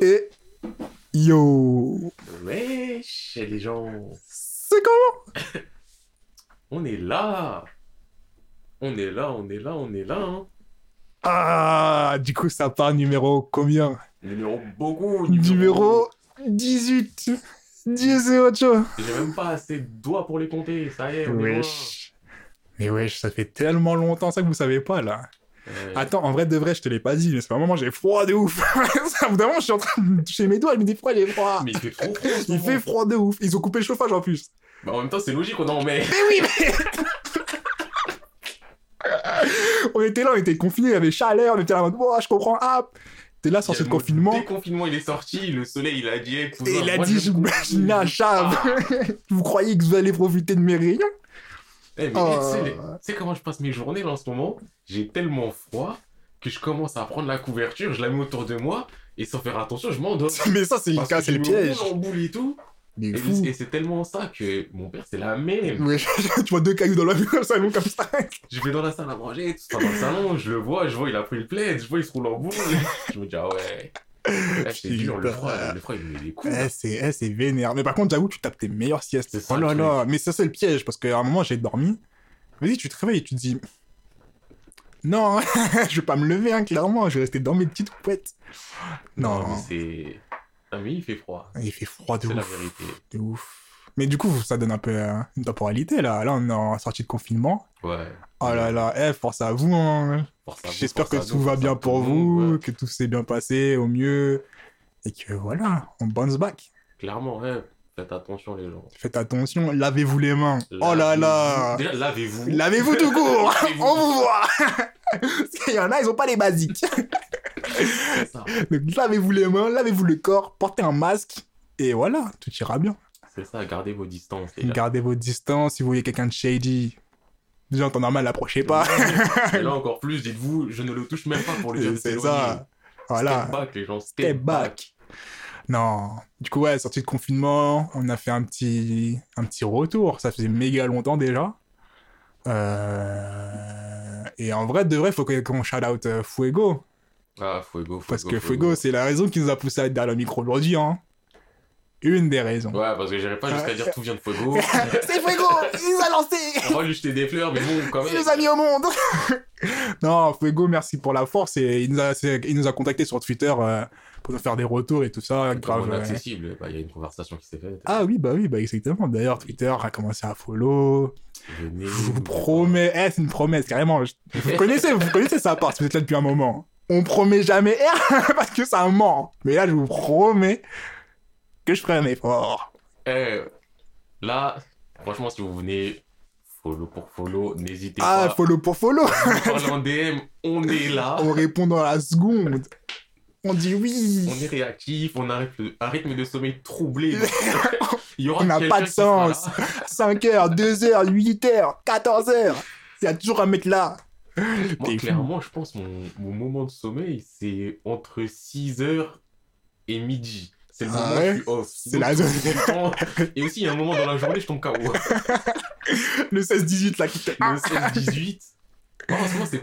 Et yo. Wesh, les gens. C'est comment? On est là. On est là, on est là, on est là. Hein. Ah, du coup, ça part numéro combien? Numéro beaucoup. Numéro 18. 18. J'ai même pas assez de doigts pour les compter. Ça y est, on est loin. Wesh. Mais wesh, ça fait tellement longtemps ça que vous savez pas là. Ouais. Attends, en vrai de vrai, je te l'ai pas dit, mais c'est un moment j'ai froid de ouf. Au bout d'un moment, je suis en train de toucher mes doigts, je me dis froid, j'ai froid? Mais il fait froid. Il fait froid de ouf. Ils ont coupé le chauffage en plus. Bah, en même temps, c'est logique, on en met. Mais oui, mais. on était là, on était confinés, il y avait chaleur, on était là en mode, oh, je comprends, ah. T'es là, sorti de confinement. Le confinement, il est sorti, le soleil, il a dit, cousin, Et il a moi, dit, je je me me la chave. Vous croyez que vous allez profiter de mes rayons? Eh, mais Oh. tu sais, comment je passe mes journées là en ce moment? J'ai tellement froid que je commence à prendre la couverture, je la mets autour de moi et sans faire attention, je m'endors. Mais ça, c'est que c'est le piège. roule en boule et tout. Mais Et, fou. et c'est tellement ça que mon père, c'est la même. Ouais, tu vois deux cailloux dans le salon comme ça. Je vais dans la salle à manger, tout ça dans le salon, je le vois, je vois, il a pris le plaid, je vois, il se roule en boule. je me dis, ah ouais. Là, c'est dur, le froid, le froid, il me met des coups. Eh, c'est eh, c'est vénère. Mais par contre, j'avoue, tu tapes tes meilleures siestes. Oh là là. Mais ça, c'est le piège. Parce qu'à un moment, j'ai dormi. Vas-y, tu te réveilles et tu te dis. Non, je vais pas me lever, hein, clairement. Je vais rester dans mes petites couettes. Non, mais c'est. Ah, mais il fait froid. il fait froid de C'est la ouf. vérité. De ouf. Mais du coup, ça donne un peu euh, une temporalité, là. Là, on est en sortie de confinement. Ouais. Oh là là, eh, force à vous, hein. Vous, J'espère que tout nous, va bien pour vous, ouais. que tout s'est bien passé au mieux. Et que voilà, on bounce back. Clairement, ouais. Faites attention, les gens. Faites attention, lavez-vous les mains. Oh là là lavez-vous. Lavez-vous tout court Lavez-vous. On vous voit Parce qu'il y en a, ils ont pas les basiques. C'est ça. Donc lavez-vous les mains, lavez-vous le corps, portez un masque, et voilà, tout ira bien. C'est ça, gardez vos distances. Gardez vos distances, si vous voyez quelqu'un de shady, déjà en temps normal, n'approchez pas. Et là, encore plus, dites-vous, je ne le touche même pas pour lui dire C'est ça. Voilà. Step back, les gens. Step, Step back. Non. Du coup, ouais, sortie de confinement, on a fait un petit, un petit retour. Ça faisait méga longtemps déjà. Euh, Et en vrai, de vrai, faut qu'on shout out euh, Fuego. Ah, Fuego, Fuego. Parce que Fuego, c'est la raison qui nous a poussé à être derrière le micro aujourd'hui. Hein. Une des raisons. Ouais, parce que j'irais pas jusqu'à dire tout vient de Fuego. c'est Fuego Il nous a lancé On va lui jeter des fleurs, mais bon, quand même. Il nous a mis au monde Non, Fuego, merci pour la force. Et il nous a, il nous a contacté sur Twitter euh, pour nous faire des retours et tout ça. Comme Grave. bah, il y a une conversation qui s'est faite. Ah oui, bah oui, bah exactement. D'ailleurs, Twitter a commencé à follow. Venez, Je vous promets, eh, c'est une promesse, carrément. Vous connaissez, vous connaissez ça part si vous êtes là depuis un moment. On promet jamais parce que ça ment. Mais là, je vous promets que je ferai un effort. Eh, là, franchement, si vous venez follow pour follow, n'hésitez Ah, pas. follow pour follow. Parlez en DM, on est là. On répond dans la seconde. On dit oui. On est réactif, on a un rythme- de sommeil troublé. Il y aura On n'a pas de sens. là. 5 heures, 2 heures, 8 heures, 14 heures. Il y a toujours un mec là. Moi, clairement, je pense mon, mon moment de sommeil, c'est entre 6h et midi. C'est le Ah moment ouais où je suis off. C'est la zone. Et aussi, il y a un moment dans la journée, je tombe KO. Le 16-18 là qui. Le 16-18. Non, en ce moment, c'est.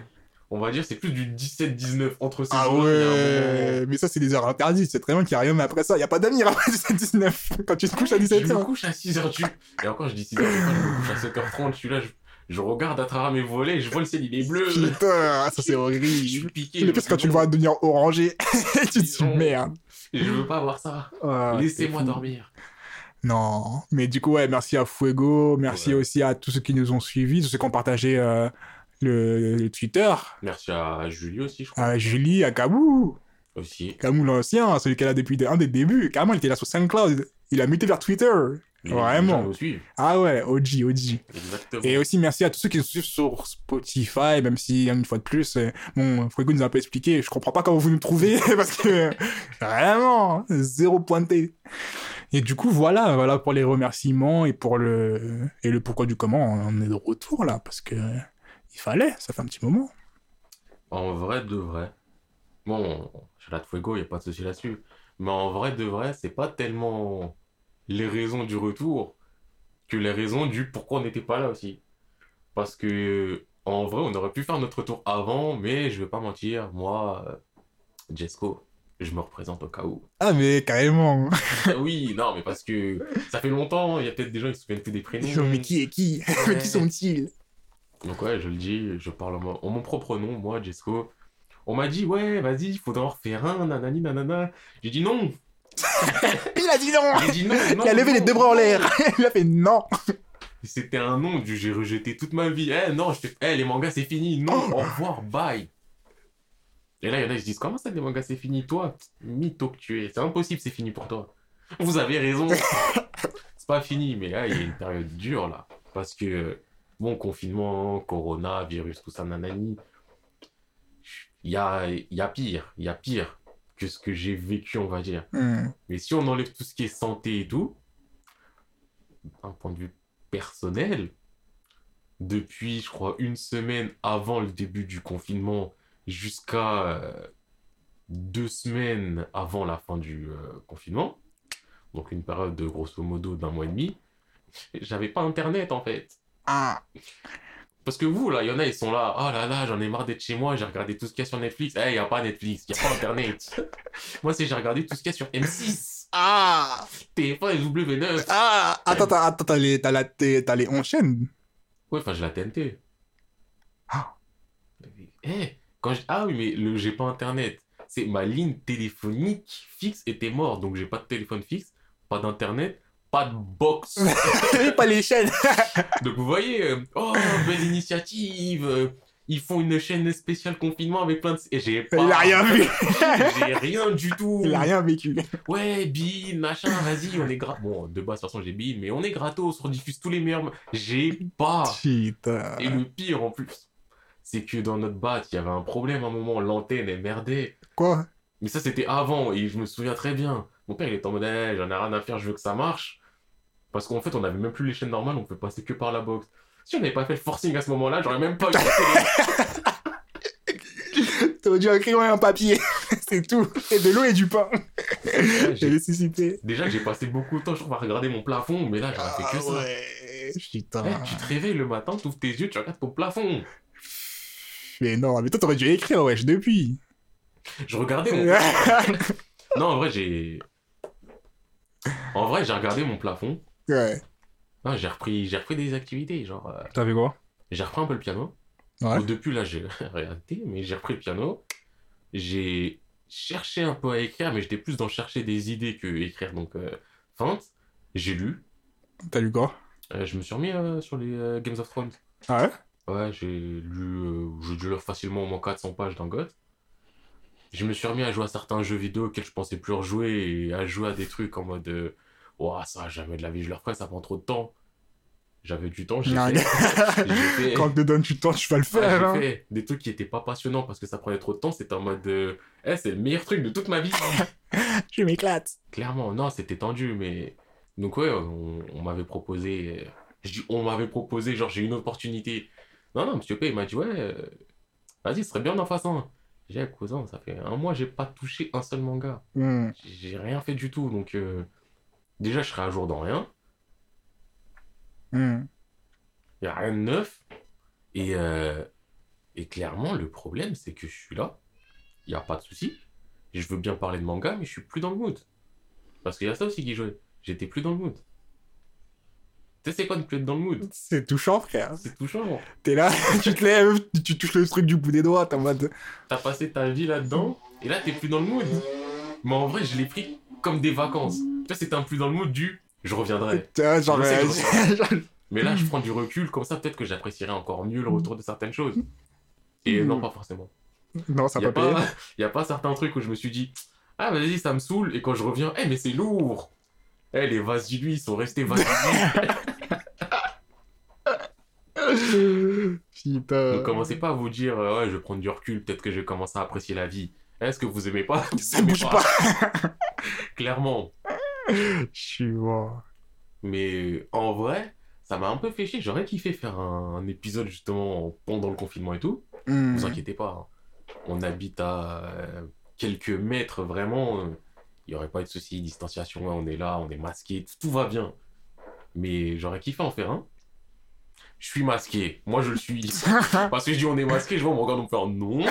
On va dire, c'est plus du 17-19. Entre ces Ah un moment- ouais, mais ça c'est des heures interdites, c'est très bien qu'il n'y a rien, mais après ça, il n'y a pas d'avenir après 17-19, quand tu te couches à Je me 17h. couche à 6h du... Et encore, je dis 6h, je me couche à 7h30, je suis là, je, je regarde à travers mes volets, je vois le ciel, il est bleu. Putain, ça c'est Je suis horrible. piqué. Le pire quand tu le vois devenir orangé, tu te dis merde. Je veux pas voir ça. Laissez-moi dormir. Non, mais du coup, ouais, merci à Fuego, merci Ouais. aussi à tous ceux qui nous ont suivis, tous ceux qui ont partagé euh, le, le Twitter, Merci à Julie aussi, je crois. à Julie, à Kamou, Aussi. Kamou l'ancien, celui qu'elle a depuis un des débuts, carrément il était là sur SoundCloud, il a muté vers Twitter. Vraiment. Ah ouais, OG, OG. Exactement. Et aussi merci à tous ceux qui nous suivent sur Spotify, même si une fois de plus, euh, bon, Fuego nous a un peu expliqué, je comprends pas comment vous nous trouvez, parce que vraiment, zéro pointé. Et du coup, voilà, voilà pour les remerciements et pour le, et le pourquoi du comment, on est de retour là, parce que il fallait, ça fait un petit moment. En vrai de vrai. Bon, chez la Fuego, il n'y a pas de souci là-dessus. Mais en vrai de vrai, c'est pas tellement les raisons du retour que les raisons du pourquoi on n'était pas là aussi. Parce que, en vrai, on aurait pu faire notre retour avant, mais je vais pas mentir, moi, euh, Jesco, je me représente au cas où. Ah, mais carrément. oui, non, mais parce que ça fait longtemps, il y a peut-être des gens qui se souviennent plus des prénoms. Mais qui est qui? Qui sont-ils? Donc ouais, je le dis, je parle en mon, en mon propre nom, moi, Jesco. On m'a dit, ouais, vas-y, il faudra en refaire un, nanani, nanana. J'ai dit non. Il a dit non dit non, non. Il a levé non, les deux bras en non. l'air. Il a fait non. C'était un nom que j'ai rejeté toute ma vie. Eh non, je eh les mangas c'est fini. Non, au revoir, bye. Et là, il y en a qui se disent, comment ça les mangas c'est fini? Toi, mytho que tu es, c'est impossible, c'est fini pour toi. Vous avez raison. c'est pas fini, mais là, il y a une période dure là. Parce que, bon, confinement, corona, virus, tout ça, nanani. Il y a, il y a pire, il y a pire que ce que j'ai vécu, on va dire. Hmm. Mais si on enlève tout ce qui est santé et tout, d'un point de vue personnel, depuis, je crois, une semaine avant le début du confinement jusqu'à euh, deux semaines avant la fin du euh, confinement, donc une période de grosso modo d'un mois et demi, j'avais pas internet en fait. Ah. Parce que vous, là, il y en a, ils sont là, oh là là, j'en ai marre d'être chez moi, j'ai regardé tout ce qu'il y a sur Netflix. Eh, il n'y a pas Netflix, il n'y a pas Internet. Moi, c'est j'ai regardé tout ce qu'il y a sur M6, Ah. TF1 et W9. Ah. Attends, attends, attends, t'as les, t'as la, t'es- t'as les on chaîne. Ouais, enfin, j'ai la TNT. Ah. Eh, quand je- Ah oui, mais le j'ai pas Internet. C'est ma ligne téléphonique fixe était morte, donc j'ai pas de téléphone fixe, pas d'Internet, pas de box. pas les chaînes. donc vous voyez, euh, oh, belle initiative. euh, ils font une chaîne spéciale confinement avec plein de... Et j'ai pas... Il a rien vu. J'ai rien du tout. Il a rien vécu. Ouais, Bean, machin, vas-y, on est gratos. Bon, de base, de toute façon, j'ai Bean, mais on est gratos, on diffuse tous les meilleurs. J'ai pas. Putain. Et le pire en plus, c'est que dans notre bat, il y avait un problème à un moment, l'antenne est merdée. Quoi? Mais ça, c'était avant, et je me souviens très bien. Mon père, il était en mode, Eh, j'en ai rien à faire, je veux que ça marche. Parce qu'en fait, on avait même plus les chaînes normales, on pouvait passer que par la box. Si on n'avait pas fait le forcing à ce moment-là, j'aurais même pas eu. T'aurais dû écrire un papier. C'est tout. Et de l'eau et du pain. j'ai- J'ai ressuscité. Déjà, j'ai passé beaucoup de temps, je trouve, à regarder mon plafond, mais là, j'aurais fait que ça. Ah ouais. Putain. Eh, tu te réveilles le matin, tu ouvres tes yeux, tu regardes ton plafond. Mais non, mais toi, t'aurais dû écrire, wesh, depuis. Je regardais mon Non, en vrai, j'ai. En vrai, j'ai regardé mon plafond. Ouais. J'ai repris, j'ai repris des activités. Genre, euh, T'as fait quoi? j'ai repris un peu le piano. Ouais. Depuis là, j'ai arrêté, mais j'ai repris le piano. J'ai cherché un peu à écrire, mais j'étais plus dans chercher des idées que écrire. Donc, euh, feinte. J'ai lu. T'as lu quoi? Euh, je me suis remis euh, sur les euh, Games of Thrones. Ah ouais? Ouais, j'ai lu, euh, j'ai dû lire facilement au moins 400 pages d'un goth. Je me suis remis à jouer à certains jeux vidéo auxquels je pensais plus rejouer et à jouer à des trucs en mode euh, Ouah, ça, jamais de la vie, je le referai, ça prend trop de temps. J'avais du temps, j'ai fait. Fait- Quand on te donne du temps, tu vas le faire. j'ai hein. fait des trucs qui étaient pas passionnants parce que ça prenait trop de temps. C'était en mode euh, Eh, c'est le meilleur truc de toute ma vie. Je m'éclate. Clairement, non, c'était tendu, mais. Donc, ouais, on, on m'avait proposé. Je on m'avait proposé, genre, j'ai une opportunité. Non, non, monsieur P, il m'a dit, ouais, euh, vas-y, ce serait bien d'en face un. J'ai dit, cousin, ça fait un mois, j'ai pas touché un seul manga. Hmm. J'ai j'ai rien fait du tout, donc. euh, déjà, je serais à jour dans rien. Hmm. Il n'y a rien de neuf. Et, euh, et clairement, le problème, c'est que je suis là. Il n'y a pas de souci. Je veux bien parler de manga, mais je suis plus dans le mood. Parce qu'il y a ça aussi qui jouait. J'étais plus dans le mood. Tu sais, c'est quoi de plus être dans le mood? C'est touchant, frère. C'est touchant. T'es là, tu te lèves, tu, tu touches le truc du bout des doigts, t'es en mode. T'as passé ta vie là-dedans, et là, t'es plus dans le mood. Mais en vrai, je l'ai pris comme des vacances. Tu vois, c'était un plus dans le mood du je reviendrai. Genre. Je euh, Mais là, je prends du recul, comme ça, peut-être que j'apprécierais encore mieux le retour de certaines choses. Et Mm. non, pas forcément. non, ça Il n'y va pas pas... payer. y a pas certains trucs où je me suis dit, ah, vas-y, ça me saoule. Et quand je reviens, eh, mais c'est lourd. Eh, les vases du lui, ils sont restés vases. Putain. Donc, commencez pas à vous dire, euh, ouais, je vais prendre du recul, peut-être que je vais commencer à apprécier la vie. Est-ce que vous aimez pas Ça bouge pas. Clairement. Je suis mort. Mais en vrai, ça m'a un peu fait chier. J'aurais kiffé faire un, un épisode justement pendant le confinement et tout. Hmm. vous inquiétez pas. hein. On habite à euh, quelques mètres vraiment. euh, Il n'y aurait pas eu de souci, distanciation, on est là, on est masqué, tout va bien. Mais j'aurais kiffé en faire un. je suis masqué. Moi, je le suis. Parce que je dis on est masqué, je vois, on me regarde, on me fait non,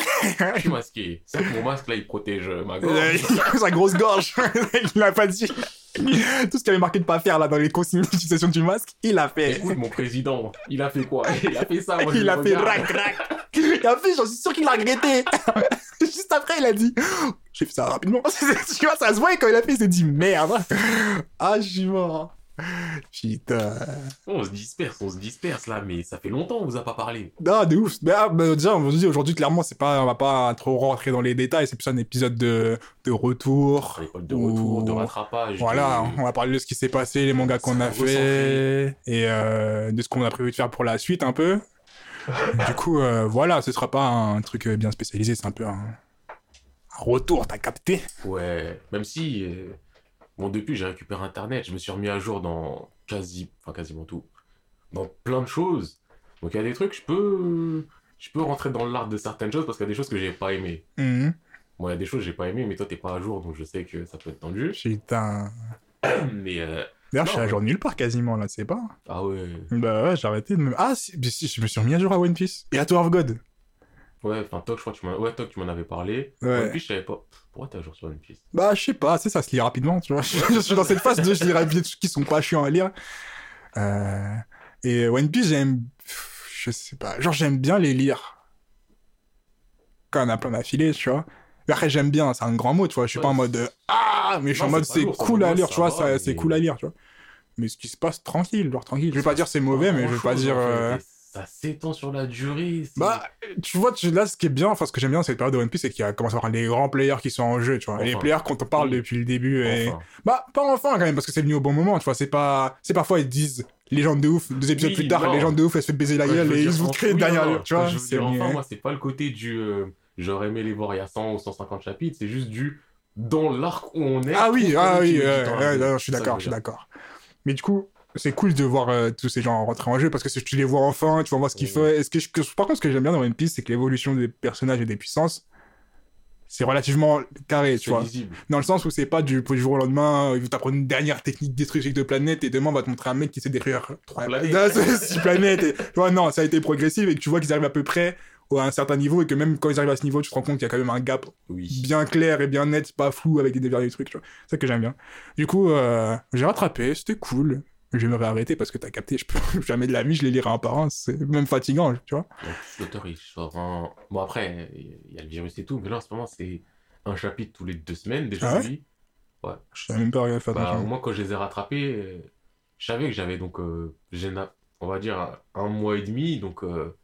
je suis masqué. C'est que mon masque là, il protège euh, ma gorge. Sa grosse gorge. il l'a pas dit. Tout ce qu'il avait marqué de pas faire là dans les consignes d'utilisation du masque, il l'a fait. Écoute, mon président, il a fait quoi? Il a fait ça. Moi, il a fait rac rac. Et en fait, j'en suis sûr qu'il l'a regretté. Juste après, il a dit J'ai fait ça rapidement. tu vois, ça se voit et quand il a fait, il s'est dit Merde. Ah, je suis mort. Putain. On se disperse, on se disperse là, mais ça fait longtemps qu'on vous a pas parlé. Non, de ouf. Mais, ah, bah, déjà, on se dit aujourd'hui, clairement, c'est pas, on va pas trop rentrer dans les détails. C'est plus un épisode de, de retour. De retour, de rattrapage. Voilà, de- on va parler de ce qui s'est passé, les mangas qu'on a fait, et euh, de ce qu'on a prévu de faire pour la suite un peu. du coup, euh, voilà, ce sera pas un truc bien spécialisé, c'est un peu un, un retour, t'as capté? Ouais, même si, euh, bon, depuis j'ai récupéré Internet, je me suis remis à jour dans quasi, enfin quasiment tout, dans plein de choses. Donc il y a des trucs, je peux, je peux rentrer dans l'art de certaines choses parce qu'il y a des choses que j'ai pas aimées. Mhm. Bon, il y a des choses que j'ai pas aimées, mais toi t'es pas à jour, donc je sais que ça peut être tendu. Putain. Mais, euh, D'ailleurs, je suis à jour nulle part quasiment, là, tu sais pas ah ouais, Bah ouais, j'ai arrêté de me... Ah, si, je me suis remis à jour à One Piece. Et à Tower of God. Ouais, enfin, Toc, je crois que tu m'en, ouais, Toc, tu m'en avais parlé. Ouais. One Piece, je savais pas. Pourquoi t'es à jour sur One Piece? Bah, je sais pas, sais, ça se lit rapidement, tu vois. je suis dans cette phase de je lis des trucs qui sont pas chiants à lire. Euh, et One Piece, j'aime. Je sais pas. Genre, j'aime bien les lire. Quand on a plein d'affilés, tu vois. Mais Après, j'aime bien, c'est un grand mot, tu vois. Je suis Ouais, pas en mode euh, Ah Mais je suis en mode c'est c'est cool à lire, tu vois. C'est cool à lire, tu vois. Mais ce qui se passe tranquille, genre tranquille. Je vais pas dire c'est mauvais, mais je vais pas dire. Ça s'étend sur la durée. Bah, tu vois, tu- là, ce qui est bien, enfin, ce que j'aime bien dans cette période de One Piece, c'est qu'il y a commencé à avoir les grands players qui sont en jeu, tu vois. Et les Enfin. players qu'on te parle depuis le début. Et... Enfin. Bah, pas enfin quand même, parce que c'est venu au bon moment, tu vois. C'est pas. C'est parfois, ils disent légende de ouf, deux épisodes Oui, plus tard, légende de ouf, elle se fait baiser la gueule et ils vous enfin- créent derrière tu vois. je veux C'est dire enfin, moi, c'est pas le côté du euh, j'aurais aimé les voir il y a 100 ou 150 chapitres, c'est juste du dans l'arc où on est. Ah oui, ah oui, je suis d'accord, je suis d'accord. Mais du coup, c'est cool de voir euh, tous ces gens rentrer en jeu parce que si tu les vois enfin, tu vas voir ce qu'ils font. Est-ce que, je- par contre, ce que j'aime bien dans One Piece, c'est que l'évolution des personnages et des puissances, c'est relativement carré, tu vois. Dans le sens où c'est pas du, du jour au lendemain, euh, il va t'apprendre une dernière technique destructive de planète et demain on va te montrer un mec qui sait détruire trois planètes. Non, c'est six planètes. Et, tu vois, non, ça a été progressif et que tu vois qu'ils arrivent à peu près à un certain niveau et que même quand ils arrivent à ce niveau, tu te rends compte qu'il y a quand même un gap Oui. bien clair et bien net, pas flou avec des derniers trucs, tu vois. C'est ça que j'aime bien. Du coup, euh, j'ai rattrapé, c'était cool. J'aimerais arrêter parce que t'as capté, je peux jamais de la vie, je les lirai un par un, c'est même fatigant, tu vois. L'auteur il sort un. Bon, après, il y a le virus et tout, mais là en ce moment, c'est un chapitre tous les deux semaines déjà. Ah ouais lui. Je savais même pas regarder faire Bah, moi, quand je les ai rattrapés, euh, je savais que j'avais donc, euh, on va dire, un, un mois et demi. Donc, euh,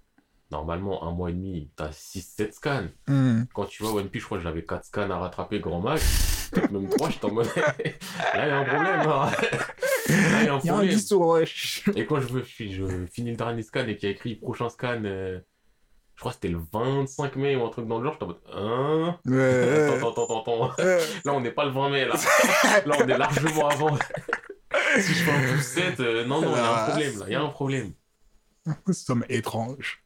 normalement, un mois et demi, t'as 6-7 scans. Hmm. Quand tu vois One Piece, je crois que j'avais 4 scans à rattraper grand max. Peut-être même 3, j'étais en mode. Là, il y a un problème. Là, Là, il y a un Il y a un problème. wesh. Et quand je, veux, je, finis le dernier scan et qu'il y a écrit prochain scan, euh, je crois que c'était le 25 mai ou un truc dans le genre, j'étais en mode. Hein? Ouais. Attends, attends, attends, attends. Euh, Là, on n'est pas le 20 mai, là. Là, on est largement avant. si je fais un plus 7, euh, non, non, il y a un problème, là. Il y a un problème. Somme étrange.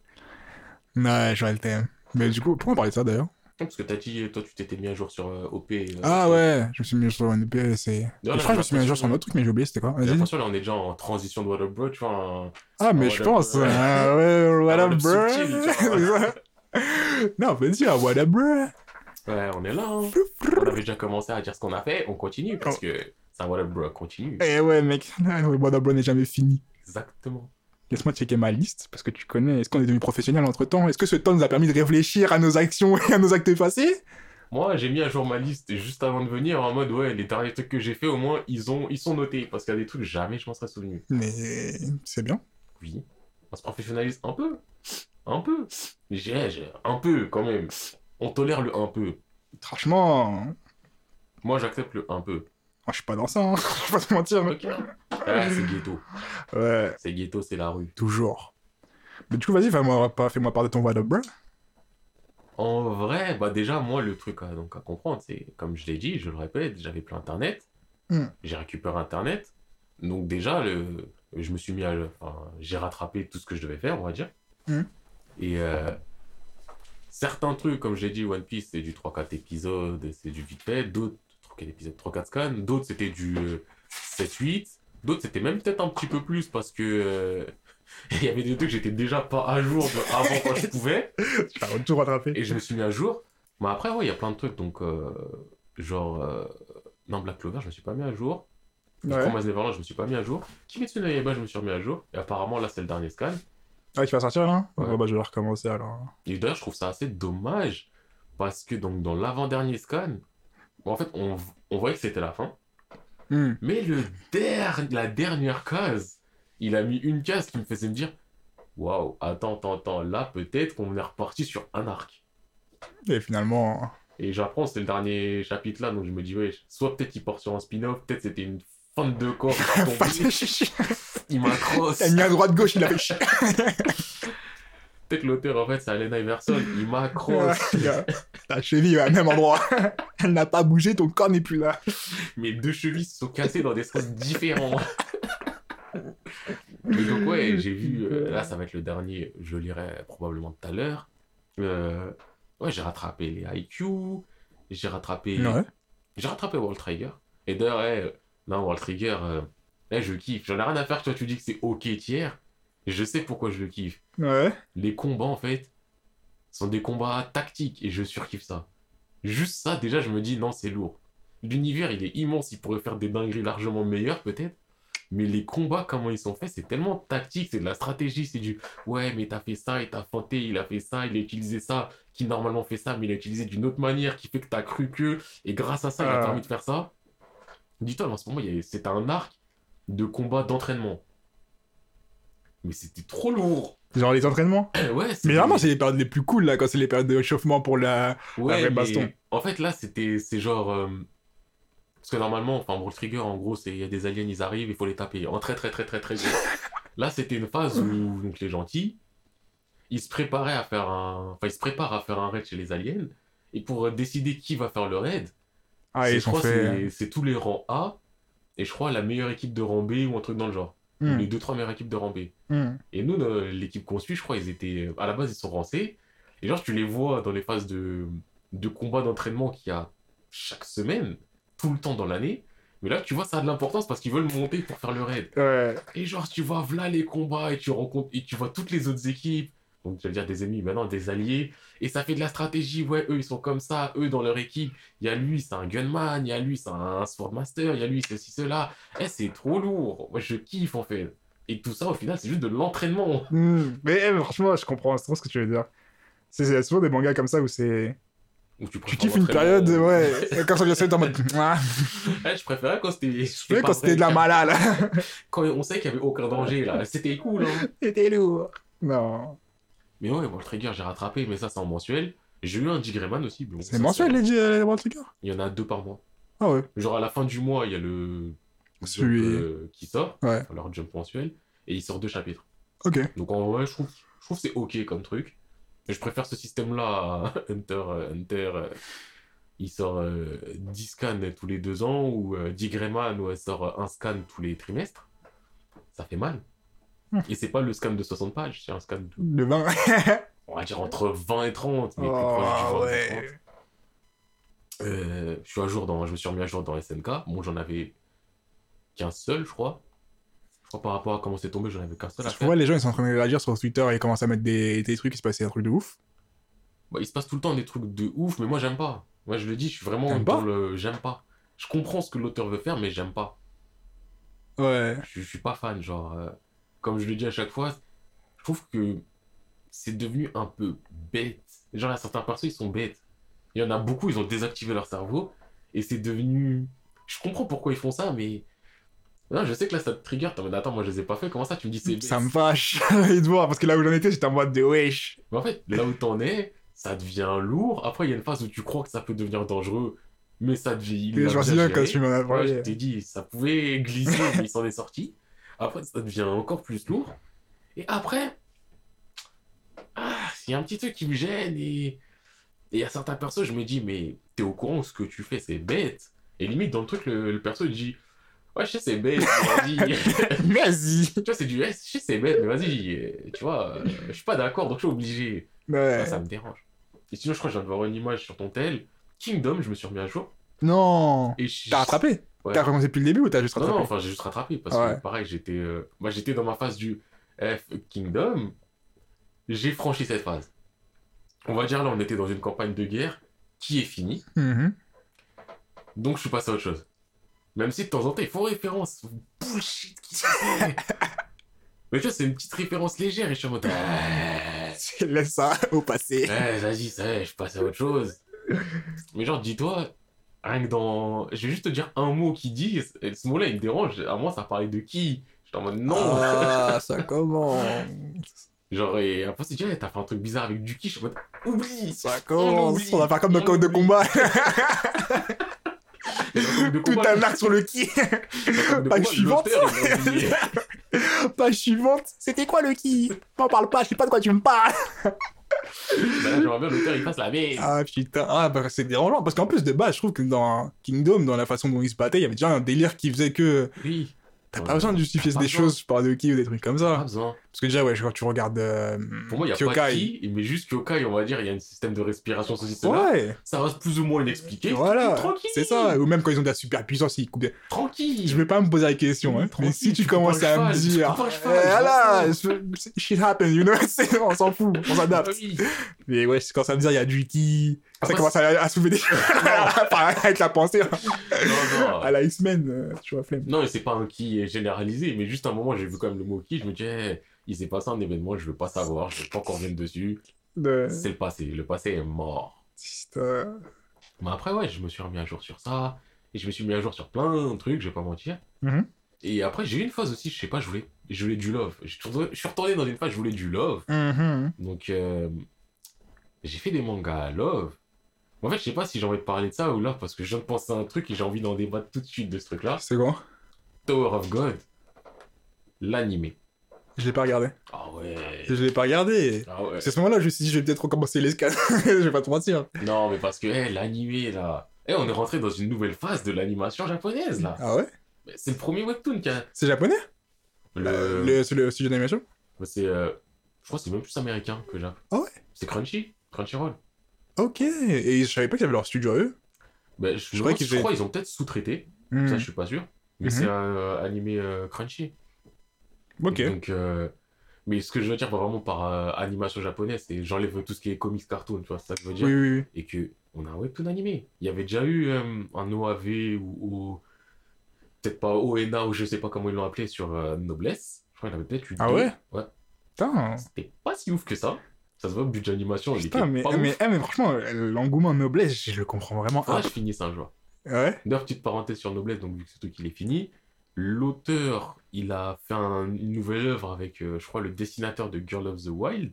Ouais, je vois le thème. Mais du coup, pourquoi on parlait de ça d'ailleurs? Parce que t'as dit, toi, tu t'étais mis à jour sur euh, OP. euh, Ah ouais, je me suis mis sur One Piece et... Je crois que je me suis mis à jour sur un autre truc, mais j'ai oublié c'était quoi? J'ai l'impression, là, on est déjà en transition de Water Bro, tu vois. un- Ah, mais je pense. ouais. Ah ouais, what up, bro subtil. Non, on peut dire what up, bro Ouais, on est là. hein. On avait déjà commencé à dire ce qu'on a fait, on continue parce que c'est un Water Bro, continue. Eh ouais, mec, what up, bro n'est jamais fini. Exactement. Laisse-moi checker ma liste, parce que tu connais, est-ce qu'on est devenu professionnel entre temps Est-ce que ce temps nous a permis de réfléchir à nos actions et à nos actes passés Moi, j'ai mis à jour ma liste juste avant de venir en mode, ouais, les derniers trucs que j'ai fait, au moins, ils, ont, ils sont notés. Parce qu'il y a des trucs, jamais je m'en serais souvenu. Mais c'est bien. Oui. On se professionnalise un peu. Un peu. J'ai, j'ai- un peu, quand même. On tolère le un peu. Franchement, Moi, j'accepte le un peu. Moi, je suis pas dans ça, hein. je vais pas te mentir. mais- Ok. Ah, c'est ghetto. Ouais, C'est ghetto, c'est la rue. toujours. Mais du coup, vas-y, fais-moi pas- fais-moi part de ton what up, bro. En vrai, bah déjà, moi, le truc à, donc, à comprendre, c'est, comme je l'ai dit, je le répète, j'avais plus Internet. Hmm. J'ai récupéré Internet. Donc déjà, le, je me suis mis à... Enfin, j'ai rattrapé tout ce que je devais faire, on va dire. Hmm. Et euh, certains trucs, comme j'ai dit, One Piece, c'est du 3-4 épisodes, c'est du vite fait. D'autres, 3-4 épisodes, 3-4 scans. D'autres, c'était du euh, 7-8. D'autres, c'était même peut-être un petit peu plus parce que... euh, il y avait des trucs que j'étais déjà pas à jour de avant quand je pouvais. Tu vas tout rattraper. Et je me suis mis à jour. Mais après, ouais, il y a plein de trucs. Donc, euh, genre, euh, non, Black Clover, je me suis pas mis à jour. Ouais. Promise Neverland, je me suis pas mis à jour. Kimetsu no Yaiba, je me suis remis à jour. Et apparemment, là, c'est le dernier scan. Ah, tu vas sortir là Ouais. Bon, bah, je vais recommencer alors. Et d'ailleurs, je trouve ça assez dommage. Parce que donc, dans l'avant-dernier scan, en fait, on, on voyait que c'était la fin. Hmm. Mais le der- la dernière case, il a mis une case qui me faisait me dire Waouh, attends, attends, attends, là, peut-être qu'on est reparti sur un arc. Et finalement. Et j'apprends, c'était le dernier chapitre là, donc je me dis, ouais, soit peut-être il porte sur un spin-off, peut-être c'était une fin de corps il m'accroche. Elle mis à droite gauche, il a Peut-être l'auteur, en fait, c'est Alena Iverson, il m'accroche. Ta cheville est au même endroit. Elle n'a pas bougé, ton corps n'est plus là. Mes deux chevilles se sont cassées dans des sens différents. Mais donc, ouais, j'ai vu, euh, là, ça va être le dernier, je lirai probablement tout à l'heure. Euh, ouais, j'ai rattrapé les IQ, j'ai rattrapé. Ouais. J'ai rattrapé World Trigger. Et d'ailleurs, eh, non, World Trigger, euh, eh, je kiffe. J'en ai rien à faire que toi, tu dis que c'est ok tiers. Je sais pourquoi je le kiffe. Ouais. Les combats, en fait, sont des combats tactiques et je surkiffe ça. Juste ça, déjà, je me dis, non, c'est lourd. L'univers, il est immense, il pourrait faire des dingueries largement meilleures, peut-être. Mais les combats, comment ils sont faits, c'est tellement tactique, c'est de la stratégie, c'est du ouais, mais t'as fait ça, et t'as feinté, il a fait ça, il a utilisé ça, qui normalement fait ça, mais il a utilisé d'une autre manière qui fait que t'as cru que, et grâce à ça, il a Ah. permis de faire ça. Dis-toi, en ce moment, c'est un arc de combat d'entraînement. Mais c'était trop lourd. Genre les entraînements. ouais, Mais vraiment, c'est les périodes les plus cool là, quand c'est les périodes de réchauffement pour la. Ouais, vraie mais baston. en fait, là, c'était, c'est genre. euh, Parce que normalement, enfin, World Trigger, en gros, il y a des aliens, ils arrivent, il faut les taper. En très, très, très, très, très gros. là, c'était une phase où donc, les gentils, ils se préparaient à faire un. Enfin, ils se préparent à faire un raid chez les aliens. Et pour euh, décider qui va faire le raid, Ah, je crois fait. c'est- tous les rangs A. Et je crois la meilleure équipe de rang B ou un truc dans le genre. Hmm, Les deux, trois meilleures équipes de rang B. hmm. Et nous, l'équipe qu'on suit, je crois, ils étaient. À la base, ils sont rancés. Et genre, tu les vois dans les phases de, de combat d'entraînement qu'il y a chaque semaine, tout le temps dans l'année. Mais là, tu vois, ça a de l'importance parce qu'ils veulent monter pour faire le raid. Ouais. Et genre, tu vois, voilà les combats et tu rencontres. Et tu vois toutes les autres équipes. Donc, je veux dire des ennemis, maintenant des alliés. Et ça fait de la stratégie. Ouais, eux, ils sont comme ça. Eux, dans leur équipe, il y a lui, c'est un gunman. Il y a lui, c'est un swordmaster. Il y a lui, ceci, cela. Eh, c'est trop lourd. Moi, je kiffe, en fait. Et tout ça, au final, c'est juste de l'entraînement. Hmm. Mais eh, franchement, je comprends trop ce que tu veux dire. C'est souvent des mangas comme ça où c'est. Ou tu Tu kiffes une période, ouais. Quand ça vient, c'est en mode. Ouais, je préférais quand c'était. tu sais, quand c'était de la malade. malade. Quand on sait qu'il n'y avait aucun danger, là. C'était cool, hein. C'était lourd. Non. Mais ouais, le trigger, j'ai rattrapé, mais ça, c'est en mensuel. J'ai eu un Digreman aussi. bon, C'est mensuel les, les World Trigger? Il y en a deux par mois. Ah ouais. Genre, à la fin du mois, il y a le. Celui- jump, euh, qui sort. Ouais. Alors, jump mensuel. Et il sort deux chapitres. Ok. Donc, en vrai, je trouve, je trouve que c'est ok comme truc. Mais je préfère ce système-là à Hunter. euh, Hunter. euh, il sort euh, 10 scans tous les deux ans, ou euh, Digreman, où elle sort un scan tous les trimestres. Ça fait mal. Hmm. Et c'est pas le scan de 60 pages, c'est un scan de, Le 20. on va dire, entre 20 et 30, mais plus Oh, proche du 20 et ouais. 30. Euh, je suis à jour dans, je me suis remis à jour dans SNK. Bon, j'en avais qu'un seul, je crois. Je crois par rapport à comment c'est tombé, j'en avais qu'un seul à Je faire. vois les gens ils sont en train de réagir sur Twitter et ils commencent à mettre des, des trucs, il se passait un truc de ouf. Bah, il se passe tout le temps des trucs de ouf, mais moi j'aime pas. Moi je le dis, je suis vraiment dans le. J'aime pas. Je comprends ce que l'auteur veut faire, mais j'aime pas. Ouais. Je, je suis pas fan, genre. euh, comme je le dis à chaque fois, je trouve que c'est devenu un peu bête. Genre, il y a certains persos, ils sont bêtes. Il y en a beaucoup, ils ont désactivé leur cerveau, et c'est devenu. Je comprends pourquoi ils font ça, mais. Non, je sais que là, ça te trigger. T'es en mode, attends, moi je les ai pas fait, comment ça tu me dis c'est Ça me fâche voir parce que là où j'en étais, j'étais en mode de wesh. Mais en fait, là où t'en es, ça devient lourd. Après, il y a une phase où tu crois que ça peut devenir dangereux, mais ça devient. il je me bien souviens quand tu m'en as Ouais, parlé. je t'ai dit, ça pouvait glisser, mais il s'en est sorti. Après, ça devient encore plus lourd. Et après, ah, il y a un petit truc qui me gêne et il y a certains persos, je me dis, mais t'es au courant ce que tu fais, c'est bête. Et limite, dans le truc, le, le perso, dit, ouais, je sais, c'est bête, mais vas-y. Vas-y. tu vois, c'est du, ouais, je sais, c'est bête, mais vas-y, euh, tu vois, euh, je suis pas d'accord, donc je suis obligé. Ouais. Ça, ça me dérange. Et sinon, je crois que je viens de voir une image sur ton tel. Kingdom, je me suis remis à jour. Non. Et je- T'as rattrapé? Ouais. T'as recommencé depuis le début ou t'as juste Non, rattrapé? non, enfin, j'ai juste rattrapé parce Ouais. que pareil, j'étais euh, moi j'étais dans ma phase du F Kingdom, j'ai franchi cette phase. On va dire là, on était dans une campagne de guerre qui est finie, Mhm. donc je suis passé à autre chose. Même si de temps en temps, ils font référence au bullshit qui se fait. Mais tu vois, c'est une petite référence légère et je suis en mode. Ouais, Laisse ça au passé. ouais, vas-y, ça je passe à autre chose. Mais genre, dis-toi, rien que dans. Je vais juste te dire un mot qui dit, et ce mot-là, il me dérange. À moi, ça parlait de qui? J'étais en mode non Ah, ça commence. Genre, et après, c'est ouais, t'as fait un truc bizarre avec du qui Je suis en mode, oublie Ça On commence. On va faire comme On code de combat. Tout un arc sur le qui. Page suivante. il. Page suivante. C'était quoi le qui? M'en parle pas, je sais pas de quoi tu me parles. Bah j'aimerais bien l'auteur, il fasse la merde. Ah putain, ah, bah, c'est dérangeant. Parce qu'en plus, de base, je trouve que dans Kingdom, dans la façon dont ils se battaient, il y avait déjà un délire qui faisait que Oui. t'as Ouais. pas besoin de justifier des besoin. choses par de qui ou des trucs comme Pas ça. besoin. Parce que déjà, ouais, quand tu regardes euh, Pour moi, il n'y a pas Kyokai. qui, mais juste Kyokai, on va dire, il y a un système de respiration, ceci, cela. Ouais, Ça reste plus ou moins inexpliqué. voilà, Tranquille. c'est ça. Ou même quand ils ont de la super puissance, ils coupent des... Tranquille. Je vais pas me poser la question, hein. Mais si tu tu commences à me cheval, tu dire, un cheval, eh, voilà, je- shit happen, you know, on s'en fout, on s'adapte. oui. Mais ouais, quand ça me dire, il y a du qui, ça commence à, à soulever des avec la pensée, hein. Non, non. à la X-Men, euh, tu vois, flemme. Non, c'est pas un qui est généralisé, mais juste un moment, j'ai vu quand même le mot qui, je me disais, il s'est passé un événement, je veux pas savoir, je veux pas qu'on revienne dessus. De... C'est le passé, le passé est mort. Putain. Mais après, ouais, je me suis remis à jour sur ça, et je me suis mis à jour sur plein de trucs, je vais pas mentir. Mhm. Et après, j'ai eu une phase aussi, je sais pas, je voulais, je voulais du love. Je suis retourné- je suis retourné dans une phase, je voulais du love. Mhm. Donc, euh, j'ai fait des mangas à love. En fait, je sais pas si j'ai envie de parler de ça ou là, parce que je viens de penser à un truc et j'ai envie d'en débattre tout de suite de ce truc-là. C'est quoi? Tower of God, l'animé. Je l'ai pas regardé. Ah ouais. Je l'ai pas regardé. Ah ouais. C'est à ce moment-là, je me suis dit, je vais peut-être recommencer l'escalade. je vais pas te mentir. Non, mais parce que eh, l'animé là. Eh, on est rentré dans une nouvelle phase de l'animation japonaise là. Ah ouais? C'est le premier webtoon qui a. C'est japonais? Le... Euh, le... C'est le studio d'animation? C'est. euh, Je crois que c'est même plus américain que Jap. Ah ouais? C'est Crunchy. Crunchyroll. Ok. Et je savais pas qu'ils avaient leur studio à eux. Ben, je, crois, qu'ils ont peut-être sous-traité. Hmm. Ça, je suis pas sûr. Mais Mhm. c'est euh, animé euh, Crunchy. Ok. Donc, euh, mais ce que je veux dire vraiment par euh, animation japonaise, c'est j'enlève tout ce qui est comics cartoon, tu vois, c'est ça que je veux dire. Oui, oui, oui. Et que on a un webtoon animé. Il y avait déjà eu euh, un OAV ou, ou- peut-être pas ONA ou je sais pas comment ils l'ont appelé sur Noblesse. Je crois qu'il avait peut-être eu Ah deux. ouais? Ouais. Putain. C'était pas si ouf que ça. Ça se voit, budget d'animation, il Putain, était mais, pas mais, ouf. eh, mais franchement, l'engouement Noblesse, je le comprends vraiment. Ah, je finisse un jour. ouais? D'ailleurs, petite parenthèse sur Noblesse, donc vu que c'est toi qui l'ai fini, l'auteur, il a fait un- une nouvelle œuvre avec, euh, je crois, le dessinateur de Girl of the Wild.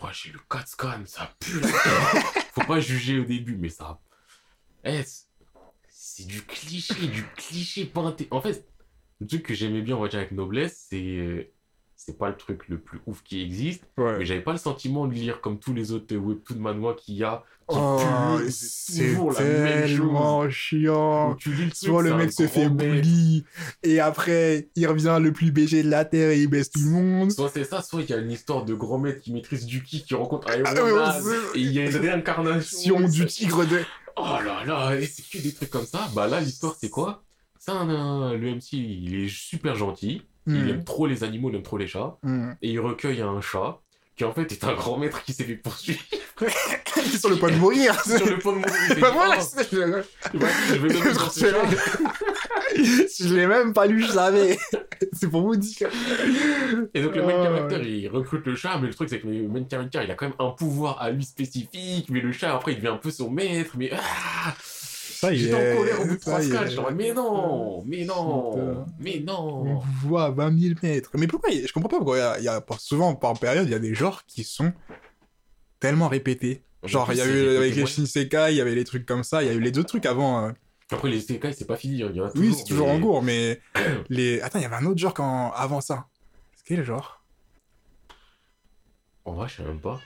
Moi, j'ai le 4 scan, ça pue la. Faut pas juger au début, mais ça. Eh, c'est- c'est du cliché, du cliché peinté. En fait, le truc que j'aimais bien, on va dire, avec Noblesse, c'est. C'est pas le truc le plus ouf qui existe, mais Ouais. j'avais pas le sentiment de lire comme tous les autres webtoon manhwa qu'il y a. Qui Oh, c'est tellement chiant. Tu lis le Soit le mec se fait bully, et après, il revient le plus BG de la Terre et il baisse tout le monde. Soit c'est ça, soit il y a une histoire de grand maître qui maîtrise du ki qui rencontre Iron Ah, et il y a une réincarnation. Du tigre de... Oh là là, et c'est que des trucs comme ça. Bah là, l'histoire c'est quoi? Un- le MC, il est super gentil, il Hmm. aime trop les animaux, il aime trop les chats, Hmm. et il recueille un chat qui en fait est un grand maître qui s'est fait poursuivre Il est sur le point de mourir. sur le point de mourir. Bah voilà, Oh, je vais donner je l'ai même pas lu, je savais. C'est pour vous dire. Et donc le main Ah, character, il recrute le chat, mais le truc c'est que le main character, il a quand même un pouvoir à lui spécifique, mais le chat après il devient un peu son maître, mais ah Ça, J'étais en colère au bout de ça trois y scans, est. j'étais en mode, mais non, mais non, mais On non. vous voit à 20 000 mètres. Mais pourquoi Je comprends pas pourquoi il y a, il y a- souvent par période il y a des genres qui sont tellement répétés. Genre il y a eu avec les Shinsekai, il y avait les trucs comme ça, il y a eu les deux trucs avant. euh, Après les Isekai, c'est pas fini, hein, il y en a Oui, c'est toujours mais- en cours, mais les. Attends, il y avait un autre genre quand... avant ça. C'est quel genre? En vrai, je sais même pas.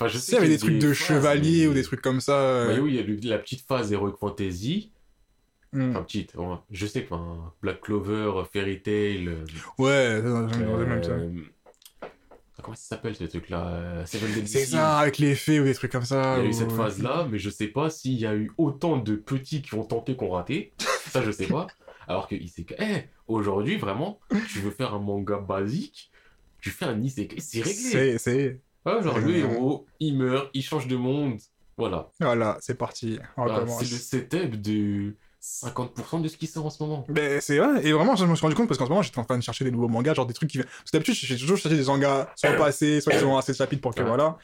Enfin, je sais il y avait des trucs de chevalier ou des trucs comme ça. Bah euh, oui, il y a le- la petite phase Heroic Fantasy. hmm. Enfin, petite, ouais. je sais que enfin, Black Clover, Fairy Tail. euh, Ouais, ça, même ça. euh, Comment ça s'appelle ce truc-là euh, C'est ça, avec les fées ou des trucs comme ça. Il y a eu cette phase-là, mais je sais pas s'il y a eu autant de petits qui ont tenté qu'on raté. Ça, je sais pas. Alors que Isekai, eh, aujourd'hui, vraiment, tu veux faire un manga basique, tu fais un Isekai, c'est réglé. C'est, Ouais, genre le Euh. héros, il meurt, il change de monde. Voilà. voilà, c'est parti. Recommence. c'est le setup de 50% de ce qui sort en ce moment. Mais c'est vrai, et vraiment, je me suis rendu compte parce qu'en ce moment, j'étais en train de chercher des nouveaux mangas, genre des trucs qui. Parce que d'habitude, j'ai toujours cherché des mangas, soit passés, soit qui ont assez de chapitres pour que voilà.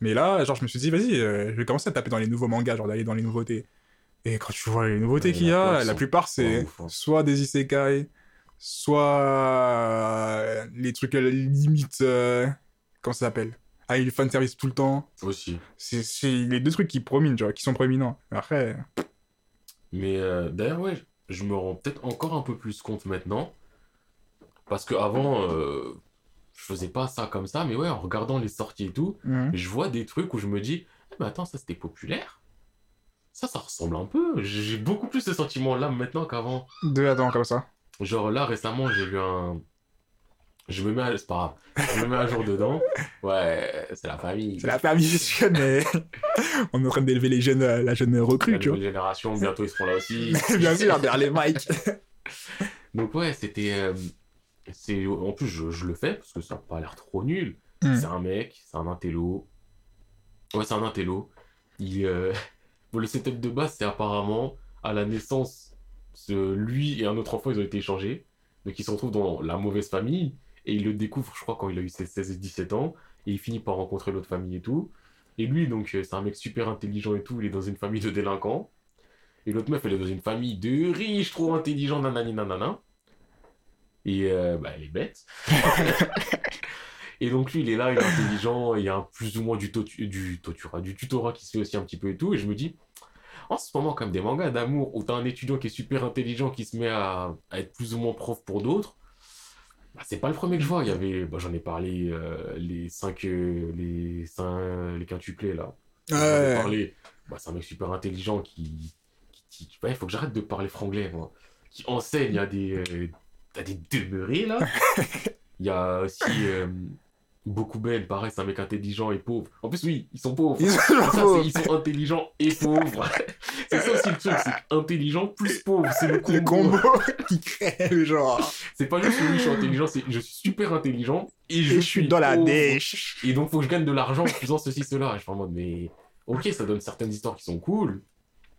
Mais là, genre, je me suis dit, vas-y, euh, je vais commencer à taper dans les nouveaux mangas, genre d'aller dans les nouveautés. Et quand tu vois les nouveautés qu'il y a la sont plupart, c'est hein. soit des isekai, soit euh, les trucs à la limite. euh, Comment ça s'appelle? Ah, il fan service tout le temps. Aussi. C'est les deux trucs qui prominent, tu vois, qui sont proéminents. Après, Mais euh, d'ailleurs, ouais, je me rends peut-être encore un peu plus compte maintenant. Parce que avant, euh, je faisais pas ça comme ça, mais ouais, en regardant les sorties et tout, mhm. je vois des trucs où je me dis, eh ben attends, ça c'était populaire. Ça, ça ressemble un peu. J'ai beaucoup plus ce sentiment-là maintenant qu'avant. deux attends comme ça. Genre là, récemment, j'ai lu un. Je me mets à... C'est pas grave. Je me mets à jour dedans. Ouais, c'est la famille. C'est la permission, mais on est en train d'élever les jeunes, euh, la jeune La recrue, tu vois. génération, bientôt ils seront là aussi. Bien sûr, derrière les mics. Donc ouais, c'était... euh, c'est En plus, je, je le fais parce que ça n'a pas l'air trop nul. Hmm. C'est un mec, c'est un intello. Ouais, c'est un intello. Il, euh, bon, le setup de base, c'est apparemment, à la naissance, ce- lui et un autre enfant, ils ont été échangés. Donc ils se retrouvent dans la mauvaise famille. Et il le découvre, je crois, quand il a eu ses 16 et 17 ans. Et il finit par rencontrer l'autre famille et tout. Et lui, donc, euh, c'est un mec super intelligent et tout. Il est dans une famille de délinquants. Et l'autre meuf, elle est dans une famille de riches, trop intelligents, nanani nanana. Et euh, bah, elle est bête. et donc lui, il est là, il est intelligent, il y a un plus ou moins du, du, du tutorat qui se fait aussi un petit peu et tout. Et je me dis, en ce moment, comme des mangas d'amour où t'as un étudiant qui est super intelligent qui se met à, à être plus ou moins prof pour d'autres, bah, c'est pas le premier que je vois. Il y avait, bah, j'en ai parlé, euh, les 5, les 5, les quintuplés là. J'en ai Ouais. parlé. Bah, c'est un mec super intelligent qui. ouais, faut que j'arrête de parler franglais, moi. Qui enseigne à des. euh, à des demeurés, là. Il y a aussi. Beaucoup Ben, pareil, c'est un mec intelligent et pauvre. En plus, oui, ils sont pauvres. Ils sont Ça, c'est- pauvres. ils sont intelligents et pauvres. c'est ça aussi le truc, c'est intelligent plus pauvre. C'est le combo. Le combo qui crée le genre. C'est pas juste oui, je suis intelligent, c'est je suis super intelligent et je, Et suis dans la dèche. Et donc, faut que je gagne de l'argent en faisant ceci, cela. Et je suis en mode, mais ok, ça donne certaines histoires qui sont cool.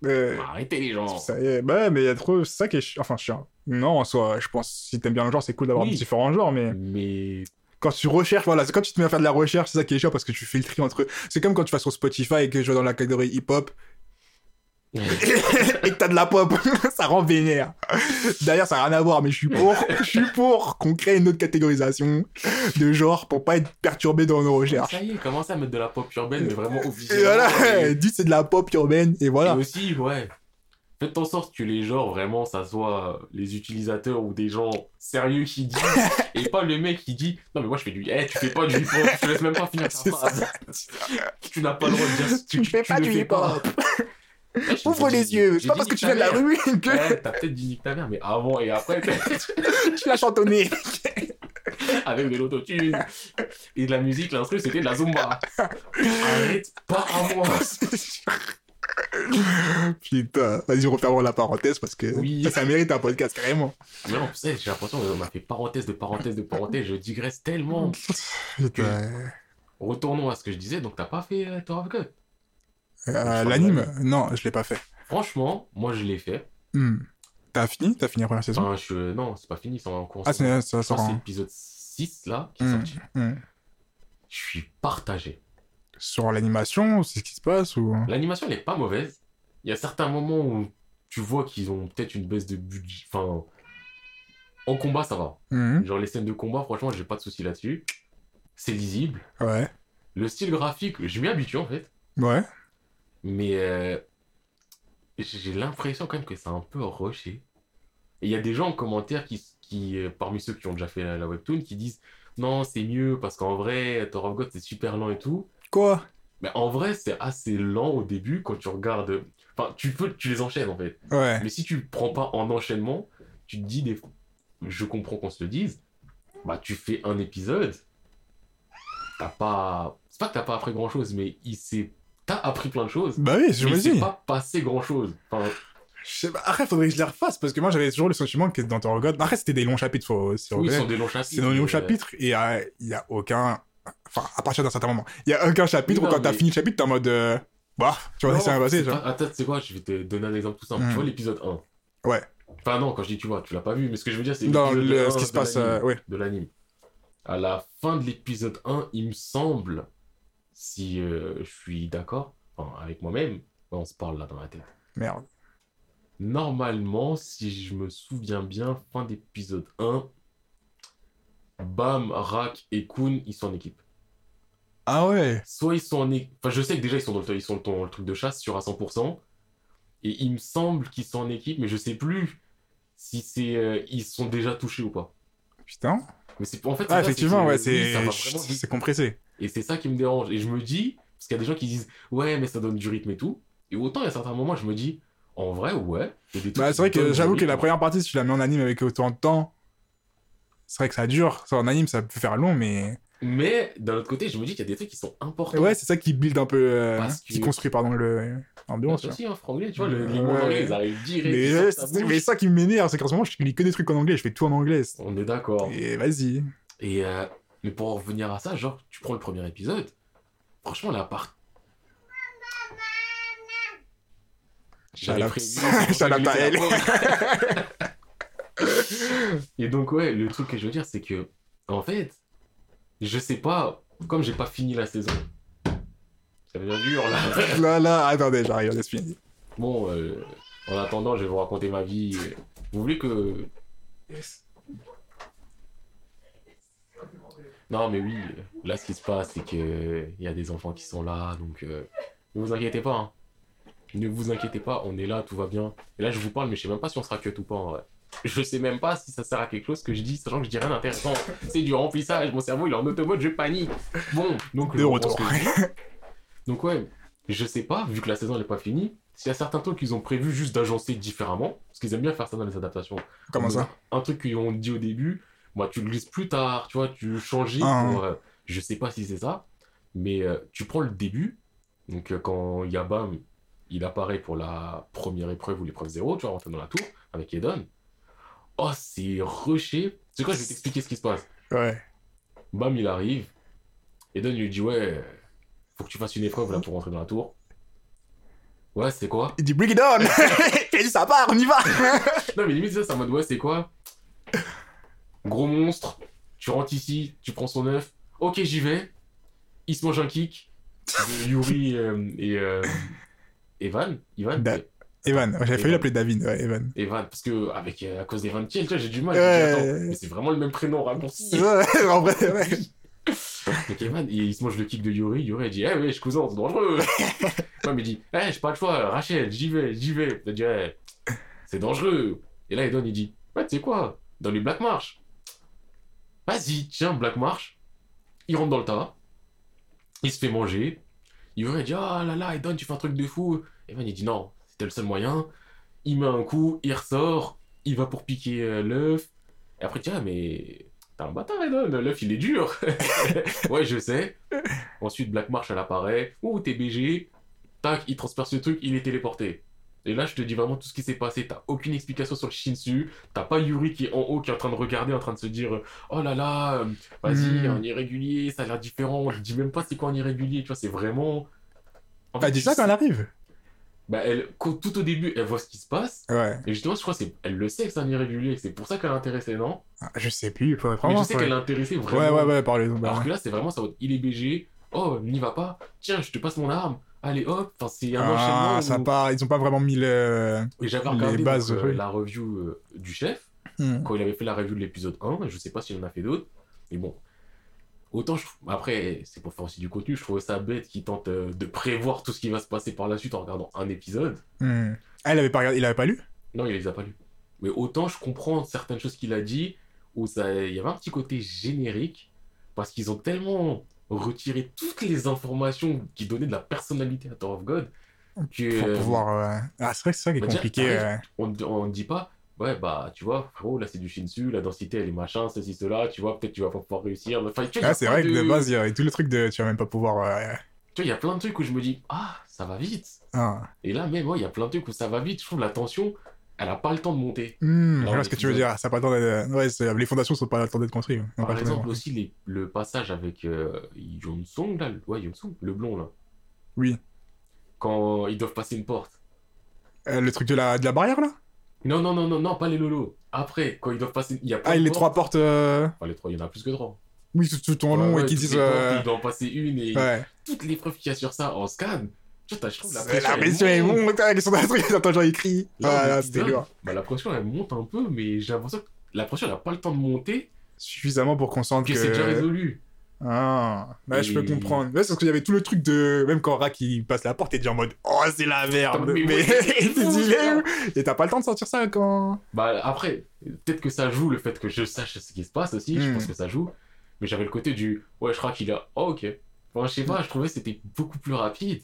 Euh, Arrêtez les gens. ça y est. Bah, mais il y a trop. C'est ça qui est. Enfin, chiant. Non, en soi, je pense, si t'aimes bien le genre, c'est cool d'avoir Oui. différents genres, mais Mais quand tu recherches, voilà, c'est quand tu te mets à faire de la recherche, c'est ça qui est chiant parce que tu fais le tri entre. C'est comme quand tu vas sur Spotify et que je vais dans la catégorie hip-hop et que t'as de la pop, ça rend vénère. D'ailleurs, ça n'a rien à voir, mais je suis pour, je suis pour qu'on crée une autre catégorisation de genre pour pas être perturbé dans nos recherches. ça y est, commencez à mettre de la pop urbaine, mais vraiment Et officiellement. voilà, Et- dis c'est de la pop urbaine et voilà. Et aussi, ouais. Faites en sorte que les genres, vraiment, ça soit les utilisateurs ou des gens sérieux qui disent, et pas le mec qui dit, non mais moi je fais du, eh, tu fais pas du hip-hop, je te laisse même pas finir ta phrase. Tu n'as pas le droit de dire, Tu fais pas le du fais hip-hop. Eh, Ouvre les dit- yeux. C'est pas parce que tu viens de la rue que Ouais, t'as peut-être dit nique ta mère, mais avant et après, tu l'as chantonné. avec de l'autotune et de la musique, l'instru c'était de la zumba. Arrête pas à moi. Putain, vas-y, refermons la parenthèse parce que Oui. ça mérite un podcast carrément. Mais non, tu sais, j'ai l'impression qu'on m'a fait parenthèse de parenthèse de parenthèse, je digresse tellement. Putain. Retournons à ce que je disais, donc t'as pas fait euh, Tower of God? Euh, L'anime, non, je l'ai pas fait. Franchement, moi je l'ai fait. Hmm. T'as fini? T'as fini la première saison? Enfin, je... Non, c'est pas fini, c'est en cours. Ah, c'est- que en... l'épisode 6 là qui est Hmm, sorti. hmm. Je suis partagé. Sur l'animation, c'est ce qui se passe ou? L'animation elle est pas mauvaise. Il y a certains moments où tu vois qu'ils ont peut-être une baisse de budget. Enfin, en combat ça va. Hmm, Genre les scènes de combat, franchement, j'ai pas de soucis là-dessus. C'est lisible. Ouais, Le style graphique, je m'y habitue en fait. ouais. Mais euh, j'ai l'impression quand même que c'est un peu rushé. Et il y a des gens en commentaire qui, qui euh, parmi ceux qui ont déjà fait la, la webtoon, qui disent non, c'est mieux parce qu'en vrai, Tower of God c'est super lent et tout. Quoi? Mais en vrai, c'est assez lent au début quand tu regardes. Enfin, tu peux, tu les enchaînes en fait. Ouais. Mais si tu prends pas en enchaînement, tu te dis des fois, je comprends qu'on se le dise, bah tu fais un épisode, t'as pas, c'est pas que t'as pas appris grand chose, mais il s'est, t'as appris plein de choses. Bah oui, je me dis. pas passé grand chose. Enfin, Je sais pas. Après, faudrait que je les refasse parce que moi, j'avais toujours le sentiment que dans of God. Après, c'était des longs chapitres, faut aussi Oui, ils reconnaître. sont des longs chapitres. C'est dans les longs euh, chapitres et euh, il y a aucun. Enfin, à partir d'un certain moment, il y a aucun chapitre où quand t'as fini le chapitre, t'es en mode. euh, Bah, tu vois, c'est un passé, pas- Attends, tu sais quoi, je vais te donner un exemple tout simple. Hmm. Tu vois l'épisode 1. Ouais. Enfin, non, quand je dis tu vois, tu l'as pas vu, mais ce que je veux dire, c'est Dans le, 1 ce qui se passe, euh, ouais. de l'anime. À la fin de l'épisode 1, il me semble, si euh, je suis d'accord, enfin, avec moi-même, on se parle là dans la tête. Merde. Normalement, si je me souviens bien, fin d'épisode 1, Bam, Rak et Kun, ils sont en équipe. Ah ouais. Soit ils sont en équipe. Enfin, je sais que déjà, ils sont dans le, ils sont dans le truc de chasse sur à 100%. Et il me semble qu'ils sont en équipe, mais je sais plus si c'est euh, ils sont déjà touchés ou pas. Putain. Mais c'est en fait. c'est Ah, ça, effectivement, ouais, c'est c'est compressé. Et c'est ça qui me dérange. Et je me dis, parce qu'il y a des gens qui disent, ouais, mais ça donne du rythme et tout. Et autant, il y a certains moments, je me dis, en vrai, ouais. Bah, c'est vrai que j'avoue que la première partie, si tu la mets en anime avec autant de temps, c'est vrai que ça dure. Ça, en anime, ça peut faire long, mais. Mais d'un autre côté, je me dis qu'il y a des trucs qui sont importants. Ouais, c'est ça qui build un peu. euh, Qui construit, pardon, le. L'ambiance. Vois. aussi, hein, franglais, tu vois, le- les mots anglais, ils arrivent direct. Mais, bouche. mais ça qui m'énerve, c'est qu'en ce moment, je lis que des trucs en anglais, je fais tout en anglais. On est d'accord. Et vas-y. Et euh, mais pour en revenir à ça, genre, tu prends le premier épisode, franchement, la part. J'avais prévu, c'est Et donc, ouais, le truc que je veux dire, c'est que, en fait, je sais pas, comme j'ai pas fini la saison, ça devient dur là. Là, là, attendez, j'arrive, laisse finir. Bon, euh, en attendant, je vais vous raconter ma vie. Vous voulez que. Non, mais oui, là, ce qui se passe, c'est que il y a des enfants qui sont là, donc euh, ne vous inquiétez pas. hein. Ne vous inquiétez pas, on est là, tout va bien. Et là, je vous parle, mais je sais même pas si on sera cut ou pas en vrai. Je sais même pas si ça sert à quelque chose que je dis, sachant que je dis rien d'intéressant. C'est du remplissage, mon cerveau il est en automode, je panique. Bon, donc De retour. que. Donc ouais, je sais pas, vu que la saison n'est pas finie, s'il y a certains trucs qu'ils ont prévu juste d'agencer différemment, parce qu'ils aiment bien faire ça dans les adaptations. Comment ça? Un truc qu'ils ont dit au début, moi tu le lises plus tard, tu vois, tu changes. Ah. pour, euh, je sais pas si c'est ça, mais euh, tu prends le début, donc euh, quand Yabam il apparaît pour la première épreuve ou l'épreuve 0, tu vois, rentrer dans la tour avec Eden. Oh, c'est rushé. C'est quoi, je vais t'expliquer ce qui se passe. Ouais. Bam, il arrive. Eden, lui dit, ouais, faut que tu fasses une épreuve là pour rentrer dans la tour. Ouais, c'est quoi? Il dit Bring it on Il dit ça part, on y va Non, mais limite, ça, c'est en mode, ouais, c'est quoi? Gros monstre, tu rentres ici, tu prends son œuf. Ok, j'y vais. Il se mange un kick. de Yuri euh, et euh, Evan. Evan Da- Evan, j'avais failli Evan. l'appeler David, ouais, Evan. Evan, parce que avec, euh, à cause d'Evan vois, j'ai du mal. Ouais. J'ai dit, attends, mais c'est vraiment le même prénom raccourci. Ouais, en vrai, ouais. Donc Evan, il, il se mange le kick de Yuri. Yuri, dit, eh wesh, cousin, c'est dangereux. Moi, il dit, eh, j'ai pas le choix, Rachel, j'y vais, j'y vais. Il dit, eh, c'est dangereux. Et là, Edon, il dit, ouais, tu sais quoi, dans les Black March, vas-y, tiens, Black March. Il rentre dans le tas. Il se fait manger. Yuri, il dit, ah là là, Edon, tu fais un truc de fou. Evan, il dit, non, c'était le seul moyen. Il met un coup, il ressort, il va pour piquer euh, l'œuf. Et après, tiens, mais T'es un bâtard, Edon, l'œuf il est dur. ouais, je sais. Ensuite, Black Marsh elle apparaît. Ouh, t'es BG. Tac, il transperce le truc, il est téléporté. Et là, je te dis vraiment tout ce qui s'est passé. T'as aucune explication sur le Shinsu. T'as pas Yuri qui est en haut, qui est en train de regarder, en train de se dire Oh là là, euh, vas-y, Hmm. en irrégulier, ça a l'air différent. Je dis même pas c'est quoi en irrégulier, tu vois, c'est vraiment. En Elle dit ça quand elle arrive Bah, elle, tout au début, elle voit ce qui se passe. Ouais. Et justement, je crois que c'est, elle le sait que c'est un irrégulier. C'est pour ça qu'elle est intéressée, non? Ah, Je sais plus, il faudrait Mais je sais qu'elle est intéressée Ouais, vraiment. ouais, ouais, parlez donc. Alors que là, c'est vraiment ça. Il est BG. Oh, n'y va pas. Tiens, je te passe mon arme. Allez, hop. Enfin, c'est un Ah, enchaînement. ça où- part... Ils ont pas vraiment mis le. Et j'avais les bases, donc, euh, la review euh, du chef. Hmm. Quand il avait fait la review de l'épisode 1. Je sais pas s'il en a fait d'autres. Mais bon. Autant je trouve- Après, c'est pour faire aussi du contenu. Je trouvais ça bête qu'il tente euh, de prévoir tout ce qui va se passer par la suite en regardant un épisode. Hmm. Ah, il avait pas, regardé... il avait pas lu? Non, il les a pas lus. Mais autant je comprends certaines choses qu'il a dit, où ça, il y avait un petit côté générique, parce qu'ils ont tellement retiré toutes les informations qui donnaient de la personnalité à Tower of God, que pour euh, pouvoir. euh, Ah, c'est vrai que c'est ça qui est bah, compliqué. euh. on ne dit pas, ouais, bah, tu vois, frérot, là c'est du Shinsu, la densité elle est machin, ceci, cela, tu vois, peut-être tu vas pas pouvoir réussir. Enfin, tu vois, Ah, c'est vrai que de base, il y a tout le truc de tu vas même pas pouvoir euh, Tu vois, il y a plein de trucs où je me dis, ah, ça va vite. Ah. Et là, même, moi, il y a plein de trucs où ça va vite. Je trouve la tension, elle a pas le temps de monter. Hmm, je vois ce que tu veux dire. Ça pas le temps Ouais, les fondations sont pas le temps d'être construites. On Par pas exemple, aussi, les- le passage avec euh, Song, là. le- Ouais, Yoon Song, le blond, là. Oui. Quand ils doivent passer une porte. Euh, le truc de la, de la barrière, là? Non, non, non, non, non, pas les lolos. Après, quand ils doivent passer. Il y a plein Ah, les portes. trois portes. euh, Enfin, les trois, il y en a plus que trois. Oui, tout, tout en Ouais, long ouais, et qui disent. euh, Ils doivent en passer une et Ouais. toutes les preuves qu'il y a sur ça en scan. T'as- je trouve la pression. La elle pression est monte. monte. Ils sont dans le truc, ils entendent genre. Là, Ah, on là, est c'était dur. Bah, la pression, elle monte un peu, mais j'ai l'impression que la pression, elle a pas le temps de monter, Suffisamment pour qu'on sente que que. c'est déjà résolu. Ah, là, je peux Et- comprendre. Ouais, c'est parce qu'il y avait tout le truc de. Même quand Rak il passe la porte, t'es déjà en mode Oh, c'est la merde. Mais Mais, Et t'as pas le temps de sortir ça quand. Bah, après, peut-être que ça joue le fait que je sache ce qui se passe aussi, je Hmm. pense que ça joue. Mais j'avais le côté du ouais, je crois qu'il a. Oh, ok. Enfin, je sais pas, je trouvais que c'était beaucoup plus rapide.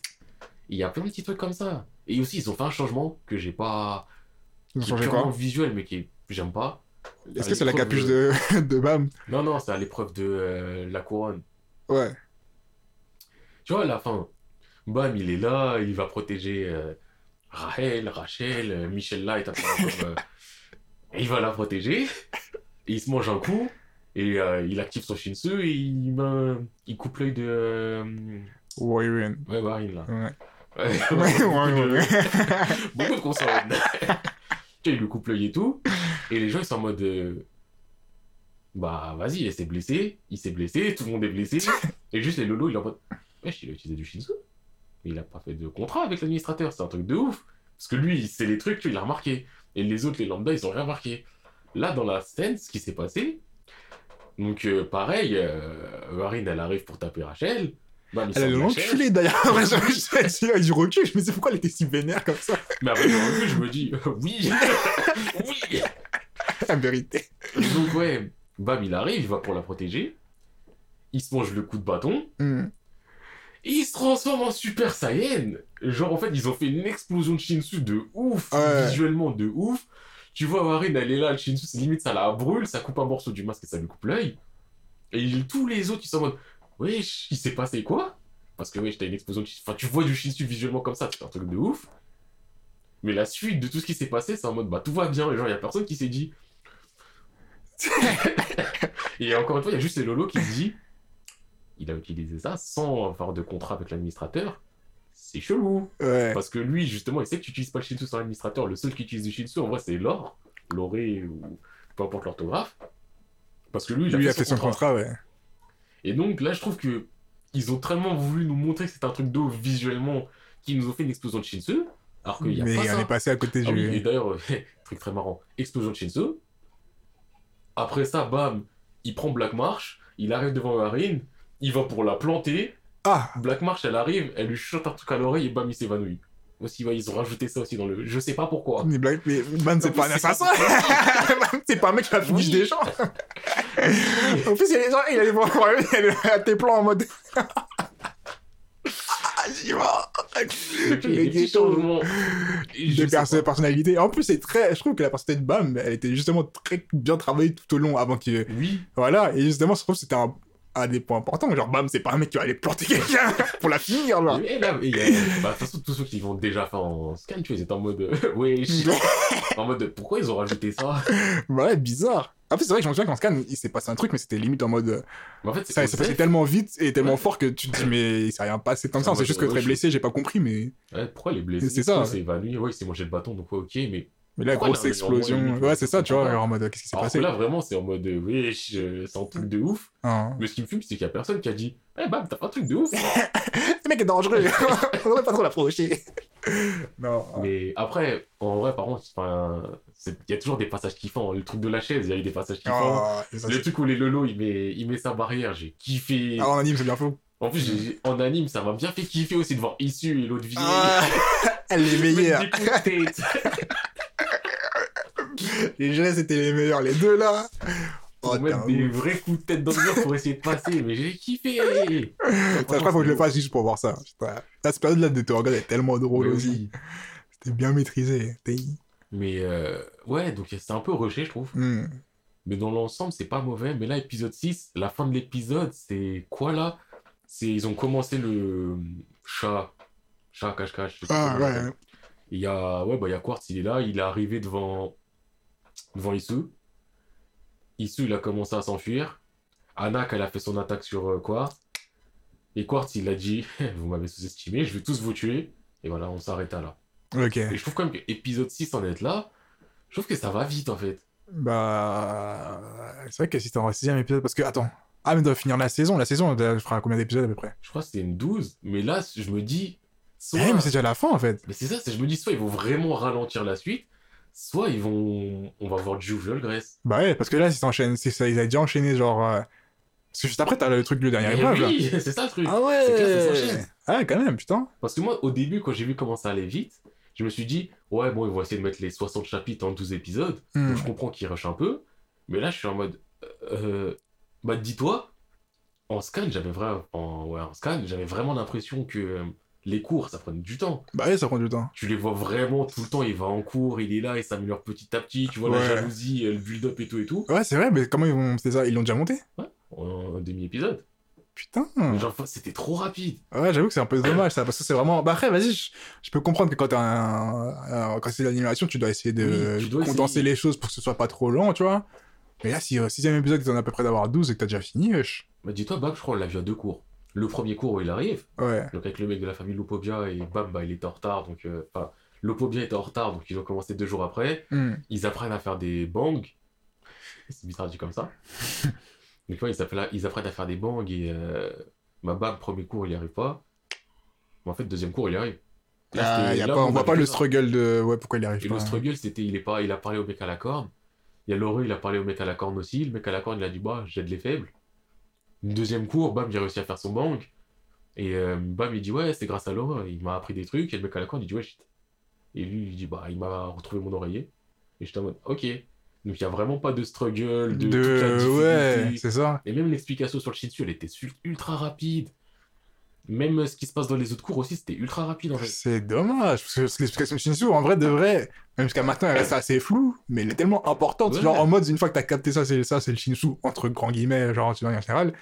Il y a plein de petits trucs comme ça. Et aussi, ils ont fait un changement que j'ai pas. Ils ont qui est changé purement quoi? visuel, mais qui est- que j'aime pas. Est-ce que c'est la capuche de, de Bam? Non, non, c'est à l'épreuve de euh, la couronne. Ouais. Tu vois, à la fin, bam, il est là, il va protéger euh, Rahel, Rachel, euh, Michel comme, euh, il va la protéger, et il se mange un coup, et il active son Shinsu, et il, coupe l'œil de... euh, Ouais, Warren, là. Ouais. Ouais, Ouais, ouais. beaucoup de consonnes. Il lui coupe l'œil et tout, et les gens, ils sont en mode... euh, Bah, vas-y, il s'est blessé, il s'est blessé, tout le monde est blessé, et juste les lolos, il est en mode... Wesh, il a utilisé du Shinsu. Mais il a pas fait de contrat avec l'administrateur, c'est un truc de ouf. Parce que lui, il sait les trucs, tu vois, il a remarqué. Et les autres, les lambda, ils ont rien remarqué. Là, dans la scène, ce qui s'est passé, donc euh, pareil, euh, elle arrive pour taper Rachel. Il Elle a chaise. l'enculé d'ailleurs. Après, avec du recul, je me disais pourquoi elle était si vénère comme ça? Mais après, dans le recul, je me dis, euh, oui, oui. La vérité. Donc, ouais, Bam, il arrive, il va pour la protéger. Il se mange le coup de bâton. Hmm. Et il se transforme en Super Saiyan. Genre, en fait, ils ont fait une explosion de Shinsu de ouf, Ouais. visuellement de ouf. Tu vois, Warren, elle est là, le Shinsu, c'est limite, ça la brûle, ça coupe un morceau du masque et ça lui coupe l'œil. Et il- tous les autres, ils sont en mode, wesh, il s'est passé quoi? Parce que, wesh, t'as une explosion. Enfin, tu vois du Shinsu visuellement comme ça, c'est un truc de ouf. Mais la suite de tout ce qui s'est passé, c'est en mode, bah, tout va bien. Et genre, il y a personne qui s'est dit. et encore une fois, il y a juste les Lolo qui se dit, il a utilisé ça sans avoir de contrat avec l'administrateur. C'est chelou. Ouais. Parce que lui, justement, il sait que tu utilises pas le Shinsu sans l'administrateur. Le seul qui utilise du Shinsu, en vrai, c'est Laure. Loré ou peu importe l'orthographe. Parce que lui, il a fait son contrat, ouais. Et donc, là, je trouve que ils ont tellement voulu nous montrer que c'est un truc d'eau visuellement qu'ils nous ont fait une explosion de Shinsu. Alors qu'il y a Mais pas on ça. est passé à côté Ah du. oui, et d'ailleurs, euh, truc très marrant, explosion de Shinsu. Après ça, bam, il prend Black Marsh, il arrive devant Marine, il va pour la planter. Ah Black Marsh, elle arrive, elle lui chante un truc à l'oreille et bam, il s'évanouit. Aussi, ouais, ils ont rajouté ça aussi dans le. Je sais pas pourquoi. Mais Black, mais Man, c'est pas un assassin! Man, c'est pas un mec qui finir Oui. des gens! en plus, il y a des gens, il allait voir il allait à tes plans en mode. ah, j'y vais! Il y a des changements. Des personnalités. En plus, c'est très. Je trouve que la personnalité de Bam, elle était justement très bien travaillée tout au long avant qu'il. Oui, Voilà, et justement, je trouve que c'était un, un des points importants. Genre, Bam, c'est pas un mec qui va aller planter quelqu'un pour la finir, genre. et là, et bah, de toute façon, tous ceux qui l'ont déjà fait en scan, tu vois, ils étaient en mode. euh, wesh. en mode, pourquoi ils ont rajouté ça? Ouais, bizarre. Après, c'est vrai que je me souviens qu'en scan, il s'est passé un truc, mais c'était limite en mode. euh, Mais en fait, Ça, c'est ça passait tellement vite et tellement Ouais. fort que tu te dis, mais il s'est rien passé tant que ça. Ah, C'est juste que ouais, très blessé, j'ai pas compris, mais. Ouais, pourquoi les blessés C'est ça, ouais. s'est évanoui? Ouais, il s'est mangé le bâton, donc ouais, ok, mais. Mais Pourquoi grosse explosion. Ouais, c'est ça, tu vois, pas. en mode, qu'est-ce qui s'est passé? là, vraiment, c'est en mode, wesh, euh, c'est un truc de ouf. Ah. Mais ce qui me fume, c'est qu'il y a personne qui a dit, eh bam, t'as fait un truc de ouf. Ce mec est dangereux, on devrait pas trop l'approcher. non. mais après, en vrai, par contre, il y a toujours des passages kiffants. Le truc de la chaise, il y a eu des passages kiffants. Ah, et ça, Le truc où les Lolo, il met, il met sa barrière, j'ai kiffé. Ah, en anime, c'est bien fou. En plus, j'ai- en anime, ça m'a bien fait kiffer aussi de voir Issu et l'autre vieille. Ah, elle est meilleure. des coups de tête. Les gestes c'était les meilleurs, les deux là. Oh, Pour t'es mettre des ouf. vrais coups de tête dans le mur pour essayer de passer, mais j'ai kiffé. Ça, je crois faut que je le fasse juste pour voir ça. Putain. Cette période-là de Torgal est tellement drôle Mais aussi. oui. C'était bien maîtrisé. Mais euh, ouais, donc c'est un peu rushé, je trouve. Hmm. Mais dans l'ensemble, c'est pas mauvais. Mais là, épisode 6, la fin de l'épisode, c'est quoi là? C'est ils ont commencé le chat, chat cache-cache. Ah, ouais. Il y a, ouais, bah, il y a Quartz, il est là, il est arrivé devant, devant Issu. Issu, il a commencé à s'enfuir. Anak, elle a fait son attaque sur euh, Quartz. Et Quartz, il a dit, vous m'avez sous-estimé, je vais tous vous tuer. Et voilà, on s'arrêta là. Ok. Et je trouve quand même que épisode 6 en être là, je trouve que ça va vite en fait. Bah. C'est vrai que si t'es en sixième épisode, parce que, attends. Ah, mais on doit finir la saison. La saison, elle fera combien d'épisodes à peu près? Je crois que c'était une 12, mais là, je me dis, soit... Eh, mais c'est déjà la fin en fait. Mais c'est ça, je me dis, soit ils vont vraiment ralentir la suite, soit ils vont... On va voir Juve Grace. Bah ouais, parce que là, si t'enchaînes, c'est ça, ils avaient déjà enchaîné genre. euh, Parce que juste après, t'as le truc du dernier épreuve. là. oui, c'est ça le truc. Ah C'est clair, ça ouais s'enchaîne. Ah, quand même, putain. Parce que moi, au début, quand j'ai vu comment ça allait vite, je me suis dit, ouais, bon, ils vont essayer de mettre les 60 chapitres en 12 épisodes. Hmm. Donc je comprends qu'ils rushent un peu. Mais là, je suis en mode, euh, bah dis-toi, en scan, j'avais vraiment, en, ouais, en scan, j'avais vraiment l'impression que euh, les cours, ça prenait du temps. Bah ouais, ça prend du temps. Tu les vois vraiment tout le temps, il va en cours, il est là, il s'améliore petit à petit, tu vois Ouais. la jalousie, euh, le build-up et tout et tout. Ouais, c'est vrai, mais comment ils vont. C'est ça, ils l'ont déjà monté? En demi-épisode. Putain. Genre, c'était trop rapide. Ouais, j'avoue que c'est un peu dommage ça, parce que c'est vraiment. Bah après, vas-y, je, je peux comprendre que quand t'as un, quand c'est de l'animation, tu dois essayer de Oui, dois condenser essayer. les choses pour que ce soit pas trop lent, tu vois. Mais là, si au sixième épisode, t'en as à peu près d'avoir 12 et que t'as déjà fini, wesh. Bah dis-toi, Bam, je crois, on l'a vu à deux cours. Le premier cours où il arrive, Ouais. donc avec le mec de la famille Lopobia, et Bam, bah, il était en retard, donc... euh, Enfin, Lopobia était en retard, donc ils ont commencé deux jours après. Hmm. Ils apprennent à faire des bangs. C'est bizarre dit comme ça. Donc ouais, ils, apprennent à faire des bangs et euh, ma Bam, premier cours, il y arrive pas. Mais en fait, deuxième cours, il y arrive. Là, Ah, c'était- y a là, pas, on on voit pas le ça. struggle de. Ouais, pourquoi il arrive Et pas. le struggle, c'était, il, est pas, il a parlé au mec à la corne. Il y a Laurent, il a parlé au mec à la corne aussi. Le mec à la corne, il a dit, bah, j'aide les faibles. Deuxième cours, bam, a réussi à faire son bang. Et euh, bam, il dit, ouais, c'est grâce à Laurent, il m'a appris des trucs. Et le mec à la corne, il dit, ouais, shit. Et lui, il dit, bah, il m'a retrouvé mon oreiller. Et j'étais en mode, ok. Donc il y a vraiment pas de struggle, de, toute la De. difficulté. Ouais, c'est ça. Et même l'explication sur le Shinsu, elle était ultra rapide. Même ce qui se passe dans les autres cours aussi, c'était ultra rapide en fait. C'est dommage, parce que l'explication de Shinsu, en vrai, de vrai, même jusqu'à maintenant, elle reste assez floue, mais elle est tellement importante. Ouais. Genre, en mode, une fois que t'as capté ça, c'est ça, c'est le Shinsu, entre grands guillemets, genre, tu vois, en général.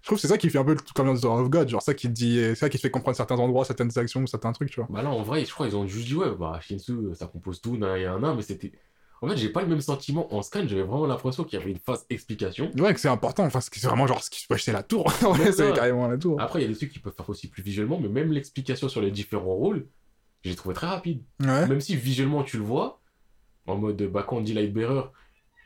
Je trouve que c'est ça qui fait un peu comme dans The of God, genre, ça qui te dit, c'est ça qui te fait comprendre certains endroits, certaines actions, certains trucs, tu vois. Bah là, en vrai, je crois qu'ils ont juste dit, ouais, bah, Shinsu, ça compose tout, nan, et un, nan, mais c'était. En fait, j'ai pas le même sentiment en scan, j'avais vraiment l'impression qu'il y avait une phase explication. Ouais, que c'est important, enfin, c'est vraiment genre ce qui se passe, c'est la tour. Ouais, c'est carrément la tour. Après, il y a des trucs qui peuvent faire aussi plus visuellement, mais même l'explication sur les différents rôles, j'ai trouvé très rapide. Ouais. Même si visuellement tu le vois, en mode, bah, quand on dit Lightbearer,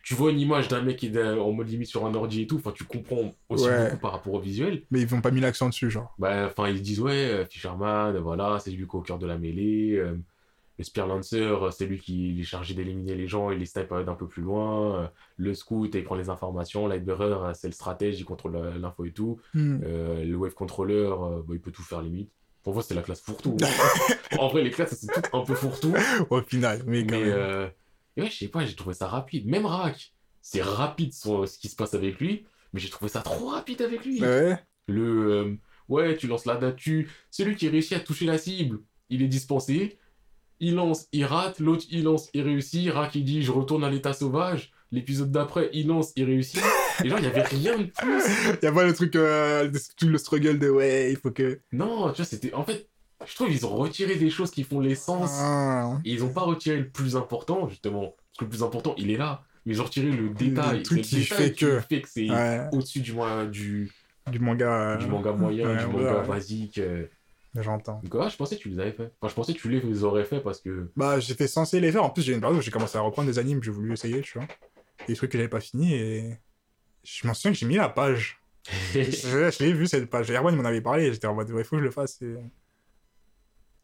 tu vois une image d'un mec qui est en mode limite sur un ordi et tout, enfin, tu comprends aussi Ouais. beaucoup par rapport au visuel. Mais ils ont pas mis l'accent dessus, genre. Bah, enfin, ils disent, ouais, euh, Fisherman, voilà, c'est lui au cœur de la mêlée. euh, le Spear Lancer, euh, c'est lui qui est chargé d'éliminer les gens et les snipe d'un peu plus loin. euh, le Scout, il prend les informations. Lightbearer, euh, c'est le stratège, il contrôle l'info et tout. Hmm. Euh, le Wave Controller, euh, bah, il peut tout faire limite. Pour moi, c'est la classe fourre-tout. en vrai, les classes, c'est tout un peu fourre-tout. Au final, mais Mais, euh, et ouais, je sais pas, j'ai trouvé ça rapide. Même Rak, c'est rapide ce qui se passe avec lui, mais j'ai trouvé ça trop rapide avec lui. Ouais. Le euh, ouais, tu lances la date, tu. Celui qui réussit à toucher la cible, il est dispensé. Il lance, il rate. L'autre, il lance, il réussit. Rak, il dit Je retourne à l'état sauvage. L'épisode d'après, il lance, il réussit. Et genre, il y avait rien de plus. Y a pas le truc, euh, tout le struggle de ouais, il faut que. Non, tu vois, c'était. En fait, je trouve qu'ils ont retiré des choses qui font l'essence. Ah. Et ils ont pas retiré le plus important, justement. Parce que le plus important, il est là. Mais ils ont retiré le détail. truc Le qui détail fait que- fait que c'est Ouais, au-dessus du, du, du manga. euh, du manga moyen, ouais, du manga ouais. basique. euh. J'entends. Ah, je pensais que tu les avais fait. Enfin, je pensais que tu les aurais fait parce que. Bah, j'étais censé les faire. En plus, j'ai une période où j'ai commencé à reprendre des animes j'ai voulu essayer, tu vois. Des trucs que j'avais pas fini et. Je m'en souviens que j'ai mis la page. je je l'ai vu cette page. Erwan m'en avait parlé. J'étais en mode, ouais, faut que je le fasse. Et...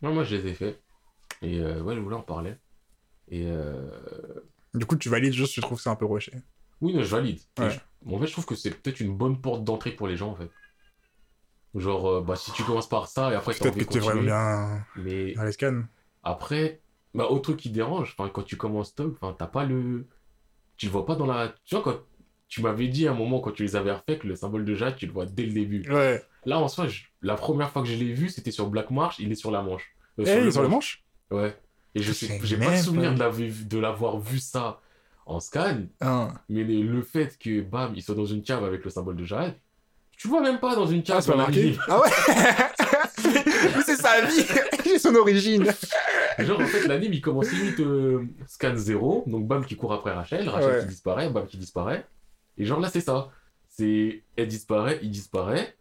non, moi, je les ai fait. Et euh, ouais, je voulais en parler. Et euh... Du coup, tu valides juste, je trouve que c'est un peu rushé. oui, non, je valide. Ouais. je- En fait, je trouve que c'est peut-être une bonne porte d'entrée pour les gens, en fait. Genre, euh, bah, si tu commences par ça et après t'as Peut-être que tu es vraiment bien Mais dans les scans. Après, bah, autre truc qui dérange, quand tu commences enfin, t'as pas le. Tu le vois pas dans la. Tu vois, quand tu m'avais dit à un moment, quand tu les avais refait, que le symbole de Jade, tu le vois dès le début. Ouais. Là, en soi, je- la première fois que je l'ai vu, c'était sur Black March, il est sur la manche. Euh, Eh, il est sur le manche Ouais. Et je sais, j'ai pas le souvenir pas. de l'avoir vu- ça en scan, mais le, le fait que, bam, il soit dans une cave avec le symbole de Jade, Tu vois même pas dans une Ah, c'est pas marqué l'anime. Ah ouais Mais c'est sa vie C'est son origine Genre, en fait, l'anime, il commence limite euh, scan 0, donc Bam qui court après Rachel, Rachel Ouais. qui disparaît, Bam qui disparaît. Et genre là, c'est ça. C'est elle disparaît, il disparaît.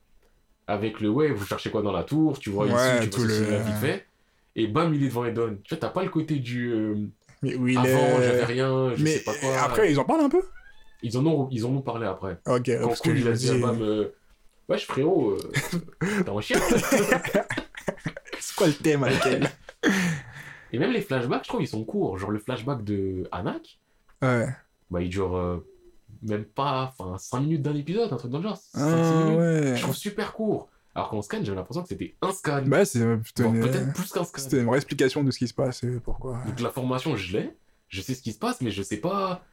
Avec le ouais, vous cherchez quoi dans la tour, tu vois Ouais, ici, tu vois le- vite fait. Et Bam, il est devant Edon. Tu vois, t'as pas le côté du euh, Mais où il avant, est... j'avais rien, je Mais sais pas quoi. après, ils en parlent un peu? Ils en ont, ils en ont parlé après. Ok, Quand parce que Cool, je il a dit à dis... Bam, euh, wesh frérot, euh, t'es un chien. C'est quoi le thème avec elle? Et même les flashbacks, je trouve, ils sont courts. Genre le flashback de Anak, Ouais. bah il dure euh, même pas, enfin 5 minutes d'un épisode, un truc dans le genre. 5-6 Ah minutes. ouais. Je trouve super court. Alors qu'en scan, j'avais l'impression que c'était un scan. Bah, c'est euh, une- peut-être plus qu'un scan. C'était une vraie explication de ce qui se passe et pourquoi. Donc la formation, je l'ai. Je sais ce qui se passe, mais je sais pas.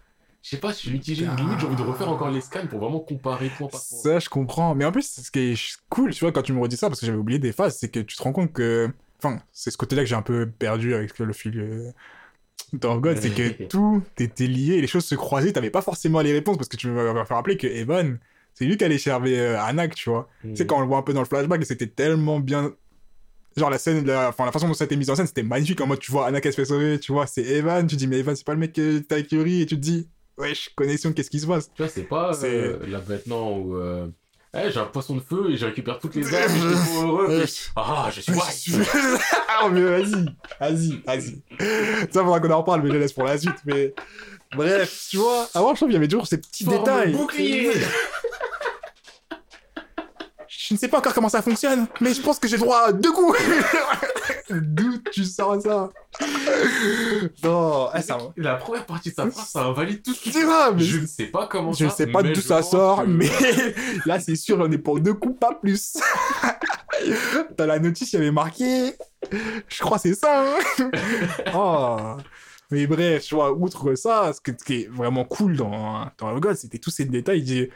Je sais pas, je suis mitigé. Ah. Limite, j'ai envie de refaire encore les scans pour vraiment comparer point par point. Ça, je comprends. Mais en plus, ce qui est cool, tu vois, quand tu me redis ça, parce que j'avais oublié des phases, c'est que tu te rends compte que. Enfin, c'est ce côté-là que j'ai un peu perdu avec le fil. euh, God, c'est que tout était lié, les choses se croisaient, t'avais pas forcément les réponses, parce que tu me fait rappeler que Evan, c'est lui qui allait chercher euh, Anak, tu vois. Mm. Tu sais, quand on le voit un peu dans le flashback, c'était tellement bien. Genre, la scène, la, enfin, la façon dont ça a été mise en scène, c'était magnifique. En mode, tu vois, Anna qui se fait sauver, tu vois, c'est Evan. Tu dis, mais Evan, c'est pas le mec que t'as avec Yuri, et tu te dis, wesh, connexion, qu'est-ce qui se passe? Tu vois, c'est pas euh, là maintenant où. euh, j'ai un poisson de feu et je récupère toutes les armes et je trouve heureux. Ah, je suis ah, mais vas-y, vas-y, vas-y. Ça, faudra qu'on en reparle, mais je laisse pour la suite. Mais bref, tu vois, avant, je trouve qu'il y avait toujours ces petits Forme détails. bouclier. Je ne sais pas encore comment ça fonctionne, mais je pense que j'ai droit à deux coups. D'où tu sors ça Non, ah, ça va. La première partie de sa phrase, ça invalide tout ce mais Je ne sais pas comment je ça. ne sais pas d'où je ça sort, que- mais là, c'est sûr, j'en ai pour deux coups, pas plus. Dans la notice, il y avait marqué. Je crois que c'est ça. hein. oh. Mais bref, tu vois, outre ça, ce, qui est vraiment cool dans, dans le God, c'était tous ces détails. Il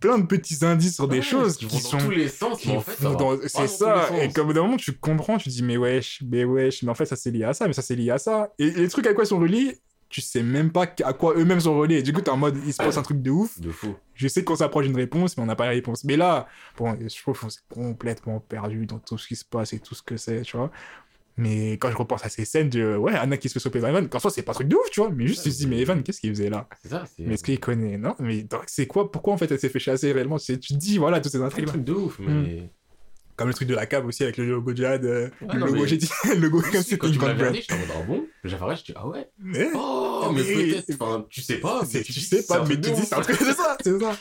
plein de petits indices sur des Ouais, choses qui qui, vont sont. dans tous les sens, qui mais en fait, dans- C'est ça. Et comme d'un moment, tu comprends, tu dis, mais wesh, mais wesh, mais en fait, ça c'est lié à ça, mais ça c'est lié à ça. Et les trucs à quoi ils sont reliés, tu sais même pas à quoi eux-mêmes sont reliés. Du coup, t'es en mode, il se passe un truc de ouf. De fou. Je sais qu'on s'approche d'une réponse, mais on n'a pas la réponse. Mais là, bon, je trouve qu'on s'est complètement perdu dans tout ce qui se passe et tout ce que c'est, tu vois. Mais quand je repense à ces scènes de, ouais, Anna qui se fait sauver par Evan, qu'en soi, c'est pas un truc de ouf, tu vois. Mais juste, tu te dis, mais Evan, qu'est-ce qu'il faisait là? C'est ça, c'est Mais est-ce qu'il connaît? Non, mais c'est quoi? Pourquoi en fait elle s'est fait chasser réellement? Tu te dis, voilà, toutes ces un intrigues truc de ouf, mais. Comme le truc de la cave aussi avec le logo Jihad. euh, Ouais, le non, logo, mais- j'ai dit, le logo comme c'était quand tu j'étais en mode, ah bon J'avais je dis, ah ouais. Mais, Oh, mais Mais- peut-être, enfin, tu sais pas, c'est- mais tu sais pas, c'est un mais tu dis, c'est un truc, c'est ça, c'est ça.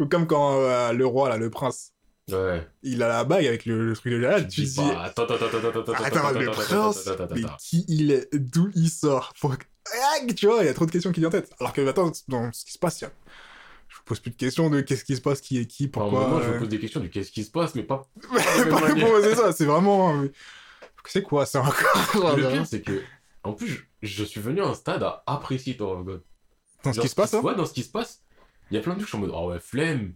Ou comme quand euh, le roi, là, le prince, Ouais. il a la bague avec le, le truc de Jihad, tu dis dis, pas, attends, attends, attends, attends, attends, attends, Attends, attends, le attends, prince, attends, attends, mais attends. qui il est, d'où il sort? Ah, Tu vois, il y a trop de questions qui viennent en tête. Alors que maintenant, dans ce qui se passe, il y a... je vous pose plus de questions de qu'est-ce qui se passe, qui est qui, pourquoi... Moi, je me euh, pose des questions du qu'est-ce qui se passe, mais pas. pas c'est ça, c'est vraiment... euh, C'est quoi ça encore Le pire, c'est que, en plus, je, suis venu à un stade à apprécier Tower of God. Dans ce qui se passe, hein Ouais, dans ce qui se passe, il y a plein de trucs, je suis en mode, ah ouais, flemme.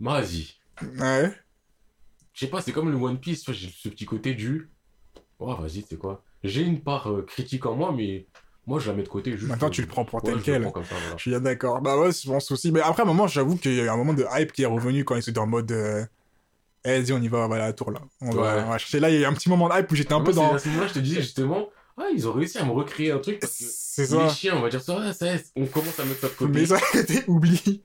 Vas-y. Ouais. Je sais pas, c'est comme le One Piece, j'ai ce petit côté du. Oh, vas-y, c'est quoi? J'ai une part euh, critique en moi, mais moi, je la mets de côté. Juste, Maintenant, euh, tu le prends pour tel je quel. comme ça, voilà. Je suis bien d'accord. Bah ouais, je pense aussi. Mais après, à un moment, j'avoue qu'il y a eu un moment de hype qui est revenu quand ils étaient en mode... Euh... Eh, vas-y, on y va, on va à la tour, là. On va, Ouais. on va chercher. Là, il y a eu un petit moment de hype où j'étais un Moi, peu c'est dans... À ce moment-là, je te disais justement, ah, ils ont réussi à me recréer un truc parce que C'est les ça. chiens, on va dire ça, ah, on commence à mettre ça de côté. Mais ça, t'es oublie.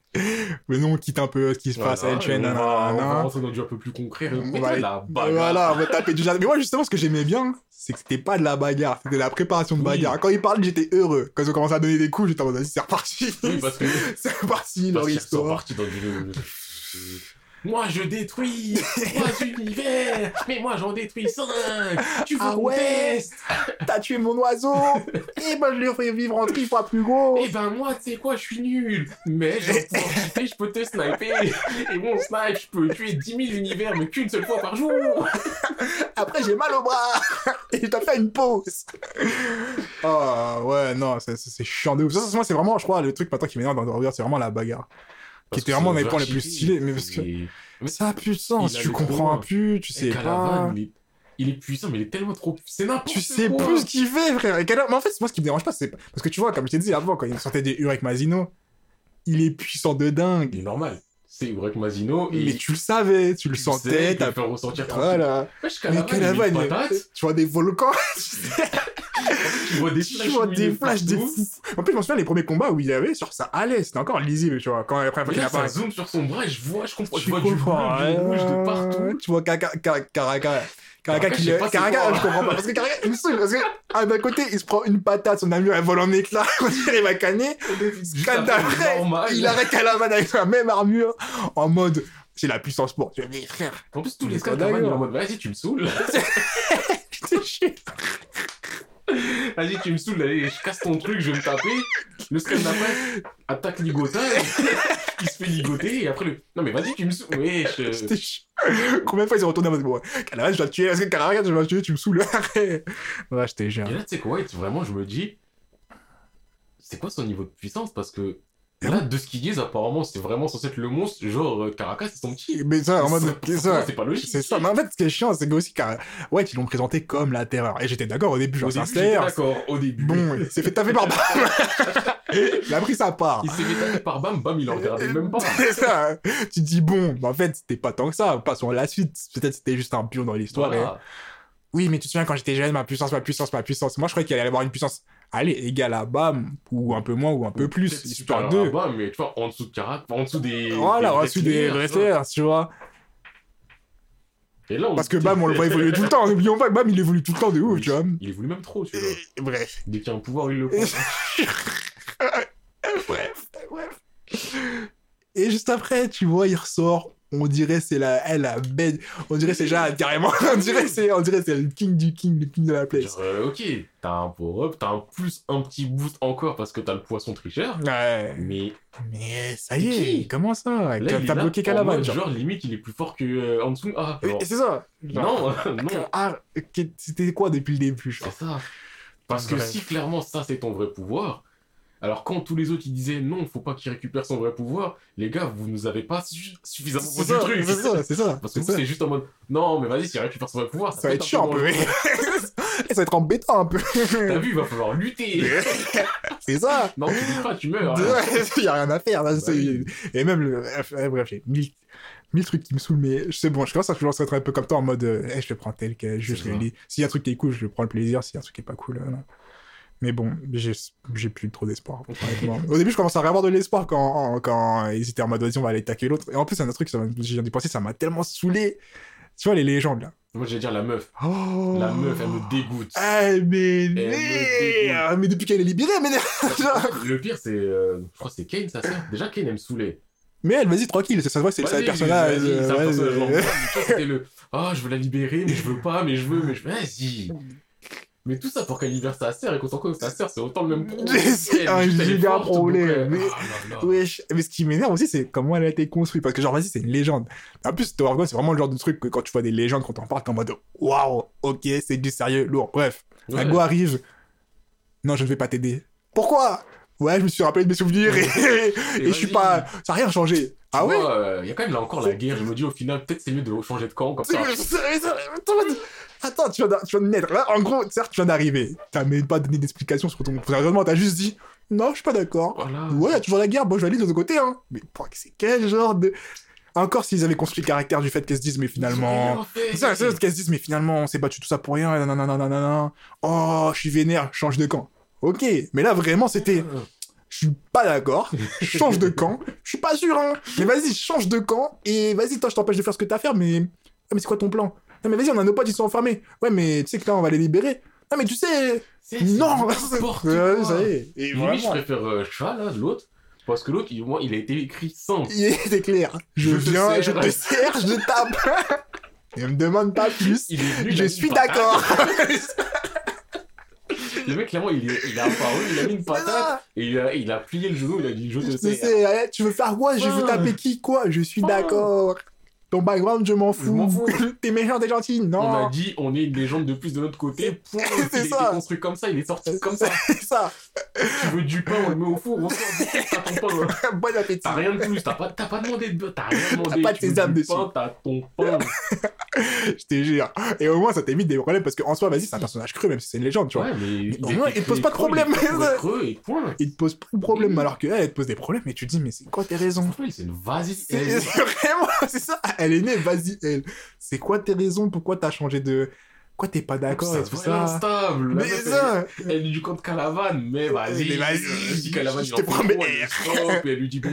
Mais non, on quitte un peu ce qui se Voilà, passe à et Elchen. on, va, on va nanana. rentrer dans du un peu plus concret. On va- la bagarre. Voilà, on va taper du jardin. Mais moi, justement, ce que j'aimais bien, c'est que c'était pas de la bagarre, c'était de la préparation de Oui. bagarre. Quand ils parlaient, j'étais heureux. Quand ils ont commencé à donner des coups, j'étais en mode, c'est reparti. Oui, parce que c'est reparti, leur histoire. partis dans du. Moi je détruis trois univers, mais moi j'en détruis cinq. Tu veux Ah ouais T'as tué mon oiseau Et ben, je lui ferai vivre en tri fois plus gros. Eh ben moi tu sais quoi, je suis nul, mais chuter, je peux te sniper. Et mon snipe, je peux tuer 10 000 univers, mais qu'une seule fois par jour. Après, j'ai mal au bras. Et je dois faire une pause. Ah, ouais, non, c'est- chiant de ouf. Ça, moi, c'est vraiment, je crois, le truc maintenant qui m'énerve dans Warrior, c'est vraiment la bagarre. Qui était vraiment un des points les plus stylés, mais parce que- Mais Ça a plus de sens, tu comprends loin. plus, tu sais pas. Il est... il est puissant, mais il est tellement trop. C'est n'importe Tu sais quoi. plus ce qu'il fait, frère. Et Mais en fait, moi, ce qui me dérange pas, c'est parce que tu vois, comme je t'ai dit avant, quand il sortait des Ur avec Mazino, il est puissant de Il est dingue. normal. C'est Eurek Mazino. Et Mais tu le savais, tu le tu sentais, t'as fais ressentir tranquille. Voilà. Wesh, Mais il- patate, tu vois des volcans, tu sais, tu vois des flashs, vois des flashs de partout. fou. En plus, je me souviens, les premiers combats où il y avait, sur ça allait, c'était encore lisible, tu vois, quand la première fois qu'il ça apparaît. zoome sur son bras je vois, je comprends, je Tu vois du bleu, du rouge de partout. Tu vois Caraca, Caraca, qui le- Caraca, je comprends pas. Parce que Caraca, il me saoule. Parce que, ah, d'un côté, il se prend une patate, son armure, elle vole en éclats, on dirait, il va canner. Quand après, d'après, il arrête Calaman avec la même armure, en mode, c'est la puissance pour. Tu vois, mais frère, En plus, tous les quoi, scans, Canavan, il est en mode, vas-y, tu me saoules. je te. Vas-y, tu me saoules, allez, je casse ton truc, je vais me taper. Le scan d'après attaque Ligota, il se fait ligoter, et après le. Non, mais vas-y, tu me saoules. Ouais, je. Combien de fois ils sont retournés en mode, bon, Calaman, je dois te tuer, parce que je dois te tuer, tu me saoules. ouais, je jure. Et là, tu sais quoi, vraiment, je me dis. C'est quoi son niveau de puissance? Parce que. Et Là, de ce qu'ils disent, apparemment, c'est vraiment censé être le monstre. Genre, euh, Caracas, c'est son petit. Mais ça, en mode, c'est ça. C'est pas logique. C'est ça. Mais en fait, ce qui est chiant, c'est que aussi, car... ouais, ils l'ont présenté comme la terreur. Et j'étais d'accord au début, genre, Au c'est d'accord, au début. Bon, il s'est fait taper par Bam. il a pris sa part. Il s'est fait taper par Bam, Bam, il en regardait même pas. C'est ça. Tu te dis, bon, bah, en fait, c'était pas tant que ça. Passons à la suite. Peut-être c'était juste un pion dans l'histoire. et- Voilà. Oui, mais tu te souviens quand j'étais jeune, ma puissance, ma puissance, ma puissance. Moi, je croyais qu'il allait avoir une puissance, allez, égale à Bam, ou un peu moins, ou un peu plus, histoire supérieur de. à Bam, mais tu vois, en dessous de Carac, en dessous des. Voilà, reçu des wrestlers, tu vois. Et là, on Parce que Bam, on le voit évoluer tout le temps. N'oublions pas que Bam, il évolue tout le temps de ouf, tu vois. Il évolue même trop, tu vois. Bref. Dès qu'il y a un pouvoir, il le prend. bref, bref. Et juste après, tu vois, il ressort. On dirait c'est la, elle, la bête. On dirait c'est déjà carrément. On dirait c'est, on dirait c'est le king du king, le king de la place. Euh, ok, t'as un power-up, t'as un plus un petit boost encore parce que t'as le poisson tricheur. Ouais. Mais Mais ça y est, Qui commence ça? là, T'as t'as bloqué Calaban, genre. genre, limite, il est plus fort que euh, Hansun. Ah, genre, c'est ça. Genre, non, non, Ah, c'était quoi depuis le début, c'est ça. Parce que si clairement ça c'est ton vrai pouvoir, alors quand tous les autres ils disaient non, faut pas qu'il récupère son vrai pouvoir, les gars, vous nous avez pas su- suffisamment C'est vendu le truc. c'est ça, c'est ça. Parce que c'est c'est juste en mode non, mais vas-y, s'il récupère son vrai pouvoir, Ça va être chiant un peu. ça va être embêtant un peu. T'as vu, il va falloir lutter. c'est ça. non, tu luttes pas, tu meurs. Il y a rien à faire. Là, Bah c'est-. Et même, le... euh, bref, j'ai mille... mille trucs qui me saoulent, mais je sais bon, je commence à toujours être un peu comme toi en mode, euh, Eh, je le prends tel quel, C'est le lis. S'il y a un truc qui est cool, je prends le plaisir. S'il y a un truc qui est pas cool, euh, non. Mais bon, j'ai plus trop d'espoir. Au début, je commence à avoir de l'espoir quand, quand ils étaient en mode, vas-y, on va aller attaquer l'autre. Et en plus, un autre truc, ça j'ai d'y penser, ça m'a tellement saoulé. Tu vois, les légendes, là. Moi, j'allais dire la meuf. Oh. La meuf, elle me dégoûte. Mais me merde. Mais depuis qu'elle est libérée, mais genre- Le pire, c'est. euh, je crois que c'est Kane, sa sœur. Déjà, Kane, elle me saoulait. Mais elle, vas-y, tranquille, ça se voit, c'est Vas-y, personnage. vas-y, c'est un personnage euh, C'était le. Ah, je veux la libérer, mais je veux pas, mais je veux, mais je. Vas-y. Mais tout ça pour qu'elle libère sa sœur et qu'on s'en compte que sa sœur, c'est autant le même problème. C'est un giga problème, euh, mais- ah. Wesh. Mais ce qui m'énerve aussi, c'est comment elle a été construite. Parce que, genre, vas-y, c'est une légende. En plus, Tower God, c'est vraiment le genre de truc que quand tu vois des légendes, quand t'en parles, t'es en mode waouh, ok, c'est du sérieux, lourd. Bref, Ouais. un go arrive. Non, je ne vais pas t'aider. Pourquoi? Ouais, je me suis rappelé de mes souvenirs et, et je suis pas. Ça n'a rien changé. Ah ouais euh, Il y a quand même là encore la guerre. Je me dis au final, peut-être c'est mieux de changer de camp comme ça. Attends, tu viens, de, tu viens de naître. Là, en gros, certes, tu viens d'arriver. T'as même pas donné d'explication sur ton. Sérieusement, t'as juste dit Non, je suis pas d'accord. Voilà. Ouais, il y a toujours la guerre, bon, je vais aller de l'autre côté, hein. Mais c'est quel genre de. Encore s'ils avaient construit le caractère du fait qu'elles se disent, mais finalement. C'est ça, c'est ça, qu'elles se disent, mais finalement, on s'est battu tout ça pour rien, nanana, nanana. Oh, je suis vénère, change de camp. Ok, mais là, vraiment, c'était. Je suis pas d'accord, change de camp, je suis pas sûr, hein. Mais vas-y, change de camp, et vas-y, toi, je t'empêche de faire ce que t'as à faire, mais. Ouais, mais c'est quoi ton plan? Non, mais vas-y, on a nos potes, ils sont enfermés. Ouais, mais tu sais que là, on va les libérer. Non, mais tu sais. C'est- c'est Non Ouais, quoi. ça y est. Et Limite, je préfère euh, Chat, là, de l'autre. Parce que l'autre, il, moi, il a été écrit simple. il est clair. Je, Je te viens, je te serre, je tape. Et me demande pas plus. Il est venu, il a Je suis d'accord. Le mec, clairement, il il est apparu, il a mis une patate, et il a, il a plié le genou, il a dit Je te sais. tu veux faire quoi? Je veux Ah. taper qui Quoi? Je suis Ah. d'accord. Ton background, je m'en fous. t'es méchant, t'es gentil. On a Non. dit On est une légende de plus de notre côté. C'est il a été ça. construit comme ça, il est sorti comme ça. C'est ça. Tu veux du pain, on le met au four, on sort du t'as ton pain. bon appétit. T'as rien de plus, t'as pas, pas demandé de t'as rien demandé. T'as pas sésame du dessus. T'as ton pain. Je te jure. Et au moins, ça t'évite des problèmes parce qu'en soi, vas-y, c'est un personnage creux, même si c'est une légende, tu vois. Ouais, mais. au moins, il te pose pas de problème. Il est creux et point. Il te pose pas de problème, alors qu'elle, elle te pose des problèmes, et tu te dis, mais c'est quoi tes raisons? C'est une vas-y. C'est vraiment, c'est ça. Elle est née, vas-y, elle. C'est quoi tes raisons? Pourquoi t'as changé de. Pourquoi t'es pas d'accord et tout ça? instable. Mais ça Elle, elle est du camp de Calavane, mais vas-y. Mais vas-y, Calavane, je te promets. elle et lui dit bon.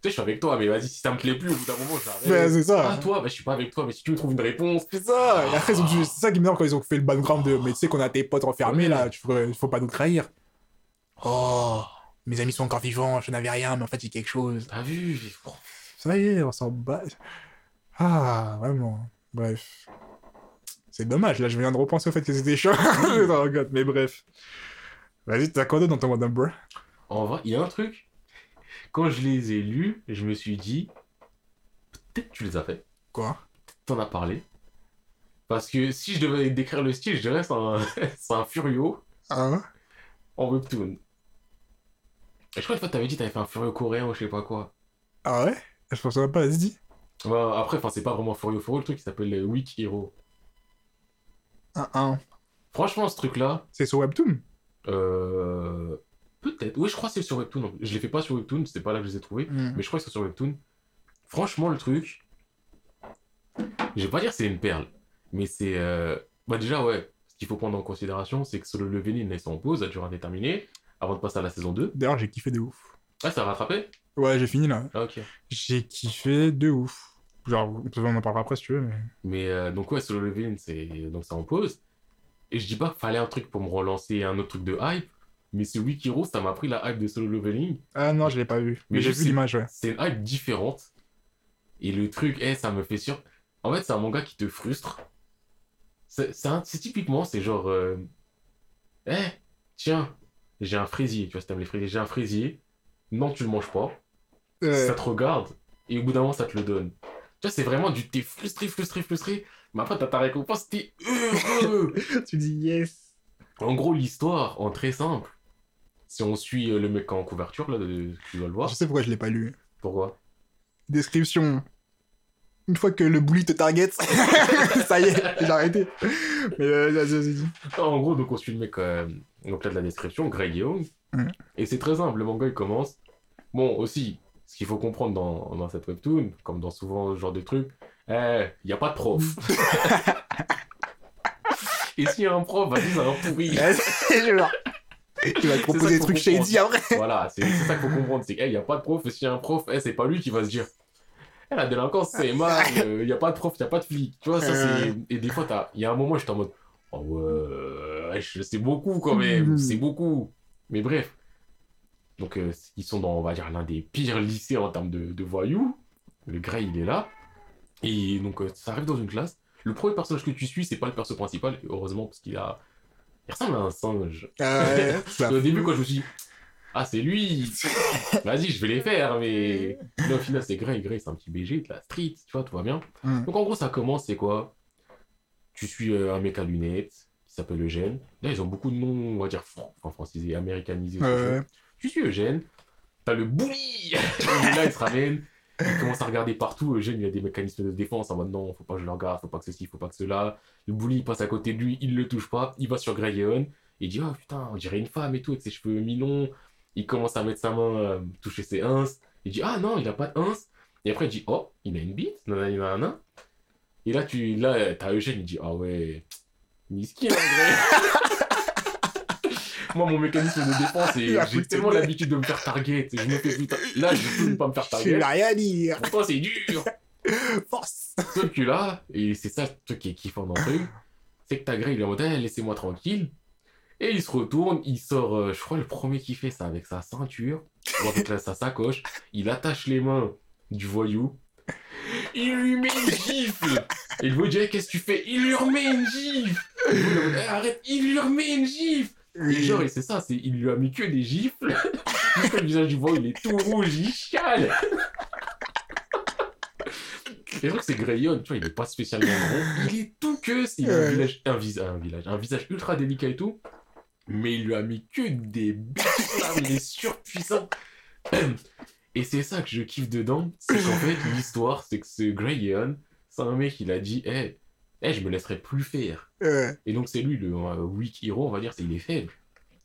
Tu sais, je suis avec toi, mais vas-y, si ça me plaît plus, au bout d'un moment, j'arrête. c'est ça. Ah, toi, bah, je suis pas avec toi, mais si tu me trouves une réponse. C'est ça. Et après, dû- c'est ça qui me dit quand ils ont fait le background de. Mais tu sais qu'on a tes potes enfermés Ouais. là, tu faut, faut pas nous trahir. Oh, mes amis sont encore vivants, je n'avais rien, mais en fait, j'ai quelque chose. T'as vu Ça y est, on s'en bat. Ah, vraiment. Bref. C'est dommage, là, je viens de repenser au fait que c'était chaud. mais bref. Vas-y, t'as quoi d'autre dans ton One Number En vrai, il y a un truc. Quand je les ai lus, je me suis dit, peut-être tu les as fait. Quoi? T'en as parlé. Parce que si je devais décrire le style, je dirais c'est un, c'est un Furio Hein en webtoon. Et je crois que t'avais dit t'avais fait un Furio coréen ou je sais pas quoi. Ah ouais? Je pense même pas, vas-y, dis. Ouais, après, enfin, c'est pas vraiment Furio Furio, le truc qui s'appelle le Weak Hero. Un, un. Franchement, ce truc-là, C'est sur Webtoon? euh... peut-être. Oui, je crois que c'est sur Webtoon. Je les fais pas sur Webtoon, c'était pas là que je les ai trouvés. Hmm. Mais je crois que c'est sur Webtoon. Franchement, le truc, je vais pas dire que c'est une perle, mais c'est. euh, Bah, déjà, ouais, ce qu'il faut prendre en considération, c'est que Solo Leveling est en pause à durée indéterminée avant de passer à la saison 2. D'ailleurs, j'ai kiffé de ouf. Ah, ça a rattrapé? Ouais, j'ai fini là. Ah, ok. J'ai kiffé de ouf. Genre, on en parlera après si tu veux, mais. Mais euh, donc, ouais, Solo Leveling, c'est donc c'est en pause. Et je dis pas qu'il fallait un truc pour me relancer un autre truc de hype, mais ce Wikiro, ça m'a pris la hype de Solo Leveling. Ah non, je l'ai pas vu. Mais Mais j'ai vu l'image, ouais. C'est une hype différente. Et le truc, eh, ça me fait sûr. En fait, c'est un manga qui te frustre. C'est c'est un- c'est typiquement, c'est genre. euh, Eh, tiens, j'ai un fraisier. Tu vois, si t'aimes les fraisiers, j'ai un fraisier. Non, tu le manges pas. Euh, Ça te regarde. Et au bout d'un moment, ça te le donne. Tu vois, c'est vraiment du. T'es frustré, frustré, frustré. Mais après, t'as ta récompense, t'es heureux. tu dis yes. en gros, l'histoire, en très simple. Si on suit euh, le mec en couverture, là, tu dois le voir. Je sais pourquoi je l'ai pas lu. Pourquoi? Description. Une fois que le bully te target, ça y est, j'ai arrêté. Mais euh, vas-y, vas-y. En gros, donc on suit le mec, euh, donc là de la description, Greg Young. Et c'est très simple, le manga il commence. Bon, aussi, ce qu'il faut comprendre dans, dans cette webtoon, comme dans souvent ce genre de trucs, il n'y a pas de prof. Et s'il y a un prof, vas-y, c'est un pourri. Tu vas te proposer des trucs shady après. voilà, c'est ça qu'il faut comprendre, c'est qu'il n'y a pas de prof, et s'il y a un prof, eh, c'est pas lui qui va se dire. Eh, la délinquance, c'est mal, il n'y a pas de prof, il n'y a pas de flic. Tu vois, ça c'est. Et des fois, il y a un moment, j'étais en mode. Oh ouais, c'est beaucoup quand même, Mhm. c'est beaucoup. Mais bref. Donc, euh, ils sont dans, on va dire, l'un des pires lycées en termes de, de voyous. Le Grey, il est là. Et donc, euh, ça arrive dans une classe. Le premier personnage que tu suis, c'est pas le perso principal, heureusement, parce qu'il a. Il ressemble à un singe. Ça Au début, quand je me suis dit, ah, c'est lui, vas-y, je vais les faire, mais. Mais au final, c'est Grey. Grey, c'est un petit BG de la street, tu vois, tout va bien. Mm. Donc, en gros, ça commence, c'est quoi? Tu suis euh, un mec à lunettes qui s'appelle Eugène. Là, ils ont beaucoup de noms, on va dire, enfin, francisés, américanisés. Je suis Eugène. T'as le Et Là, il se ramène. Il commence à regarder partout. Eugène, il a des mécanismes de défense en mode non, faut pas que je le regarde, faut pas que ceci, faut pas que cela. Le bully, il passe à côté de lui, il le touche pas. Il va sur Grey. Il dit, oh putain, on dirait une femme et tout, avec ses cheveux mi-longs. Il commence à mettre sa main, euh, toucher ses ins. Il dit, ah non, il a pas de ins. Et après, il dit, oh, il a une bite, nanana, nanana. Et là, tu, là, t'as Eugène, il dit, ah ouais, miskin, en vrai. Moi, mon mécanisme de défense, a j'ai tellement le- l'habitude de me faire target. Je me fais putain. Là, je peux pas me faire Tu target. n'as rien à dire. Pourtant, c'est dur. Force. Sauf que là, et c'est ça le truc qui est kiffant dans le truc, c'est que ta grille, il est en mode, laissez-moi tranquille. Et il se retourne, il sort, euh, je crois, le premier qui fait ça avec sa ceinture, ou avec la- sa sacoche, il attache les mains du voyou, il lui met une gifle. Et le voyou dit, Eh, qu'est-ce que tu fais? Il lui remet une gifle. Et Eh, arrête, il lui remet une gifle. Et genre, et c'est ça, c'est, il lui a mis que des gifles. Jusqu'à le visage du voyou, il est tout rouge, il chiale. Et je crois que c'est Greyon, tu vois, il est pas spécialement gros. Il est tout que, il a un, village, un, vis- un village, un visage ultra délicat et tout. Mais il lui a mis que des mais il est surpuissant. Et c'est ça que je kiffe dedans, c'est qu'en fait, l'histoire, c'est que ce Grey Yeon, c'est un mec, il a dit, hé, hey, je me laisserai plus faire. Ouais. Et donc, c'est lui, le euh, weak hero, on va dire, c'est il est faible.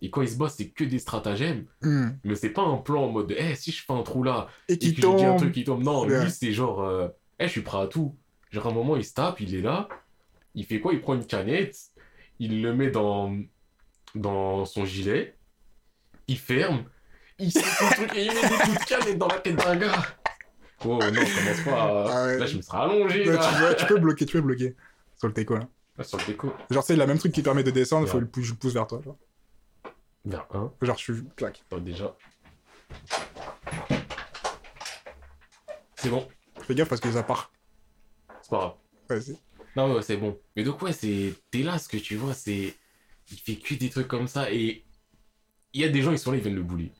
Et quand il se bosse, c'est que des stratagèmes, Hmm. mais c'est pas un plan en mode, hé, si je fais un trou là, Et et que je dis un tombe. truc qui tombe. Non, Ouais. lui, c'est genre, euh, Eh, je suis prêt à tout. Genre, à un moment, il se tape, il est là, il fait quoi? Il prend une canette, il le met dans, dans son gilet, il ferme, il sait son truc et il met des coups de canette dans la tête d'un gars. Oh non, commence pas. à- Ah ouais. Là, je me serais allongé. Là. tu, vois, tu peux bloquer, tu peux bloquer sur le teco là. Là, sur le déco. Genre, c'est la même truc qui permet de descendre, faut le pousse, je pousse vers toi. Genre, Vers un. genre je suis clac. Attends, déjà. C'est bon, Fais gaffe parce que ça part. c'est pas grave. Vas-y. Non, ouais, c'est bon. Mais donc, ouais, c'est. T'es là, ce que tu vois, c'est. Il fait que des trucs comme ça et. Il y a des gens, ils sont là, ils viennent le bully.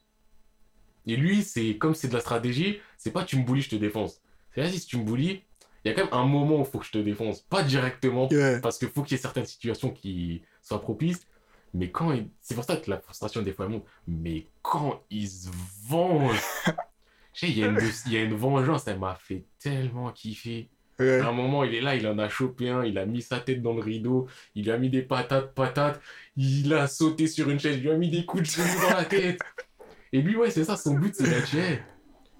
Et lui, c'est comme c'est de la stratégie, c'est pas tu me bullies, je te défonce. C'est vas-y, si tu me bullies, il y a quand même un moment où il faut que je te défonce. Pas directement, Ouais. parce qu'il faut qu'il y ait certaines situations qui soient propices. Mais quand il... C'est pour ça que la frustration, des fois, monte. Mais quand il se venge. Je sais, il y, a une... il y a une vengeance, elle m'a fait tellement kiffer. Ouais. À un moment, il est là, il en a chopé un, il a mis sa tête dans le rideau, il lui a mis des patates, patates, il a sauté sur une chaise, il lui a mis des coups de cheveux dans la tête. Et lui, ouais, c'est ça, son but, c'est d'être hey,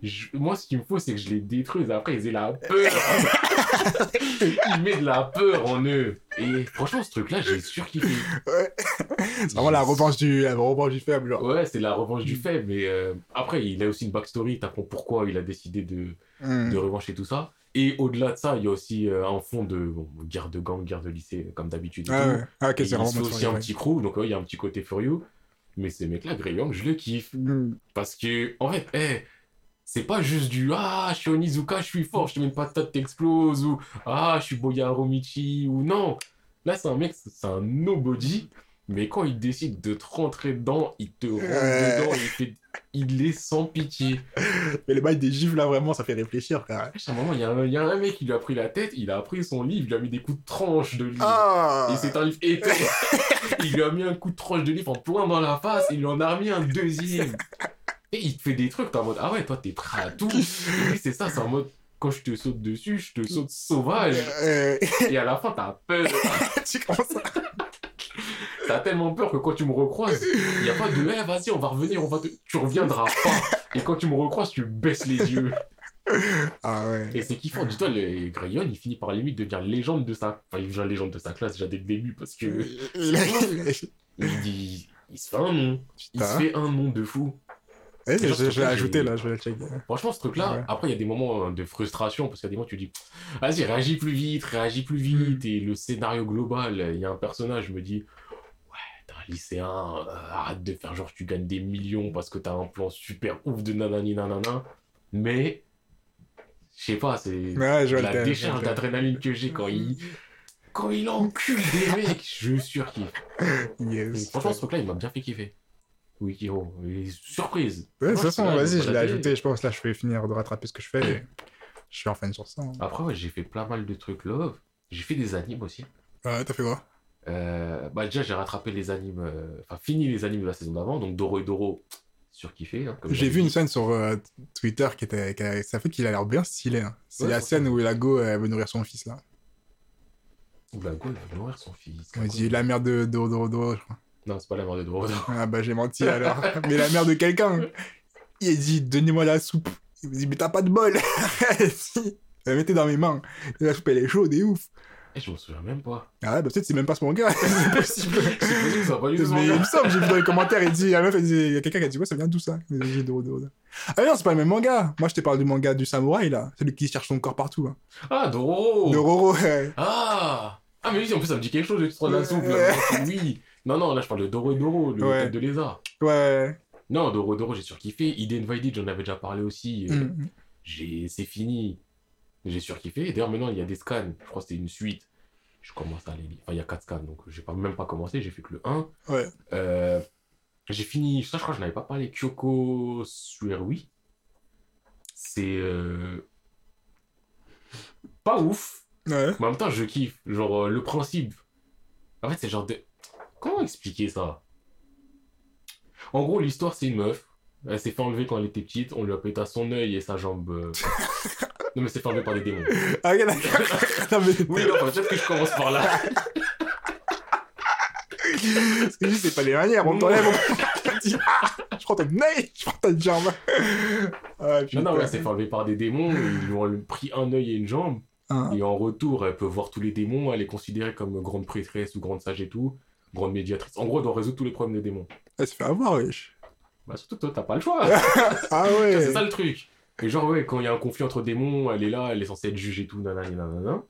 je- Moi, ce qu'il me faut, c'est que je les détruise. Après, ils aient la peur. il met de la peur en eux. Et franchement, ce truc-là, j'ai surkiffé. C'est vraiment la revanche du, la revanche du faible. Genre. Ouais, c'est la revanche du fait, mais euh, après, il a aussi une backstory, t'apprends pourquoi il a décidé de, Hmm. de revancher tout ça. Et au-delà de ça, il y a aussi euh, un fond de bon, guerre de gang, guerre de lycée, comme d'habitude. Ah ouais. Ah, ok, Et c'est aussi un ouais. petit crew, donc ouais, il y a un petit côté furieux. Mais ces mecs-là, Grey Young, je le kiffe. Hmm. Parce que, en fait, eh, c'est pas juste du Ah, je suis Onizuka, je suis fort, je te mets une patate, t'exploses, ou Ah, je suis Boya Romichi, ou non. Là, c'est un mec, c'est un nobody, mais quand il décide de te rentrer dedans, il te rentre Ouais. dedans, il, fait... il est sans pitié. Mais les bails des gifs là, vraiment, ça fait réfléchir, frère. À un moment, il y, a un- il y a un mec qui lui a pris la tête, il a pris son livre, il lui a mis des coups de tranche de livre. Ah Et c'est un livre épais. il lui a mis un coup de tranche de livre en plein dans la face, et il lui en a remis un deuxième. Et il te fait des trucs, t'es en mode, ah ouais, toi t'es prêt à tout. Et lui, c'est ça, c'est en mode, quand je te saute dessus, je te saute sauvage. Euh, Et à la fin, t'as peur. tu commences à... T'as tellement peur que quand tu me recroises, il n'y a pas de, eh, vas-y, on va revenir, on va te... Tu reviendras pas. Et quand tu me recroises, tu baisses les yeux. Ah ouais. Et c'est kiffant. Dis-toi, le Grayon, il finit par limite devenir légende de sa... Enfin, il devient légende de sa classe déjà dès le début parce que... Il a- il dit- il se fait un nom. Il se fait un nom de fou. Eh, je, vais ajouter là, je vais le checker. Franchement, ce truc-là, Ouais. après, il y a des moments euh, de frustration parce qu'il y a des moments où tu dis, vas-y, réagis plus vite, réagis plus vite. Et le scénario global, il y a un personnage, je me dis, ouais, t'es un lycéen, euh, arrête de faire genre tu gagnes des millions parce que t'as un plan super ouf de nanani nanana. Mais, je sais pas, c'est Ouais, la décharge d'adrénaline que j'ai quand il. Quand il encule des mecs, je surkiffe. Yes. Franchement, ce truc-là, il m'a bien fait kiffer. Wikiro. Et surprise. Ouais, de toute façon, vas-y, je l'ai ajouté. Je pense là, je vais finir de rattraper ce que je fais. et Je suis enfin sur ça. hein. Après, ouais, j'ai fait pas mal de trucs love. J'ai fait des animes aussi. Ouais, t'as fait quoi? Euh, bah, déjà, j'ai rattrapé les animes. euh, Enfin, fini les animes de la saison d'avant. Donc, Doro et Doro, surkiffé. Hein, comme J'ai j'avais vu une scène sur euh, Twitter qui était. qui a- Ça fait qu'il a l'air bien stylé. hein. C'est Ouais, la franchement. scène où Elago euh, veut nourrir son fils là. La go, elle va nourrir son fils. On dit la mère de Doro Doro Doro, je crois. Non, c'est pas la mère de Doro. Ah bah j'ai menti alors. mais la mère de quelqu'un. Il dit donnez-moi la soupe. Il me dit mais t'as pas de bol. si. Elle mettez dans mes mains. Et la soupe elle est chaude et ouf. Eh, je m'en souviens même pas. Ah ouais, bah peut-être c'est même pas ce manga. c'est possible. C'est possible ça a pas eu de Mais il me semble, j'ai vu dans les commentaires, il dit, la meuf, il y a quelqu'un qui a dit, ouais, ça vient d'où ça? Ah non, c'est pas le même manga. Moi, je te parle du manga du samouraï, là. Celui qui cherche son corps partout. Hein. Ah, Doro De Roro, ouais. Ah Ah, mais oui, en plus, ça me dit quelque chose, le titre de la soupe. Là. Oui Non, non, là, je parle de Doro et Doro, le Ouais. tête de lézard. Ouais. Non, Doro Doro, j'ai surkiffé. Id Invited, j'en avais déjà parlé aussi. Euh, Mm. j'ai c'est fini. J'ai surkiffé. Et D'ailleurs, maintenant, il y a des scans. Je crois que c'est une suite. Je commence à les lire. Enfin, il y a 4 scans, donc j'ai pas, même pas commencé. J'ai fait que le 1. Ouais. Euh, j'ai fini. Ça, je crois que je n'avais pas parlé. Kyoko Suerui. C'est. euh, Pas ouf. Ouais. Mais en même temps, je kiffe. Genre, le principe. En fait, c'est genre de. Comment expliquer ça? En gros, l'histoire, c'est une meuf. Elle s'est fait enlever quand elle était petite. On lui a pété à son œil et sa jambe. euh. non, mais c'est fait enlever par des démons. Ah, ok, d'accord. Non, mais... Oui, non, enfin, peut-être que je commence par là. Parce que juste, c'est pas les manières. On t'enlève, on dit, ah, je prends ta œil, je prends ta jambe. Ah, Non, putain. non, ouais, elle s'est fait enlever par des démons. Ils lui ont pris un œil et une jambe. Ah. Et en retour, elle peut voir tous les démons. Elle est considérée comme grande prêtresse ou grande sage et tout. Grande médiatrice. En gros, elle doit résoudre tous les problèmes des démons. Elle se fait avoir, wesh. Bah, surtout toi, t'as pas le choix. Ah Tu ouais. C'est ça le truc. Et genre, ouais, quand il y a un conflit entre démons, elle est là, elle est censée être juge et tout, nanani, nanana.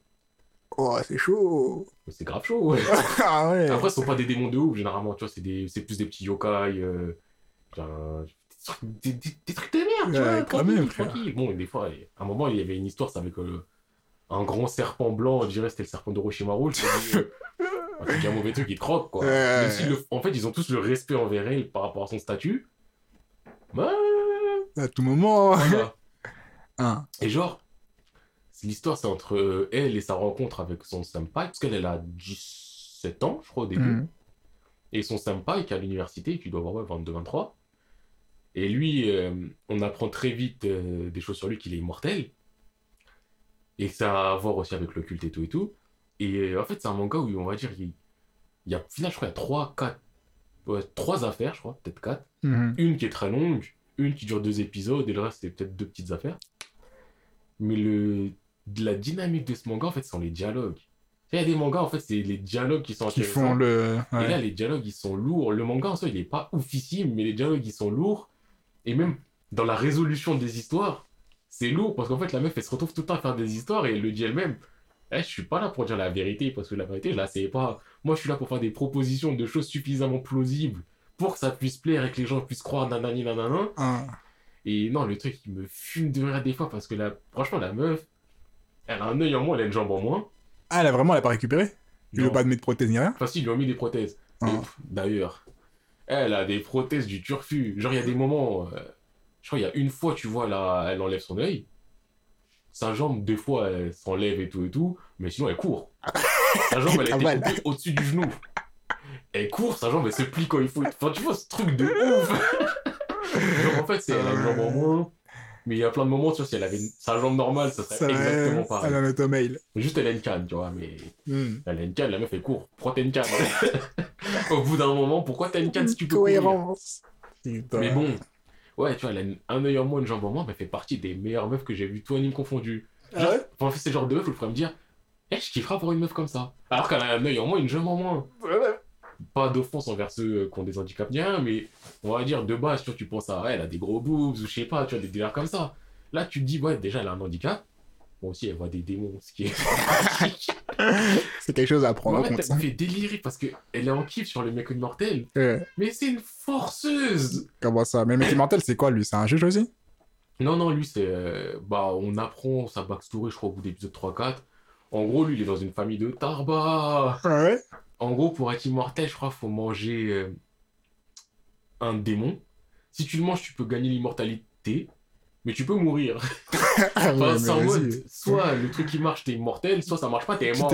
Oh, c'est chaud. Mais c'est grave chaud, ouais. Ah ouais. Après, ce sont pas des démons de ouf, généralement, tu vois, c'est des... c'est plus des petits yokai, euh, genre, des, trucs- des, trucs de merde, tu Ouais, vois, quand même, tranquille. Bon, et des fois, à un moment, il y avait une histoire, c'est avec euh, un grand serpent blanc, je dirais, c'était le serpent d'Orochimaru, vois, euh, un mauvais truc, il croque, quoi. Ouais. Même si le- en fait, ils ont tous le respect envers elle par rapport à son statut. Bah, À tout moment. voilà. Et genre, c'est- l'histoire, c'est entre euh, elle et sa rencontre avec son senpai, parce qu'elle elle a 17 ans, je crois, au début. Hmm. Et son senpai, qui est à l'université, qui doit avoir ouais, 22-23. Et lui, euh, on apprend très vite euh, des choses sur lui, qu'il est immortel. Et ça a à voir aussi avec le culte et tout et tout. Et euh, en fait, c'est un manga où on va dire, il, y a, au final, je crois, il y a 3, 4, ouais, 3 affaires, je crois, peut-être 4 Mhm. une qui est très longue, une qui dure deux épisodes, et le reste, c'est peut-être deux petites affaires. Mais le, de la dynamique de ce manga, en fait, sont les dialogues. Il y a des mangas, en fait, c'est les dialogues qui sont Qui font le. Et là, les dialogues, ils sont lourds. Le manga, en soi, il est pas oufissime, mais les dialogues, ils sont lourds. Et même dans la résolution des histoires, c'est lourd, parce qu'en fait, la meuf, elle se retrouve tout le temps à faire des histoires, et elle le dit elle-même. Eh, je suis pas là pour dire la vérité, parce que la vérité, là, c'est pas... Moi, je suis là pour faire des propositions de choses suffisamment plausibles pour que ça puisse plaire et que les gens puissent croire nanani nanana. Ah. Et non, le truc, il me fume de rire des fois, parce que là, franchement, la meuf, elle a un œil en moins, elle a une jambe en moins. Ah, elle a vraiment, elle a pas récupéré? Il Non. veut pas mettre de prothèse ni rien? Enfin, si, ils lui ont mis des prothèses. Ah. D'ailleurs, elle a des prothèses du turfu. Genre, il y a des moments. euh, je crois, il y a une fois, tu vois, là, elle enlève son œil. Sa jambe, deux fois, elle s'enlève et tout et tout. Mais sinon, elle court. Sa jambe, elle Ah, a été mal. coupée au-dessus du genou. Elle court, sa jambe, elle se plie quand il faut. Enfin, tu vois, ce truc de ouf. Genre, en fait, c'est elle a une jambe en moins. Mais il y a plein de moments, tu vois, si elle avait une- sa jambe normale, ça serait Ça exactement va. pareil. Elle a un automail. Juste, elle a une canne, tu vois, mais. Hmm. Elle a une canne, la meuf elle court. Pourquoi t'as une canne? Au bout d'un moment, pourquoi t'as une canne si tu peux courir? Cohérence. Putain. Mais bon, ouais, tu vois, elle a une- un œil en moins, une jambe en moins, mais elle fait partie des meilleures meufs que j'ai vues, tout anime confondu. Ah ouais Enfin, en fait, c'est le genre de meuf où je pourrais me dire, eh, je kifferais avoir une meuf comme ça. Alors qu'elle a un œil en moins, une jambe en moins. Ouais, ouais. Pas d'offense envers ceux euh, qui ont des handicaps ni rien, mais on va dire de base, tu vois, tu penses à, ouais, elle a des gros boobs ou je sais pas, tu vois, des délires comme ça. Là, tu te dis, ouais, déjà, elle a un handicap. Bon, aussi, elle voit des démons, ce qui est. C'est quelque chose à prendre en Ouais, compte. ça me fait délirer parce que elle est en kiff sur le mec immortel, Ouais. mais c'est une forceuse. Comment ça? Mais le mec immortel, c'est quoi lui? C'est un juge aussi? Non, non, lui, c'est. euh, bah, on apprend sa backstory, je crois, au bout d'épisode 3-4. En gros, lui, il est dans une famille de Tarba. Ouais? En gros, pour être immortel, je crois, faut manger euh, un démon. Si tu le manges, tu peux gagner l'immortalité, mais tu peux mourir. Ah Enfin, ouais, en mode, soit le truc qui marche, t'es immortel, soit ça marche pas, t'es mort.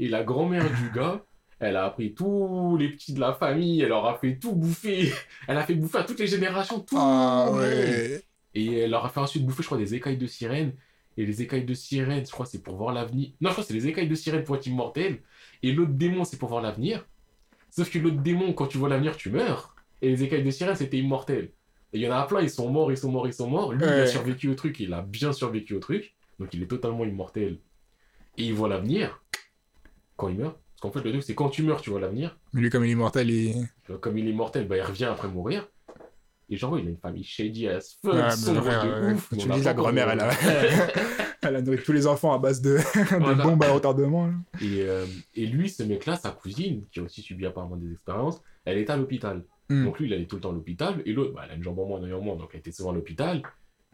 Et la grand-mère du gars, elle a appris tous les petits de la famille, elle leur a fait tout bouffer. Elle a fait bouffer à toutes les générations, tout Ah ouais. Et elle leur a fait ensuite bouffer, je crois, des écailles de sirène. Et les écailles de sirène, je crois, c'est pour voir l'avenir. Non, je crois que c'est les écailles de sirène pour être immortel. Et l'autre démon, c'est pour voir l'avenir. Sauf que l'autre démon, quand tu vois l'avenir, tu meurs. Et les écailles de sirène, c'était immortel. Et il y en a plein, ils sont morts, ils sont morts, ils sont morts. Lui, il a survécu au truc, il a bien survécu au truc. Donc il est totalement immortel. Et il voit l'avenir quand il meurt. Parce qu'en fait, le truc, c'est quand tu meurs, tu vois l'avenir. Mais lui, comme il est immortel, il. Comme il est immortel, bah, il revient après mourir. Et genre, il a une famille shady as fuck, sombre vrai, de ouais. ouf. Tu me dis, la grand-mère, elle a... elle a nourri tous les enfants à base de, de Voilà. bombes à retardement. là. Et, euh, et lui, ce mec-là, sa cousine, qui a aussi subi apparemment des expériences, elle est à l'hôpital. Hmm. Donc lui, il allait tout le temps à l'hôpital. Et l'autre, bah, elle a une jambe en moins, un en moins, donc elle était souvent à l'hôpital.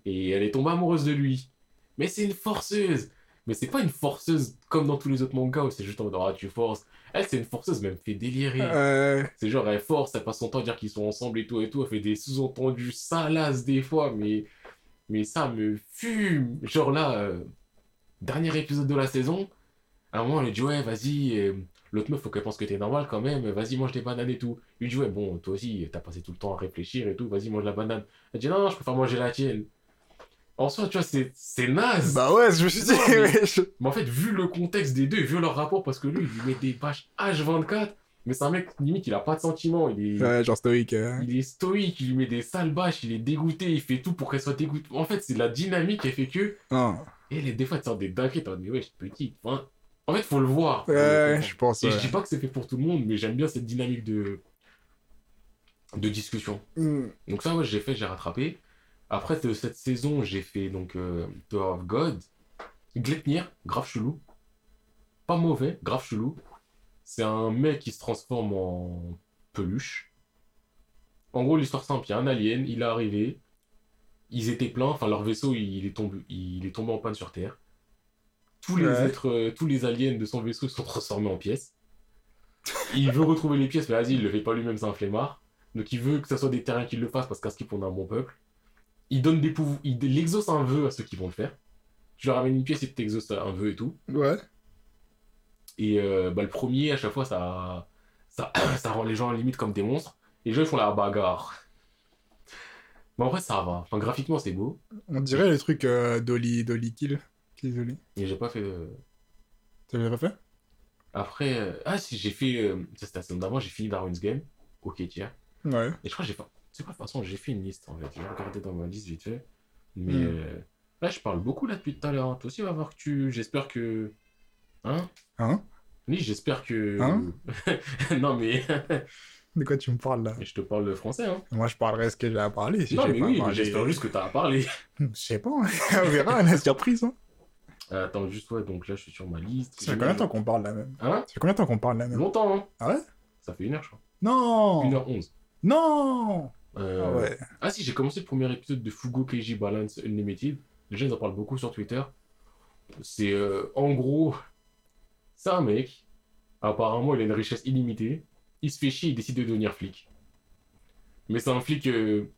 Et elle est tombée amoureuse de lui. Mais c'est une forceuse. Mais c'est pas une forceuse comme dans tous les autres mangas où c'est juste en mode, ah, tu forces. Elle, c'est une forceuse, mais elle me fait délirer. Euh, C'est genre, elle force, elle passe son temps à dire qu'ils sont ensemble et tout et tout. Elle fait des sous-entendus salaces des fois, mais, mais ça me fume. Genre là, euh, dernier épisode de la saison, à un moment, elle dit, ouais, vas-y, euh, L'autre meuf, faut qu'elle pense que t'es normal quand même. Vas-y, mange des bananes et tout. Il dit, ouais, bon, toi aussi, t'as passé tout le temps à réfléchir et tout. Vas-y, mange la banane. Elle dit, non, non, je préfère manger la tienne. En soi, tu vois, c'est c'est naze. Bah ouais, je me suis dit, mais- ouais, je- Mais en fait, vu le contexte des deux, vu leur rapport, parce que lui, il lui met des pages H24, mais c'est un mec, limite, il a pas de sentiments. Il est, Ouais, genre stoïque. euh. il est stoïque, il lui met des sales bâches, il est dégoûté, il fait tout pour qu'elle soit dégoûtée. En fait, c'est la dynamique qui fait que. Et les des fois, tu sors des dingueries, t'en dis, ouais, je suis petite. Enfin, en fait, faut le voir. Ouais, je pense. Et ouais. je dis pas que c'est fait pour tout le monde, mais j'aime bien cette dynamique de, de discussion. Hmm. Donc ça, ouais, j'ai fait, j'ai rattrapé. Après cette saison, j'ai fait donc euh, Tower of God. Gleipnir, grave chelou. Pas mauvais, grave chelou. C'est un mec qui se transforme en peluche. En gros, l'histoire simple, il y a un alien, il est arrivé. Ils étaient pleins, enfin leur vaisseau, il est tombé, il est tombé en panne sur Terre. Tous les Ouais. êtres, euh, tous les aliens de son vaisseau sont transformés en pièces. Il veut retrouver les pièces, mais vas-y, il le fait pas lui-même, c'est un flemmard. Donc il veut que ce soit des terrains qui le fassent parce qu'à ce qu'il on a un bon peuple. Il donne des pouvoirs, il, exauce un vœu à ceux qui vont le faire. Tu leur ramènes une pièce et tu t'exauces un vœu et tout. Ouais. Et euh, bah, le premier, à chaque fois, ça, ça, ça rend les gens limite comme des monstres. Et les gens ils font la bagarre. Mais en vrai, ça va. Enfin, graphiquement, c'est beau. On dirait le truc euh, Dolly, Dolly Kill. Désolé. Et j'ai pas fait. euh, Tu l'avais pas fait Après, euh, ah si, j'ai fait. euh, Ça, c'était la d'avant, j'ai fini Darwin's Game. Ok, tiens. Ouais. Et je crois que j'ai fait. C'est quoi, de toute façon, j'ai fait une liste en fait. Je vais regarder dans ma liste vite fait. Mais Hmm. euh, là, je parle beaucoup là depuis tout à l'heure. hein. Toi aussi, va voir que tu. J'espère que. Hein? Hein? Oui, j'espère que. Hein? Non, mais. De quoi tu me parles là? Je te parle le français, hein. Moi, je parlerai ce que j'ai à parler. Si non, j'ai mais pas à oui, parler- j'espère juste que t'as à parler. Je sais pas. On verra la surprise. Hein. Euh, Attends, juste, ouais, donc là, je suis sur ma liste. Ça fait combien de temps qu'on parle là même? Hein? Ça fait combien de temps qu'on parle là même? Longtemps, hein. Ah ouais? Ça fait une heure, je crois. Non 1h11. Non Euh, Ah ouais. Ah si, j'ai commencé le premier épisode de Fugo KG Balance Unlimited. Les gens ils en parlent beaucoup sur Twitter. C'est euh, en gros, c'est un mec. Apparemment, il a une richesse illimitée. Il se fait chier, il décide de devenir flic. Mais c'est un flic. euh,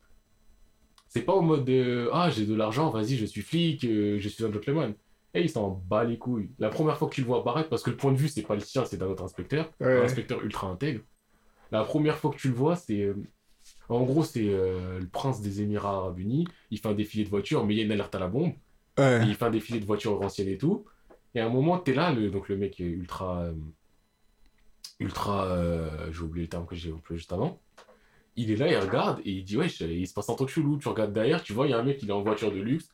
C'est pas au mode de, Ah, j'ai de l'argent, vas-y, je suis flic, je suis un gentleman. Et il s'en bat les couilles. La première fois que tu le vois apparaître, parce que le point de vue, c'est pas le sien, c'est d'un autre inspecteur. Ouais. Un inspecteur ultra intègre. La première fois que tu le vois, c'est. euh, En gros, c'est euh, le prince des Émirats Arabes Unis. Il fait un défilé de voitures, mais il y a une alerte à la bombe. Et il fait un défilé de voitures anciennes et tout. Et à un moment, t'es là, le, donc le mec est ultra. euh, ultra. euh, j'ai oublié le terme que j'ai employé juste avant. Il est là, il regarde et il dit Ouais, il se passe un truc chelou. Tu regardes derrière, tu vois, il y a un mec, il est en voiture de luxe.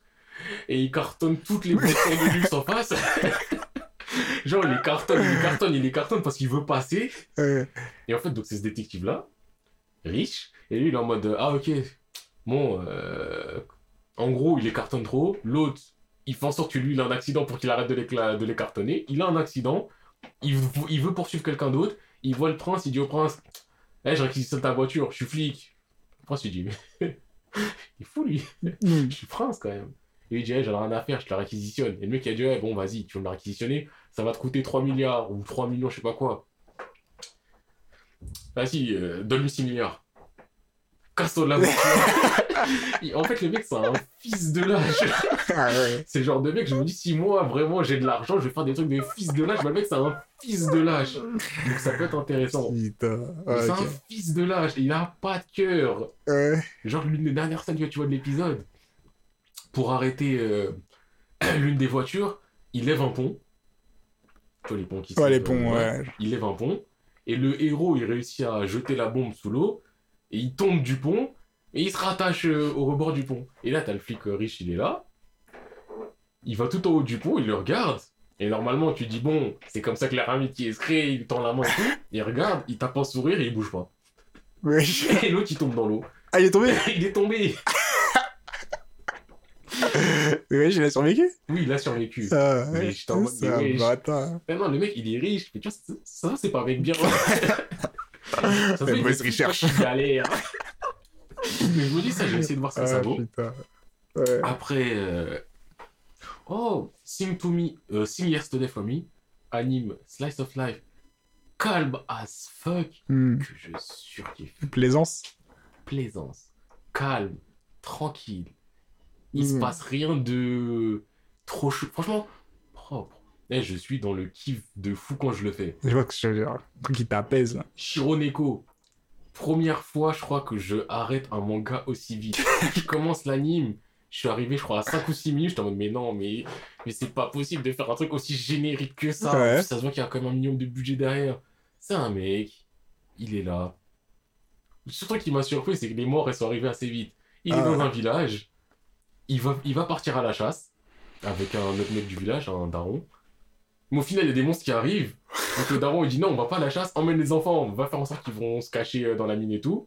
Et il cartonne toutes les voitures de luxe en face. Genre, il les cartonne, il les cartonne, il les cartonne parce qu'il veut passer. Et en fait, donc c'est ce détective-là, riche, et lui, il est en mode Ah, ok, bon, euh, en gros, il les cartonne trop. L'autre, il fait en sorte que lui, il a un accident pour qu'il arrête de les, de les cartonner. Il a un accident, il, veut poursuivre quelqu'un d'autre. Il voit le prince, il dit au prince Eh, je réquisitionne ta voiture, je suis flic. Le prince, il dit Mais il est fou, lui, Mm. je suis prince quand même. Et il dit Eh, j'en ai rien à faire, je te la réquisitionne. Et le mec, il a dit Ouais, bon, vas-y, tu veux me la réquisitionner, ça va te coûter 3 milliards ou 3 millions, je sais pas quoi. Vas-y, euh, donne-lui 6 milliards. Casse-toi de la voiture. En fait, le mec, c'est un fils de lâche. Ah. C'est le genre de mec, je me dis, si moi, vraiment, j'ai de l'argent, je vais faire des trucs de fils de lâche. Mais le mec, c'est un fils de lâche. Donc ça peut être intéressant. Putain. C'est ok. un fils de lâche. Il a pas de cœur. Genre, l'une des dernières scènes que tu vois de l'épisode, pour arrêter euh, l'une des voitures, il lève un pont. Tu vois les ponts qui Ouais, les ponts, ouais. il lève un pont, et le héros, il réussit à jeter la bombe sous l'eau, et il tombe du pont, et il se rattache euh, au rebord du pont. Et là, t'as le flic euh, riche, il est là, il va tout en haut du pont, il le regarde, et normalement, tu dis, bon, c'est comme ça que la amitié se crée, il tend la main et tout, il regarde, il tape un sourire, et il bouge pas. Et l'autre, il tombe dans l'eau. Ah, il est tombé? Il est tombé Ouais, il a survécu Oui, il a survécu. Ah, Mais ouais. j'étais en mode, C'est mais non, le mec, il est riche, mais tu vois, ça, c'est pas mec bien. ça il mauvaise recherche. galère. mais je me dis ça, j'ai essayé de voir ce que ça Ah, vaut. Ouais. Après, euh, oh, Sing to Me, euh, Sing Yesterday for Me, anime Slice of Life, calme as fuck, Hmm. que je surkiffe. Plaisance. Plaisance, calme, tranquille. Il se Mm. passe rien de trop chou. Franchement, propre. Et je suis dans le kiff de fou quand je le fais. Je vois que je veux truc qui t'apaise. Shironeko. Première fois, je crois que je arrête un manga aussi vite. je commence l'anime. Je suis arrivé, je crois, à 5 ou 6 minutes. J'étais en mode, mais non, mais, mais c'est pas possible de faire un truc aussi générique que ça. Ouais. Ça se voit qu'il y a quand même un minimum de budget derrière. C'est un mec. Il est là. Le truc qui m'a surpris, c'est que les morts, elles sont arrivées assez vite. Il est Ah. dans un village. Il va, il va partir à la chasse. Avec un autre mec du village, un daron. Mais au final, il y a des monstres qui arrivent. Donc le daron, il dit non, on va pas à la chasse, emmène les enfants, on va faire en sorte qu'ils vont se cacher euh, dans la mine et tout.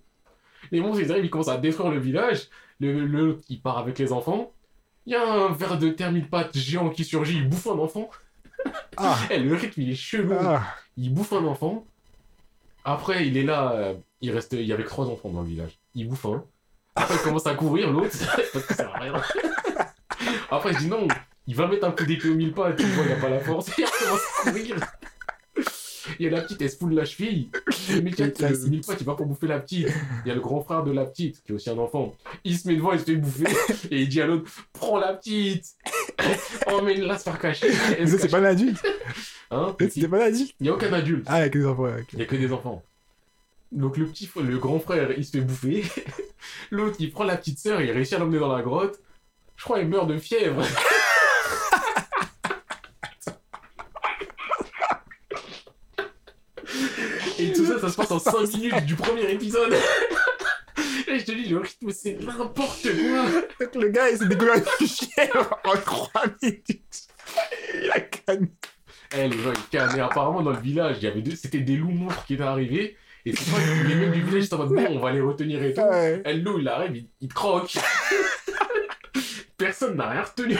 Les monstres, ils arrivent, ils commencent à détruire le village. Le, le, il part avec les enfants. Il y a un ver de thermite pâte géant qui surgit, il bouffe un enfant. Ah, Eh, le rythme, il est chelou. ah. Il bouffe un enfant. Après, il est là, euh, il reste, il y avait trois enfants dans le village. Il bouffe un. Après, il commence à courir l'autre, parce que ça sert à rien. Après, je dis non, il va mettre un coup d'épée au mille pas, tu vois, il a pas la force. Il commence à courir. Il y a la petite, elle se fout de la cheville. Il mille pas, il va pour bouffer la petite. Il y a le grand frère de la petite, qui est aussi un enfant. Il se met devant, il se fait bouffer. Et il dit à l'autre, prends la petite. Emmène-la se faire cacher. Mais ça, c'est pas un adulte. Hein C'était pas un adulte. Il n'y a aucun adulte. Ah, avec les enfants. ok. Il n'y a que des enfants. Donc le petit, le grand frère, il se fait bouffer. L'autre, il prend la petite sœur, il réussit à l'emmener dans la grotte. Je crois qu'il meurt de fièvre. Et tout ça, ça se passe en 5 minutes du premier épisode. Et je te dis, le rythme, c'est n'importe quoi. Donc, le gars, il s'est découvert une fièvre en 3 minutes. Il a canné. Eh, les gens, ils cannent. Et apparemment, dans le village, il y avait deux... c'était des loups monstres qui étaient arrivés. Et c'est pas que les mecs du village étaient en mode, bon, on va les retenir et tout. Ouais. Et le loup, il arrive, il, croque. Personne n'a rien retenu.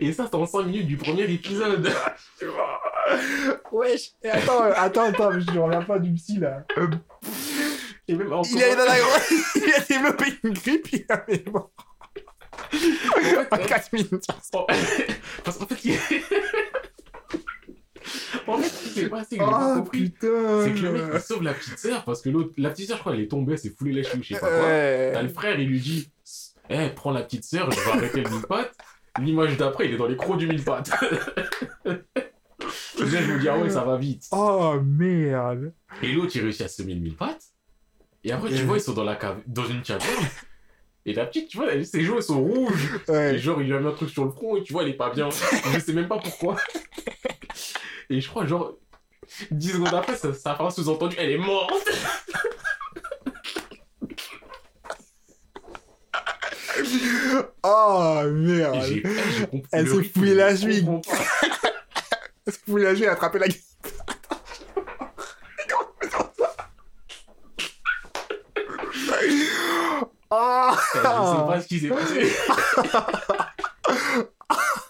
Et ça, c'est en 5 minutes du premier épisode. Wesh. Et attends, euh, attends, attends, mais je reviens pas du psy là. Et même en Il est allé dans la grotte, il a développé une grippe, il a fait mort en 4 minutes. Parce qu'en fait, il... en fait, ce qui s'est passé, que j'ai pas Oh compris, c'est que le mec, il sauve la petite sœur parce que l'autre, la petite sœur, je crois, elle est tombée, elle s'est foulée les cheveux, je sais pas quoi. T'as le frère, il lui dit Eh, prends la petite sœur, je vais arrêter le mille-pattes. L'image d'après, il est dans les crocs du mille-pattes. Déjà, je me dis Ah ouais, ça va vite. Oh merde. Et l'autre, il réussit à semer le mille-pattes. Et après, tu Euh. vois, ils sont dans, la cave... dans une caverne. Et la petite, tu vois, ses joues, elles sont rouges. Et genre, il lui a mis un truc sur le front et tu vois, elle est pas bien. Je sais même pas pourquoi. Et je crois, genre, 10 secondes après, ça, ça fera sous-entendu Elle est morte. Oh merde. j'ai eh, j'ai compris. Elle le s'est fouillée la. Vous voulez jouer attraper la. Oh Je sais pas ce qui s'est passé.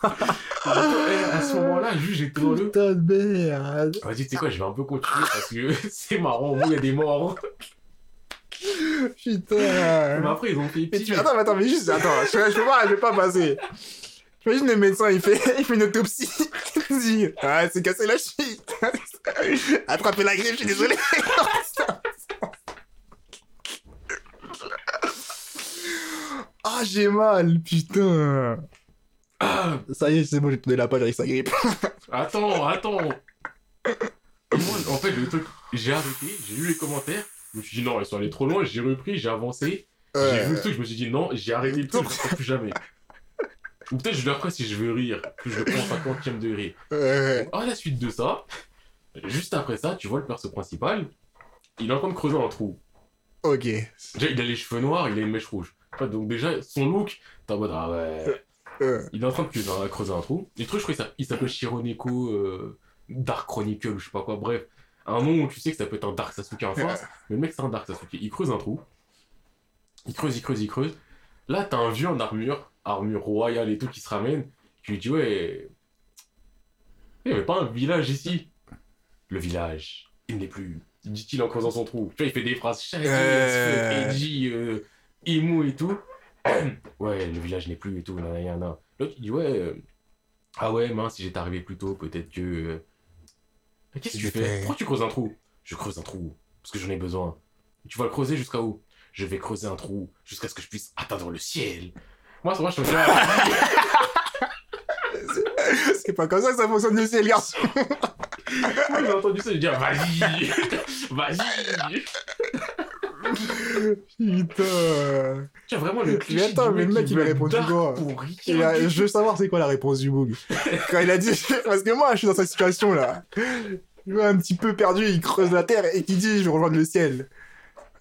À ce moment-là, juste j'étais dans le. Putain de merde. Vas-y, tu sais quoi, je vais un peu continuer parce que c'est marrant, il y a des morts. Putain. Mais après, ils ont fait petit. tu... Attends, attends, mais juste, attends, je, je vais pas passer. J'imagine le médecin, il fait, il fait une autopsie. Il dit, ah, c'est cassé la cheville. Attrapez la grippe, je suis désolé. Ah, j'ai mal, putain. Ah, Ça y est, c'est bon, j'ai tourné la page avec sa grippe. attends, attends. En fait, le truc, j'ai arrêté, j'ai lu les commentaires. Je me suis dit non, ils sont allés trop loin, j'ai repris, j'ai avancé. J'ai vu le truc, je me suis dit non, j'ai arrêté le truc, je ne plus jamais. Ou peut-être je le ferai si je veux rire, que je le prends 50 de rire. Ouais. À la suite de ça, juste après ça, tu vois le perso principal, il est en train de creuser un trou. Ok. Déjà, il a les cheveux noirs, il a une mèche rouge. Donc déjà, son look, t'es en mode, ah ouais... Euh, Il est en train de creuser un, creuser un trou. Et le truc, je crois qu'il s'a- il s'appelle Shironeko euh, Dark Chronicle, ou je sais pas quoi, bref. Un nom où tu sais que ça peut être un Dark Sasuke en face, mais le mec, c'est un Dark Sasuke. Il creuse un trou. Il creuse, il creuse, il creuse. Là, t'as un vieux en armure, armure royale et tout, qui se ramène, qui lui dit, ouais... Il n'y avait pas un village ici? Le village, il n'est plus. Dit-il en creusant son trou. Tu vois, il fait des phrases Euh. edgy, euh, et tout. ouais, le village n'est plus et tout, nan, nan, nan. L'autre, il dit, ouais, euh, ah ouais, mince, si j'étais arrivé plus tôt, peut-être que... euh, Qu'est-ce que tu Je fais? fais- Pourquoi tu creuses un trou? Je creuse un trou, parce que j'en ai besoin. Tu vas le creuser jusqu'à où? Je vais creuser un trou jusqu'à ce que je puisse atteindre le ciel. Moi, moi je dis, ah, C'est pas comme ça que ça fonctionne le ciel, garçon. Moi, j'ai entendu ça, j'ai dit, ah, vas-y, vas-y. Putain. As vraiment le cliché. Mais attends, mais le mec, il m'a répondu quoi Il a- Je veux savoir c'est quoi la réponse du Boog. Quand il a dit, parce que moi je suis dans cette situation là, je un petit peu perdu, il creuse la terre et qui dit je vais rejoindre le ciel.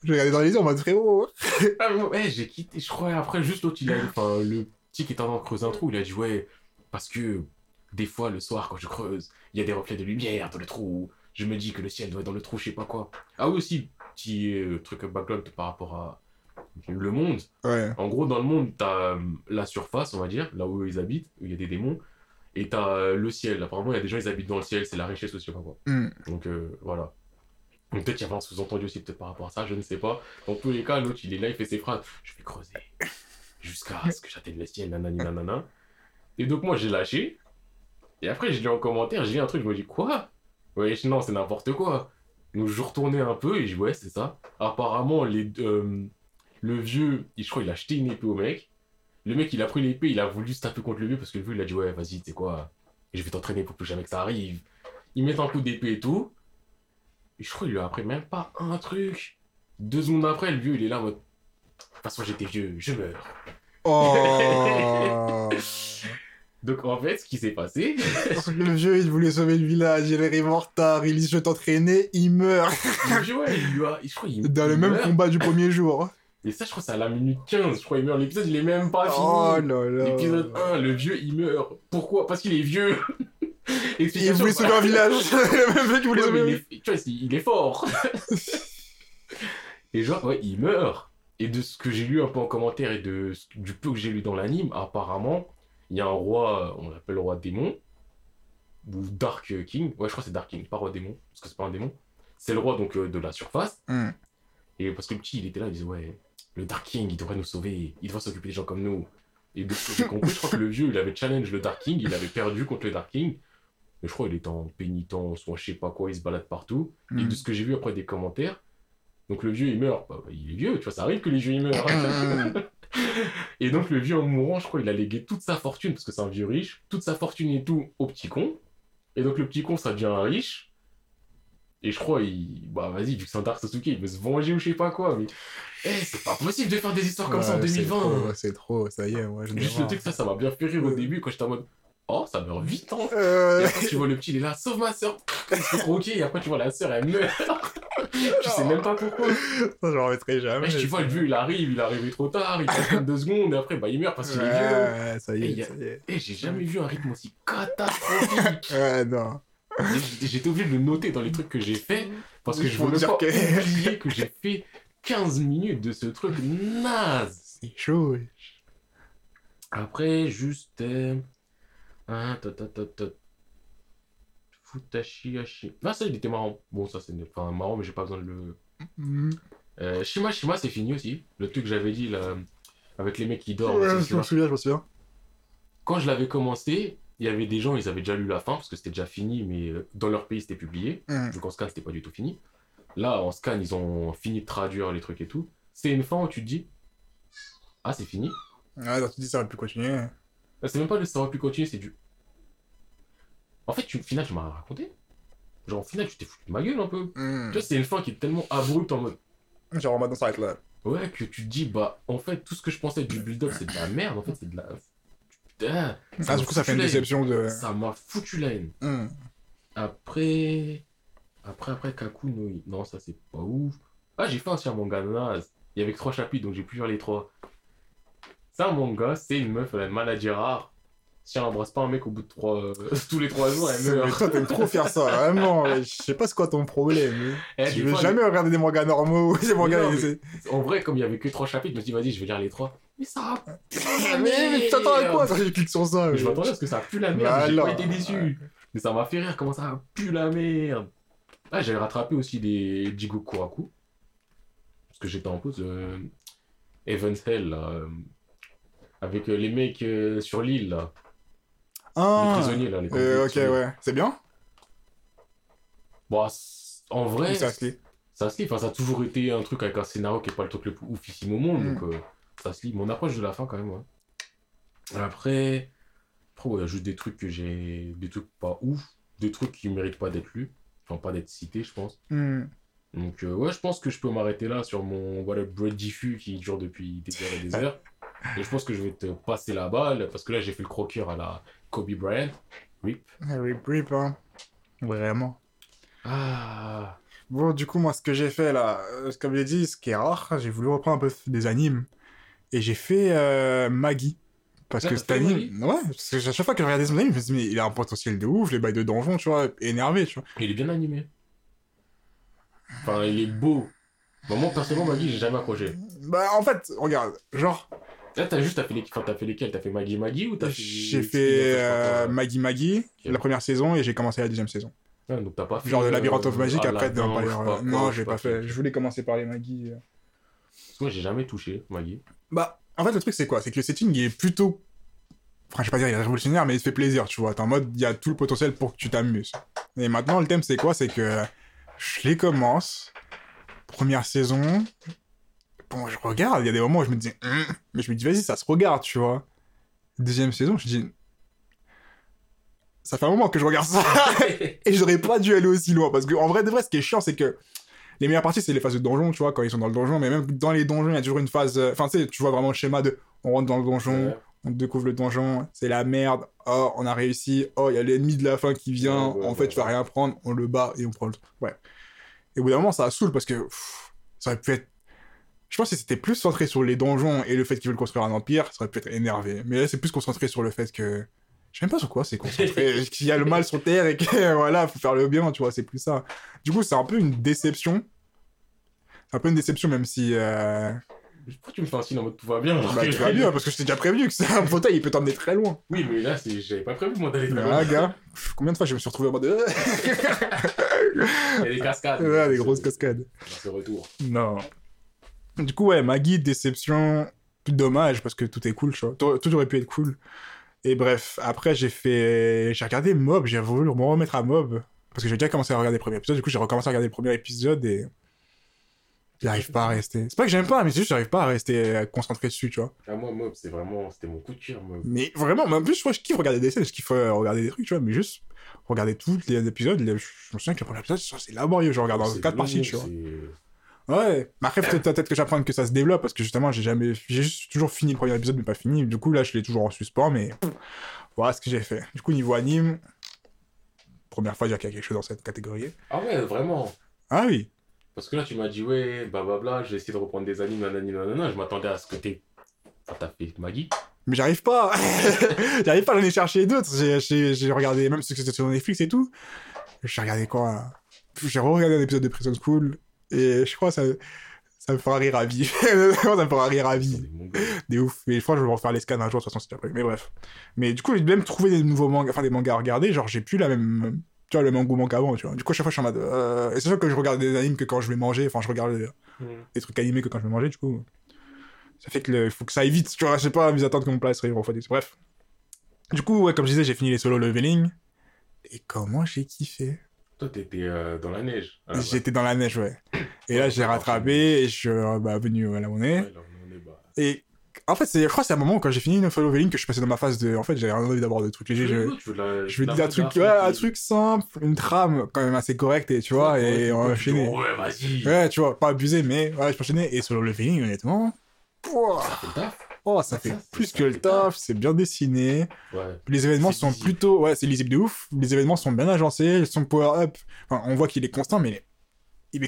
Je regardais dans les yeux en mode frérot. Ah, ouais, j'ai quitté, je crois, après, juste l'autre, il a enfin, le petit qui était en train de creuser un trou, il a dit, ouais, parce que des fois, le soir, quand je creuse, il y a des reflets de lumière dans le trou, je me dis que le ciel doit être dans le trou, je sais pas quoi. Ah oui, aussi, petit euh, truc background par rapport à le monde. Ouais. En gros, dans le monde, t'as euh, la surface, on va dire, là où ils habitent, où il y a des démons, et t'as euh, le ciel. Apparemment, il y a des gens, ils habitent dans le ciel, c'est la richesse aussi, quoi. Hmm. Donc euh, voilà. Donc peut-être qu'il y avait un sous-entendu aussi peut-être par rapport à ça, je ne sais pas. Dans tous les cas, l'autre il est là, il fait ses phrases. Je vais creuser jusqu'à ce que j'atteigne le ciel, nanani nanana. Et donc moi j'ai lâché. Et après je lis en commentaire, j'ai lu un truc, je me dis quoi? Ouais, non, c'est n'importe quoi. Donc je retournais un peu et je dis ouais, c'est ça. Apparemment, les, euh, le vieux, je crois il a acheté une épée au mec. Le mec il a pris l'épée, il a voulu se taper contre le vieux parce que le vieux il a dit ouais, vas-y, tu sais quoi, je vais t'entraîner pour plus jamais que ça arrive. Ils mettent un coup d'épée et tout. Et je crois qu'il lui a appris même pas un truc. Deux secondes après, le vieux, il est là en mode. De toute façon, j'étais vieux, je meurs. Oh. Donc, en fait, ce qui s'est passé. le vieux il voulait sauver le village, il arrive en retard, il dit je t'entraîner, il meurt. le vieux, ouais, il lui a. Je crois qu'il Dans le il même meurt. combat du premier jour. Et ça, je crois que c'est à la minute 15. Je crois qu'il meurt. L'épisode, il est même pas fini. Oh là là. L'épisode 1, le vieux, il meurt. Pourquoi? Parce qu'il est vieux. Il voulait sauver un village. le même mec qui voulait Ouais, sauver il est- tu vois, il est fort. et genre, ouais, il meurt. Et de ce que j'ai lu un peu en commentaire et de du peu que j'ai lu dans l'anime, apparemment, il y a un roi, on l'appelle le roi démon, ou Dark King. Ouais, je crois que c'est Dark King, pas roi démon, parce que c'est pas un démon. C'est le roi donc euh, de la surface. Hmm. Et parce que le petit, il était là, il disait, ouais, le Dark King, il devrait nous sauver, il devrait s'occuper des gens comme nous. Et de ce que j'ai compris, je crois que le vieux, il avait challenge le Dark King, il avait perdu contre le Dark King. Mais je crois qu'il était en pénitence ou en je sais pas quoi, il se balade partout. Et Hmm. de ce que j'ai vu après des commentaires, donc le vieux, il meurt. Bah, bah, il est vieux, tu vois, ça arrive que les vieux, ils meurent. Et donc le vieux, en mourant, je crois, il a légué toute sa fortune, parce que c'est un vieux riche, toute sa fortune et tout au petit con. Et donc le petit con, ça devient un riche. Et je crois, il. Bah vas-y, vu que c'est un Dark Sasuke, il veut se venger ou je sais pas quoi. Mais. Eh, c'est pas possible de faire des histoires comme ça en Ouais, c'est 2020. trop, C'est trop, ça y est, moi je Juste le truc, ça, ça m'a bien fait rire au début quand j'étais en mode. Oh, ça meurt vite, hein. Et Euh... après, tu vois le petit, il est là, sauve ma soeur. Il se croquer, et après, tu vois la soeur, elle meurt. tu sais même pas pourquoi. Ça, je remettrai jamais. Mais tu vois, le vieux, il arrive, il est arrivé trop tard, il passe deux secondes, et après, bah, il meurt parce qu'il est vieux. Ouais, ça y Et est, a-. Et j'ai jamais vu un rythme aussi catastrophique. Ouais, non. J'étais obligé de le noter dans les trucs que j'ai fait, parce que je dire pas que- oublier que j'ai fait 15 minutes de ce truc naze. C'est chaud, ouais. Après, juste. Euh... Ah, ta, ta, ta, ta. Futashi Hashi. Ah, ça, il était marrant. Bon, ça, c'est enfin, marrant, mais j'ai pas besoin de le. Euh, Shima Shima, c'est fini aussi. Le truc que j'avais dit là, avec les mecs qui dorment. Ouais, je me souviens, je me souviens. Quand je l'avais commencé, il y avait des gens, ils avaient déjà lu la fin parce que c'était déjà fini, mais euh, dans leur pays c'était publié. Mhm. Donc en scan, c'était pas du tout fini. Là, en scan, ils ont fini de traduire les trucs et tout. C'est une fin où tu te dis Ah, c'est fini. Ouais, donc tu dis ça aurait pu continuer. Ah, C'est même pas le ça aurait pu continuer, c'est du. En fait, tu, au final, tu m'as raconté. Genre, au final, tu t'es foutu de ma gueule un peu. Mhm. Tu vois, c'est une fin qui est tellement abrupte en mode. Genre, maintenant, ça va être là. Ouais, que tu te dis, bah, en fait, tout ce que je pensais du build-up, c'est de la merde. En fait, c'est de la. Putain. Ah, du coup, ça fait une déception de. Ça m'a foutu la haine. Mhm. Après. Après, après, Kaku, no- non, ça c'est pas ouf. Ah, j'ai fait un un manga naze. Il y avait que trois chapitres, donc j'ai pu lire les trois. C'est un manga, c'est une meuf, elle a une maladie rare. Si elle embrasse pas un mec au bout de trois, euh, tous les trois jours, elle Mais meurt. toi, t'aimes trop faire ça, vraiment. Je sais pas c'est quoi ton problème. Eh, Je veux fois, jamais regarder des mangas normaux. Des mangas. non, mais- En vrai, comme il y avait que trois chapitres, je me suis dit, vas-y, je vais lire les trois. Mais ça a pu Mais, la mais tu t'attends à quoi je clique sur ça Mais Je mais- m'attendais à ce que ça pue la Bah merde, j'ai pas été déçu. Mais ça m'a fait rire comment ça pue la merde. Ah, j'avais rattrapé aussi des Jigo Kuraku. Parce que j'étais en pause. Euh... Hell, là. euh, Avec euh, les mecs euh, sur l'île, là. Les Ah, prisonniers, là. Les euh, ok, prisonniers. ouais. C'est bien? Bon, c- en vrai, ça se lit ça se lit. Enfin, ça a toujours été un truc avec un scénario qui est pas le truc le plus oufissime au monde. Mm. Donc, ça se lit. Mais on approche de la fin quand même, ouais. Après, Après, ouais, il y a juste des trucs que j'ai. Des trucs pas ouf. Des trucs qui méritent pas d'être lus. Enfin, pas d'être cités, je pense. Hmm. Donc, euh, ouais, je pense que je peux m'arrêter là sur mon voilà, bread diffus qui dure depuis des heures et des heures. Et je pense que je vais te passer la balle parce que là, j'ai fait le croqueur à la Kobe Bryant. Rip. Ah oui, rip, hein. Vraiment. Ah. Bon, du coup, moi, ce que j'ai fait là, euh, comme j'ai dit, ce qui est rare, j'ai voulu reprendre un peu des animes. Et j'ai fait euh, Maggie. Parce Ah, que cet anime. Ouais, parce que à chaque fois que je regardais son anime, je me mais il a un potentiel de ouf, les bails de donjon, tu vois, énervé, tu vois. Il est bien animé. Enfin, il est beau. Bah, moi, personnellement, Maggie, j'ai jamais accroché. Bah, en fait, regarde, genre, Là, t'as juste t'as fait, les... enfin, t'as fait lesquels? T'as fait Maggie Maggie ou t'as fait. j'ai fait euh, Maggie Maggie, la première saison, et j'ai commencé la deuxième saison. Ouais, donc t'as pas fait. Genre le labyrinthe of euh, Magic, après, Aladdin, non, pas j'ai pas fait. Je voulais commencer par les Maggie. euh. Parce que Moi, j'ai jamais touché Maggie. Bah, en fait, le truc, c'est quoi? C'est que le setting, il est plutôt. Enfin, je vais pas dire il est révolutionnaire, mais il te fait plaisir, tu vois. T'es en mode, il y a tout le potentiel pour que tu t'amuses. Et maintenant, le thème, c'est quoi? C'est que je les commence. Première saison. Bon, je regarde, il y a des moments où je me dis, Hum mais je me dis, vas-y, ça se regarde, tu vois. Deuxième saison, je dis, ça fait un moment que je regarde ça. Et j'aurais pas dû aller aussi loin. Parce que, en vrai, de vrai, ce qui est chiant, c'est que les meilleures parties, c'est les phases de donjon, tu vois, quand ils sont dans le donjon. Mais même dans les donjons, il y a toujours une phase. euh, Enfin, tu sais, tu vois vraiment le schéma de on rentre dans le donjon, Ouais. on découvre le donjon, c'est la merde. Oh, on a réussi. Oh, il y a l'ennemi de la fin qui vient. Ouais, ouais, en fait, tu vas rien prendre. On le bat et on prend le. Ouais. Et au bout d'un moment, ça saoule parce que pff, ça aurait pu être. Je pense que si c'était plus centré sur les donjons et le fait qu'ils veulent construire un empire, ça aurait pu être énervé. Mais là, c'est plus concentré sur le fait que. Je sais même pas sur quoi c'est concentré. Qu'il y a le mal sur Terre et que voilà, faut faire le bien, tu vois, c'est plus ça. Du coup, c'est un peu une déception. C'est un peu une déception, même si. euh, Pourquoi tu me fais un signe en mode tout va bien Bah, que- tu vas bien, parce que je t'ai déjà prévenu que c'est un fauteuil, il peut t'emmener très loin. Oui, mais là, c'est- j'avais pas prévu moi d'aller très Ah, loin. gars, pff, combien de fois je me suis retrouvé en mode. euh, Il y a des cascades. Ouais, des grosses cascades. Dans ce retour. Non. Du coup, ouais, Maggie, déception, dommage parce que tout est cool, tu vois. Tout, tout aurait pu être cool. Et bref, après, j'ai fait. J'ai regardé Mob, j'ai voulu me remettre à Mob. Parce que j'ai déjà commencé à regarder le premier épisode, du coup, j'ai recommencé à regarder le premier épisode et. J'arrive pas à rester. C'est pas que j'aime pas, mais c'est juste que j'arrive pas à rester concentré dessus, tu vois. Ah, moi, Mob, c'est vraiment. C'était mon coup de cœur, Mob. Mais vraiment, mais en plus, moi, je kiffe regarder des scènes, je kiffe euh, regarder des trucs, tu vois, mais juste regarder tous les épisodes. les- Je me souviens que le premier épisode, c'est laborieux, je regarde C'est quatre parties, tu vois. Ouais, mais après, peut-être que j'apprends que ça se développe parce que justement, j'ai jamais. J'ai juste toujours fini le premier épisode, mais pas fini. Du coup, là, je l'ai toujours en suspens, mais voilà ce que j'ai fait. Du coup, niveau anime, première fois, il y a quelque chose dans cette catégorie. Ah ouais, vraiment? Ah oui, Parce que là, tu m'as dit, ouais, blablabla, j'ai essayé de reprendre des animes, nanani, nanana. Je m'attendais à ce que t'aies. Enfin, t'as fait Maggie. mais j'arrive pas. j'arrive pas à aller chercher d'autres. J'ai- regardé, même ceux que c'était sur Netflix et tout. J'ai regardé quoi? J'ai regardé un épisode de Prison School et je crois que ça, ça me fera rire à vie. ça me fera rire à vie. Des ouf. Mais je crois que je vais refaire les scans un jour, de toute façon, c'est. Mais bref. Mais du coup, j'ai même trouvé des nouveaux mangas, enfin des mangas à regarder. Genre, j'ai plus la même, tu vois, le même engouement qu'avant, tu vois. Du coup, à chaque fois, je suis en mode, euh... et c'est sûr que je regarde des animes que quand je vais manger. Enfin, je regarde des, Hmm. des trucs animés que quand je vais manger, du coup. Ça fait que le... faut que ça aille vite, tu vois. Je sais pas, mes attentes que mon plat se refroidisse. Bref. Du coup, ouais, comme je disais, j'ai fini les solo leveling. Et comment j'ai kiffé. Toi, t'étais euh, dans la neige. Ah, bah. J'étais dans la neige, ouais. Et là, j'ai rattrapé et je suis euh, bah, venu à là où on est. Ouais, là, on est bas. Et en fait, je crois que c'est un moment où, quand j'ai fini une follow leveling que je suis passé dans ma phase de. En fait, j'avais rien envie d'avoir de trucs légers. Je, la- je veux dire un truc, manga, ouais, un qui- truc simple, une trame quand même assez correcte, et tu vois, et on enchaîner. Ouais, vas-y. Ouais, tu vois, pas abusé, mais ouais, je peux enchaîner. Et solo leveling, honnêtement, pouah, Ça fait le taf. oh, ça fait plus ça que le taf, c'est bien dessiné. Ouais. Les événements sont lisible. plutôt, ouais, c'est lisible de ouf. Les événements sont bien agencés, son power up, enfin, on voit qu'il est constant, mais il est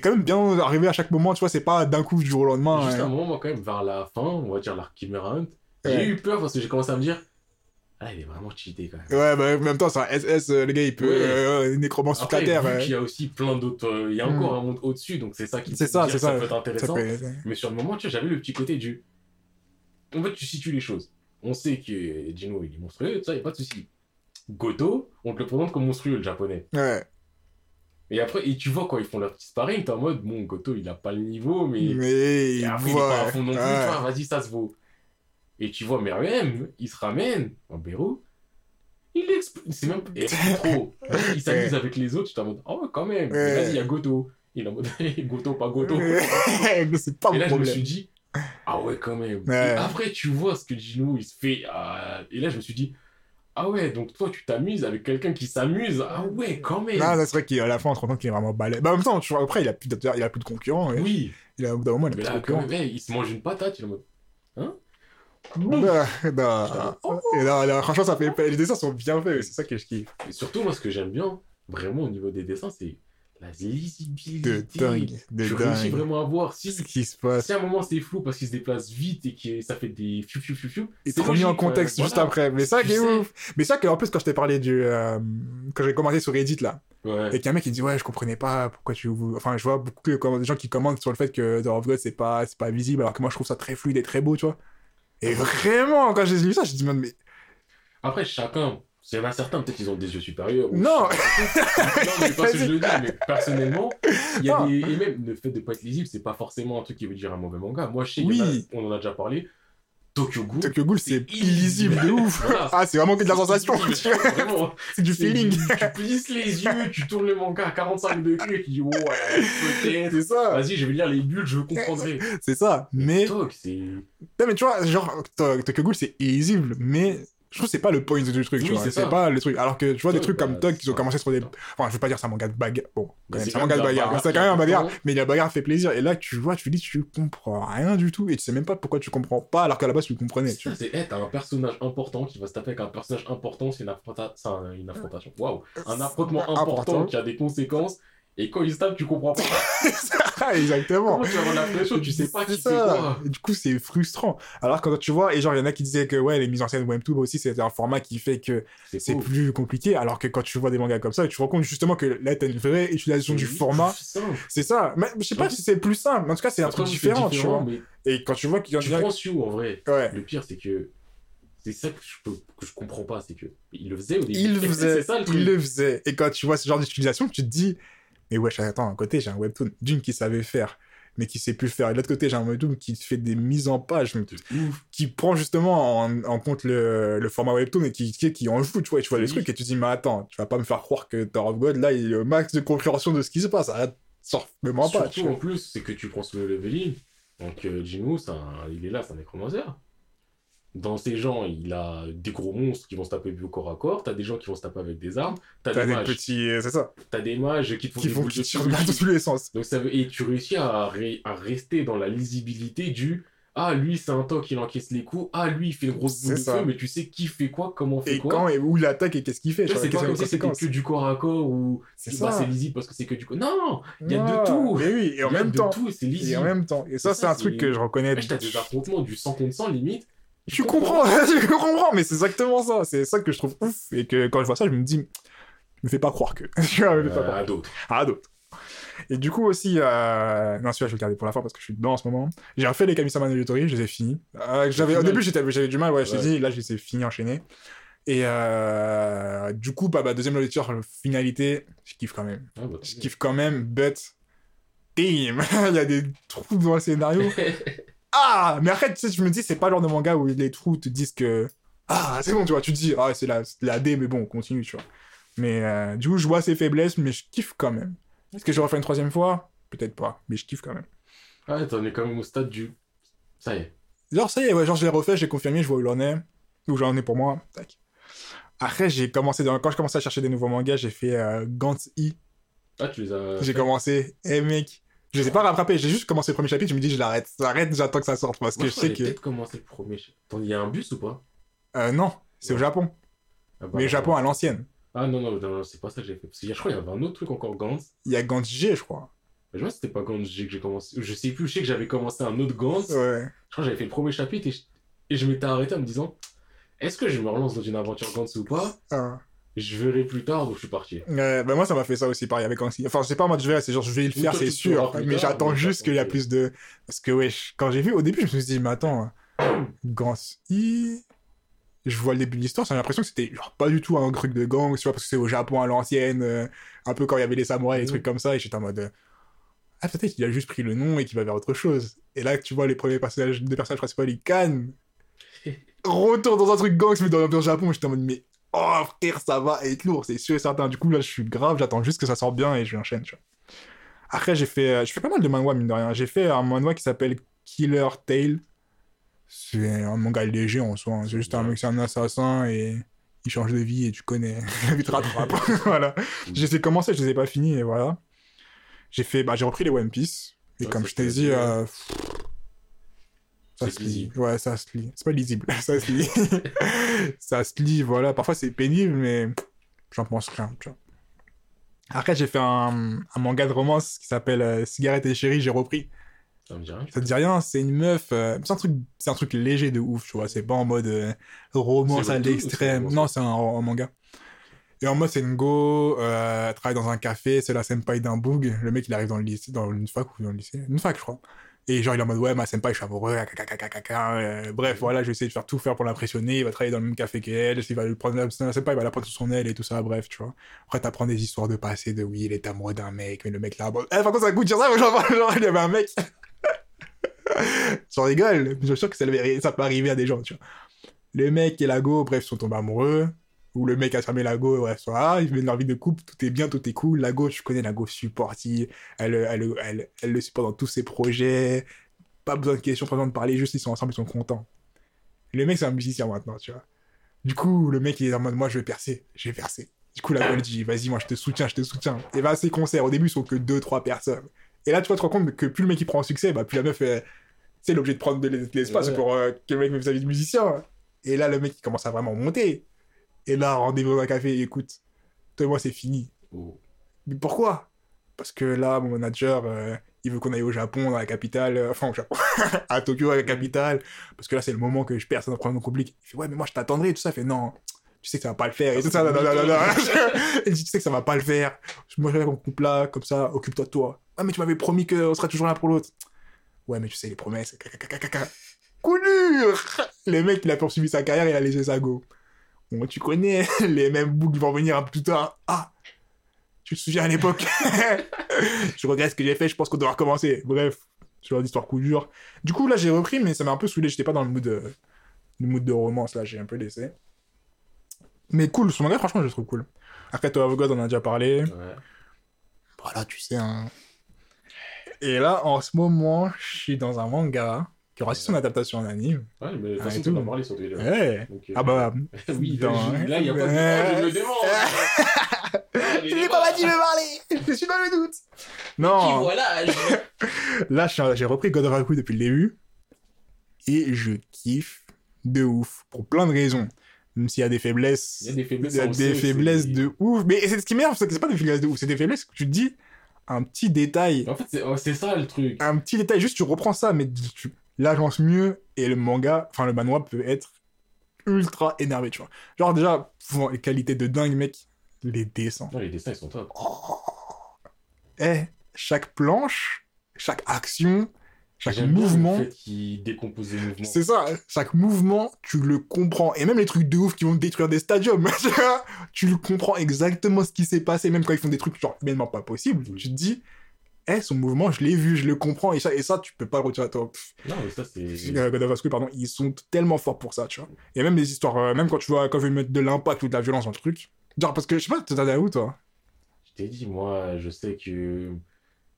quand même bien arrivé à chaque moment, tu vois, c'est pas d'un coup du jour au lendemain. Juste un moment, moi, quand même, vers la fin, on va dire Chimera Hunt, j'ai eu peur parce que j'ai commencé à me dire, ah, il est vraiment cheaté quand même. Ouais, bah, en même temps, c'est un SS, euh, le gars, il peut, Ouais. euh, nécromance sous Après, la terre. vu ouais. qu'il y a aussi plein d'autres, euh, il y a Hmm. encore un monde au-dessus, donc c'est ça qui C'est peut ça, c'est ça ça. peut être intéressant. peut- Mais sur le moment, tu vois, j'avais le petit côté du. En fait, tu situes les choses. On sait que Jino, il est monstrueux, ça, y a pas de souci. Goto, on te le présente comme monstrueux, le japonais. Ouais. Et après, et tu vois, quand ils font leur petit sparring, t'es en mode, bon, Goto, il a pas le niveau, mais. Mais Et après, il est pas à fond non plus, ouais. tu vois, vas-y, ça se vaut. Et tu vois, Meruem, il se ramène en Bérou. Il explose. C'est même. et trop. Il s'amuse avec les autres, tu t'es en mode, oh, ouais, quand même. Mais Ouais. Vas-y, il y a Goto. Il est en mode, Goto, pas Goto. c'est pas Et là, je me suis dit, ah ouais, quand même. Ouais. Et après, tu vois ce que Gino, il se fait. Et là, je me suis dit, Ah ouais, donc toi, tu t'amuses avec quelqu'un qui s'amuse. Ah ouais, quand même. Non, c'est vrai qu'à la fin, on se rend compte qu'il est vraiment balèze. Bah, en même temps, tu vois, après, il a plus de, il a plus de concurrents. Oui, Il a, au bout d'un moment, il a mais plus de là, quand concurrents. même, il se mange une patate, il est en mode. Hein? Non, non. Oh. Et là, là, franchement, ça fait... les dessins sont bien faits, c'est ça que je kiffe. Et surtout, moi, ce que j'aime bien, vraiment, au niveau des dessins, c'est la lisibilité. De dingue, de Tu réussis vraiment à voir. Si, Ce qui se passe. si à un moment c'est flou parce qu'il se déplace vite et que ça fait des fiou fiou fiou fiou, Et c'est trop mis en contexte juste après. Mais ça qui est ouf. Mais ça que, en plus, quand je t'ai parlé du. euh, quand j'ai commenté sur Reddit, là, Ouais. et qu'un mec il dit, ouais, je comprenais pas pourquoi tu. Enfin, je vois beaucoup de gens qui commentent sur le fait que The of God, c'est pas, c'est pas visible, alors que moi, je trouve ça très fluide et très beau, tu vois. Et vraiment, quand j'ai lu ça, j'ai dit, mais. Après, chacun, s'il y en a certains, peut-être ils ont des yeux supérieurs. ou Non. non, mais pas ce que je le dis, mais personnellement, il y a des. Et même le fait de pas être lisible, c'est pas forcément un truc qui veut dire un mauvais manga. Moi, je sais, il a- Oui. on en a déjà parlé. Tokyo Ghoul. Tokyo Ghoul, c'est illisible de ouf. Voilà. Ah, c'est vraiment que de la sensation. C'est du feeling. Tu plisses les yeux, tu tournes le manga à 45 degrés, tu dis ouais, peut-être. C'est ça. Vas-y, je vais lire les bulles, je comprendrai. C'est ça. Mais. Tok, c'est. Non, mais tu vois, genre, To- Tokyo Ghoul, c'est illisible, mais je trouve que c'est pas le point du truc, tu Oui, vois. c'est ça. pas le truc. Alors que tu vois, des trucs comme bah, Tog qui ont commencé sur des. ça. Enfin, je veux pas dire un manga de bagarre. Bon, c'est un manga de bagarre. bagarre C'est quand même un bagarre, mais la bagarre fait plaisir. Et là, tu vois, tu dis, tu comprends rien du tout, et tu sais même pas pourquoi tu comprends pas, alors qu'à la base, tu comprenais, tu Ça, c'est hey, t'as un personnage important qui va se taper avec un personnage important, c'est une, affrontation. Waouh! Un affrontement Important. qui a des conséquences, et quand il se tape, tu comprends pas. Exactement. Comment tu vas avoir l'impression, tu sais pas C'est qui ça. quoi. Et du coup, c'est frustrant. Alors quand tu vois, et genre, il y en a qui disaient que ouais, les mises en scène Webtoon aussi, c'est un format qui fait que c'est plus compliqué. Alors que quand tu vois des mangas comme ça, tu te rends compte justement que là, t'as une vraie utilisation du C'est format. C'est ça. Mais je sais pas si c'est plus simple. En tout cas, c'est un truc c'est différent, tu vois. mais Et quand tu vois qu'il y en Tu a. prends Sue en vrai. Ouais. Le pire, c'est que. C'est ça que je, peux, que je comprends pas, c'est que. Il le faisait au début. Il le C'est faisait. ça le. Il le faisait. Et quand tu vois ce genre d'utilisation, tu te dis, mais wesh, attends, d'un côté, j'ai un webtoon d'une qui savait faire, mais qui sait plus faire. Et de l'autre côté, j'ai un webtoon qui fait des mises en page, qui prend justement en, en compte le, le format webtoon et qui, qui, qui en joue, tu vois, et tu vois les trucs et tu te dis, mais attends, tu vas pas me faire croire que Tower of God, là, il est au max de compréhension de ce qui se passe. Arrête, sors même pas, Surtout en plus, c'est que tu prends le leveling. Donc euh, Jinwoo, un- il est là, c'est un nécromancer. Dans ces gens, il a des gros monstres qui vont se taper au corps à corps. T'as des gens qui vont se taper avec des armes. T'as des, des mages. petits, c'est ça, T'as des mages qui te font qui des font qui de dans tous les sens. Donc ça veut... Et tu réussis à, ré- à rester dans la lisibilité du Ah, lui, c'est un toc, il encaisse les coups. Ah, lui, il fait une grosse boule de ça. feu, mais tu sais qui fait quoi, comment fait Et quoi. quand et où il attaque et qu'est-ce qu'il fait, c'est pas comme si c'était que du corps à corps ou C'est bah, ça. c'est lisible parce que c'est que du corps. Non, il y a de tout. Mais oui, et en même temps. tout, Et en même temps. Et ça, C'est c'est ça, un truc que je reconnais. Wesh, t'as des affrontements du 100 contre 100 limite. Tu comprends, tu comprends, mais c'est exactement ça. C'est ça que je trouve ouf. Et que quand je vois ça, je me dis, me fais pas croire que. Euh, croire. à d'autres. Ah, d'autres. Et du coup aussi, euh... non, celui-là, je vais le garder pour la fin parce que je suis dedans en ce moment. J'ai refait les Kamisama no Yutori, je les ai finis. Euh, j'avais, au début, j'avais du mal, ouais, je t'ai dit, là, je les ai finis, enchaînés. Et euh... du coup, bah, bah, deuxième lecture, finalité, je kiffe quand même. Ah, bah, Je kiffe quand même, but. Damn! Il y a des trous dans le scénario. Ah! Mais après, tu sais, je me dis, c'est pas le genre de manga où les trous te disent que. Ah, c'est bon, tu vois, tu te dis, ah, c'est la, la D, mais bon, on continue, tu vois. Mais euh, du coup, je vois ses faiblesses, mais je kiffe quand même. Est-ce que je refais une troisième fois? Peut-être pas, mais je kiffe quand même. Ah, t'en es quand même au stade du. Ça y est. Genre, ça y est, ouais, genre, je l'ai refait, j'ai confirmé, je vois où il en est, où j'en ai pour moi, tac. Après, j'ai commencé, dans... quand je commençais à chercher des nouveaux mangas, j'ai fait euh, Gantz I. Ah, tu les as. J'ai commencé, eh mec, je les ai pas rattrapés, j'ai juste commencé le premier chapitre, je me dis, je l'arrête, j'arrête, j'attends que ça sorte, parce que Moi, je je sais crois que peut-être commencé le premier. Attends, il y a un bus ou pas? Euh, non, c'est au. Japon. Ah, bah, Mais Japon à l'ancienne. Ah non, non, non, c'est pas ça que j'ai fait. Parce que je crois qu'il y avait un autre truc encore Gantz. Il y a Gantz G, je crois. Mais je vois que c'était pas Gantz G que j'ai commencé. Je sais plus, je sais que j'avais commencé un autre Gantz. Ouais. Je crois que j'avais fait le premier chapitre et je, et je m'étais arrêté en me disant est-ce que je me relance dans une aventure Gantz ou pas? Ah. Je verrai plus tard, donc je suis parti. Ouais, bah moi ça m'a fait ça aussi pareil avec Gantz I. Enfin, c'est pas en mode je vais, c'est genre je vais le faire, c'est sûr. Mais j'attends juste qu'il y a plus de. Parce que, wesh, quand j'ai vu au début, je me suis dit, mais attends, Gantz I. Je vois le début de l'histoire, j'ai l'impression que c'était genre pas du tout un truc de gang, tu vois, parce que c'est au Japon à l'ancienne, euh, un peu quand il y avait les samouraïs, des Mhm. trucs comme ça, et j'étais en mode. euh, Ah, peut-être qu'il a juste pris le nom et qu'il va vers autre chose. Et là, tu vois les premiers personnages, des personnages principaux, ils cannes. Retour dans un truc gang, mais dans l'ambiance Japon, j'étais en mode, mais oh frère, ça va être lourd, c'est sûr et certain. Du coup, là, je suis grave, j'attends juste que ça sorte bien et je enchaîne, tu vois. Après, j'ai fait, euh, je fais pas mal de manhwa, mine de rien. J'ai fait un manhwa qui s'appelle Killer Tale. C'est un manga léger en soi. hein. C'est juste un mec, c'est un assassin et il change de vie et tu connais, la vie te rattrape. voilà. J'ai commencé, je les ai pas finis et voilà. J'ai fait, bah, j'ai repris les One Piece. Et Ouais, comme je t'ai dit, ça se lit. Ouais, ça se lit. C'est pas lisible, ça se lit. ça se lit, voilà. Parfois c'est pénible, mais j'en pense rien, tu vois. Après, j'ai fait un, un manga de romance qui s'appelle euh, Cigarette et chérie, j'ai repris. Ça me dit rien. Ça te dit rien, c'est une meuf, euh, c'est un truc, c'est un truc léger de ouf, tu vois, c'est pas en mode euh, romance à l'extrême. Non, c'est un, un manga. Et en mode, c'est une go, euh, elle travaille dans un café, c'est la senpai d'un boug. Le mec, il arrive dans le lycée, dans une fac ou dans le lycée, une fac, je crois. Et genre, il est en mode, ouais, ma senpai, je suis amoureux, kakakakaka, euh, bref, voilà, je vais essayer de faire tout faire pour l'impressionner, il va travailler dans le même café qu'elle, il va lui prendre la, senpai, il va la prendre sous son aile et tout ça, bref, tu vois. Après, t'apprends des histoires de passé, de oui, il est amoureux d'un mec, mais le mec là, bon, eh, par contre, ça coûte dire ça, genre, genre, il y avait un mec. J'en rigole, je suis sûr que ça, ça peut arriver à des gens, tu vois. Le mec et la go, bref, sont tombés amoureux. Ou le mec a fermé la go, bref, soit, ils viennent leur vie de couple, tout est bien, tout est cool. La go, tu connais la go supportive, elle, elle, elle, elle le supporte dans tous ses projets. Pas besoin de questions, pas besoin de parler, juste ils sont ensemble, ils sont contents. Le mec, c'est un musicien maintenant, tu vois. Du coup, le mec, il est en mode, moi, je vais percer, je vais percer. Du coup, la go, elle dit, vas-y, moi, je te soutiens, je te soutiens. Et va à ses concerts, au début, ils sont que deux, trois personnes. Et là, tu vas te rendre compte que plus le mec, il prend un succès, bah, plus la meuf, c'est l'objet de prendre de l'es- de l'espace Ouais. pour euh, que le mec me vis-à-vis de musicien. Et là, le mec, il commence à vraiment monter. Et là, rendez-vous dans un café, écoute, toi et moi, c'est fini. Oh. Mais pourquoi? Parce que là, mon manager, euh, il veut qu'on aille au Japon, dans la capitale, euh, enfin au Japon, à Tokyo, à la capitale, parce que là, c'est le moment que je perds un problème compliqué. Il fait, ouais, mais moi, je t'attendrai, et tout ça. Il fait, non, tu sais que ça va pas le faire, et tout ça, non, non, non, non, non. Il dit, tu sais que ça va pas le faire. Moi, je vais qu'on coupe là, comme ça, occupe-toi de toi. Ah, mais tu m'avais promis qu'on serait toujours l'un pour l'autre. Ouais, mais tu sais, les promesses, caca. Coup dur Le mec, il a poursuivi sa carrière, il a laissé sa go. Bon, tu connais, les mêmes boucles vont venir un peu plus tard. Ah Tu te souviens à l'époque? Je regrette ce que j'ai fait, je pense qu'on doit recommencer. Bref, sur l'histoire coup dur. Du coup, là, j'ai repris, mais ça m'a un peu saoulé. J'étais pas dans le mood, euh, le mood de romance, là, j'ai un peu laissé. Mais cool, son manga, franchement, je le trouve cool. Après, toi, God, on en a déjà parlé. Ouais. Voilà, tu sais, hein. Et là, en ce moment, je suis dans un manga qui aura aussi son adaptation en anime. Ouais, mais de toute Ah, façon, tu en parlé sur Twitter. Ouais. Donc, euh, Ah bah, oui, dans- là, il n'y a pas de. Ah, je me demande. Je n'ai pas dit parler Je suis dans le doute Qui Non voilà je- Là, j'ai repris God of War depuis le début. Et je kiffe de ouf. Pour plein de raisons. Même s'il y a des faiblesses. Il y a des faiblesses. Y a on des de ouf. Mais c'est ce qui m'énerve, c'est que c'est pas des faiblesses de ouf. C'est des faiblesses que tu te dis un petit détail. En fait, c'est oh, c'est ça le truc. Un petit détail, juste tu reprends ça, mais tu l'agences mieux. Et le manga, enfin le manhwa peut être ultra énervé, tu vois. Genre déjà, pour les qualités de dingue, mec. Les dessins. Les dessins, ils sont top. Eh, chaque planche, chaque action, chaque mouvement. Le fait les mouvements. C'est ça, chaque mouvement, tu le comprends. Et même les trucs de ouf qui vont détruire des stadiums, tu le comprends exactement ce qui s'est passé, même quand ils font des trucs genre humainement pas possible. Tu te dis, eh, son mouvement, je l'ai vu, je le comprends, et ça, et ça, tu peux pas le retirer à toi. Pff, Non, mais ça, c'est. God of War School, pardon, ils sont tellement forts pour ça, tu vois. Et même les histoires, euh, même quand tu vois, quand ils mettre de l'impact ou de la violence dans le truc. Genre, parce que, je sais pas, t'es allé où, toi? Je t'ai dit, moi, je sais que.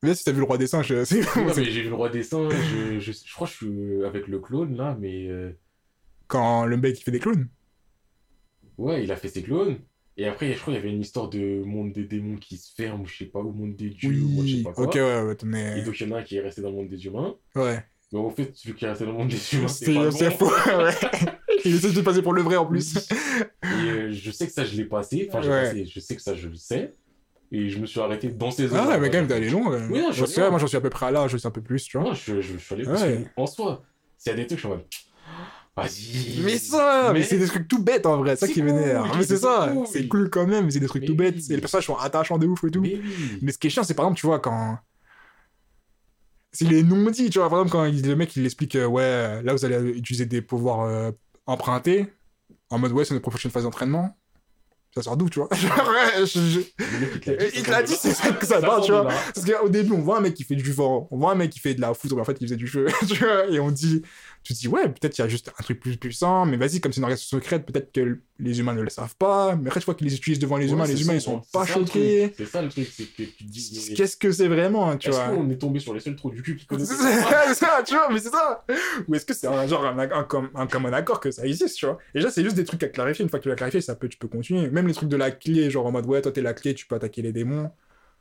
Mais si t'as vu le roi des singes, euh, c'est Non, mais j'ai vu le roi des singes, je, je, je crois que je suis avec le clone là, mais. euh, quand le mec, il fait des clowns. Ouais, il a fait ses clones. Et après, je crois qu'il y avait une histoire de monde des démons qui se ferme, ou je sais pas, ou monde des dieux, ou je sais Oui, pas quoi. ok, ouais, ouais, Et mais... donc, il y en a un qui est resté dans le monde des humains. Ouais. Mais en fait, celui qui est resté dans le monde des humains, c'est pas c'est bon. faux, ouais. Il essaie de passer pour le vrai en plus. Et euh, je sais que ça, je l'ai passé. Enfin, j'ai Ouais. passé, je sais que ça, je le sais. Et je me suis arrêté dans ces zones. Ah ouais, mais quand même, t'es allé ouais. Oui, non, je suis allé loin. moi j'en suis à peu près à là, je suis un peu plus, tu vois. Non, je, je, je suis allé parce Ouais. en soi, s'il y a des trucs, je suis en mode. Vas-y. Mais ça, mais, Mais- c'est des trucs tout bêtes en vrai, ça qui m'énerve. cool, mais c'est ça, cool. c'est cool quand même, mais c'est des trucs Mais tout bêtes. oui. Et les personnages sont attachants de ouf et tout. Mais, ce qui est chiant, c'est par exemple, tu vois, quand. C'est les non-dits, tu vois, par exemple, quand il- le mec il explique, euh, ouais, là vous allez utiliser des pouvoirs euh, empruntés, en mode, ouais, c'est notre prochaine phase d'entraînement. Ça sort d'où, tu vois? Je- je- il te l'a dit, c'est ça que ça sort tu vois? Parce qu'au début, on voit un mec qui fait du vent, on voit un mec qui fait de la foudre, mais en fait, il faisait du feu, tu vois. Et on dit, Tu te dis, ouais, peut-être qu'il y a juste un truc plus puissant, mais vas-y, comme c'est une organisation secrète, peut-être que les humains ne le savent pas. Mais après, tu vois qu'ils les utilisent devant les Ouais, humains, c'est les humains, ils sont c'est pas ça, choqués. C'est ça le truc, c'est que tu te dis. Qu'est-ce que c'est vraiment, tu Est-ce vois qu'on est tombé sur les seuls trous du cul qui C'est connaissent ça, ça, tu vois, mais c'est ça. Ou est-ce que c'est un genre un, un, un commun accord que ça existe, tu vois Et déjà, c'est juste des trucs à clarifier. Une fois que tu l'as clarifié, ça peut, tu peux continuer. Même les trucs de la clé, genre en mode ouais, toi t'es la clé, tu peux attaquer les démons.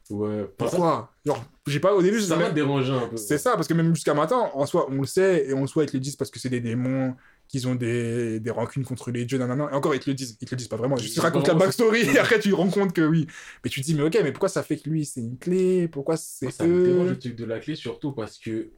Ouais, Pourquoi Genre, j'ai pas au début, je ça m'a dérangé un peu. c'est ça, parce que même jusqu'à maintenant, en soi, on le sait, et en soi, ils te le disent parce que c'est des démons, qu'ils ont des, des rancunes contre les dieux, nanana. Et encore, ils te le disent, ils te le disent pas vraiment. Ils te disent la backstory, et après, tu te rends compte que oui. Mais tu te dis, mais ok, mais pourquoi ça fait que lui, c'est une clé? Pourquoi c'est ça me dérange le truc de la clé, surtout parce que.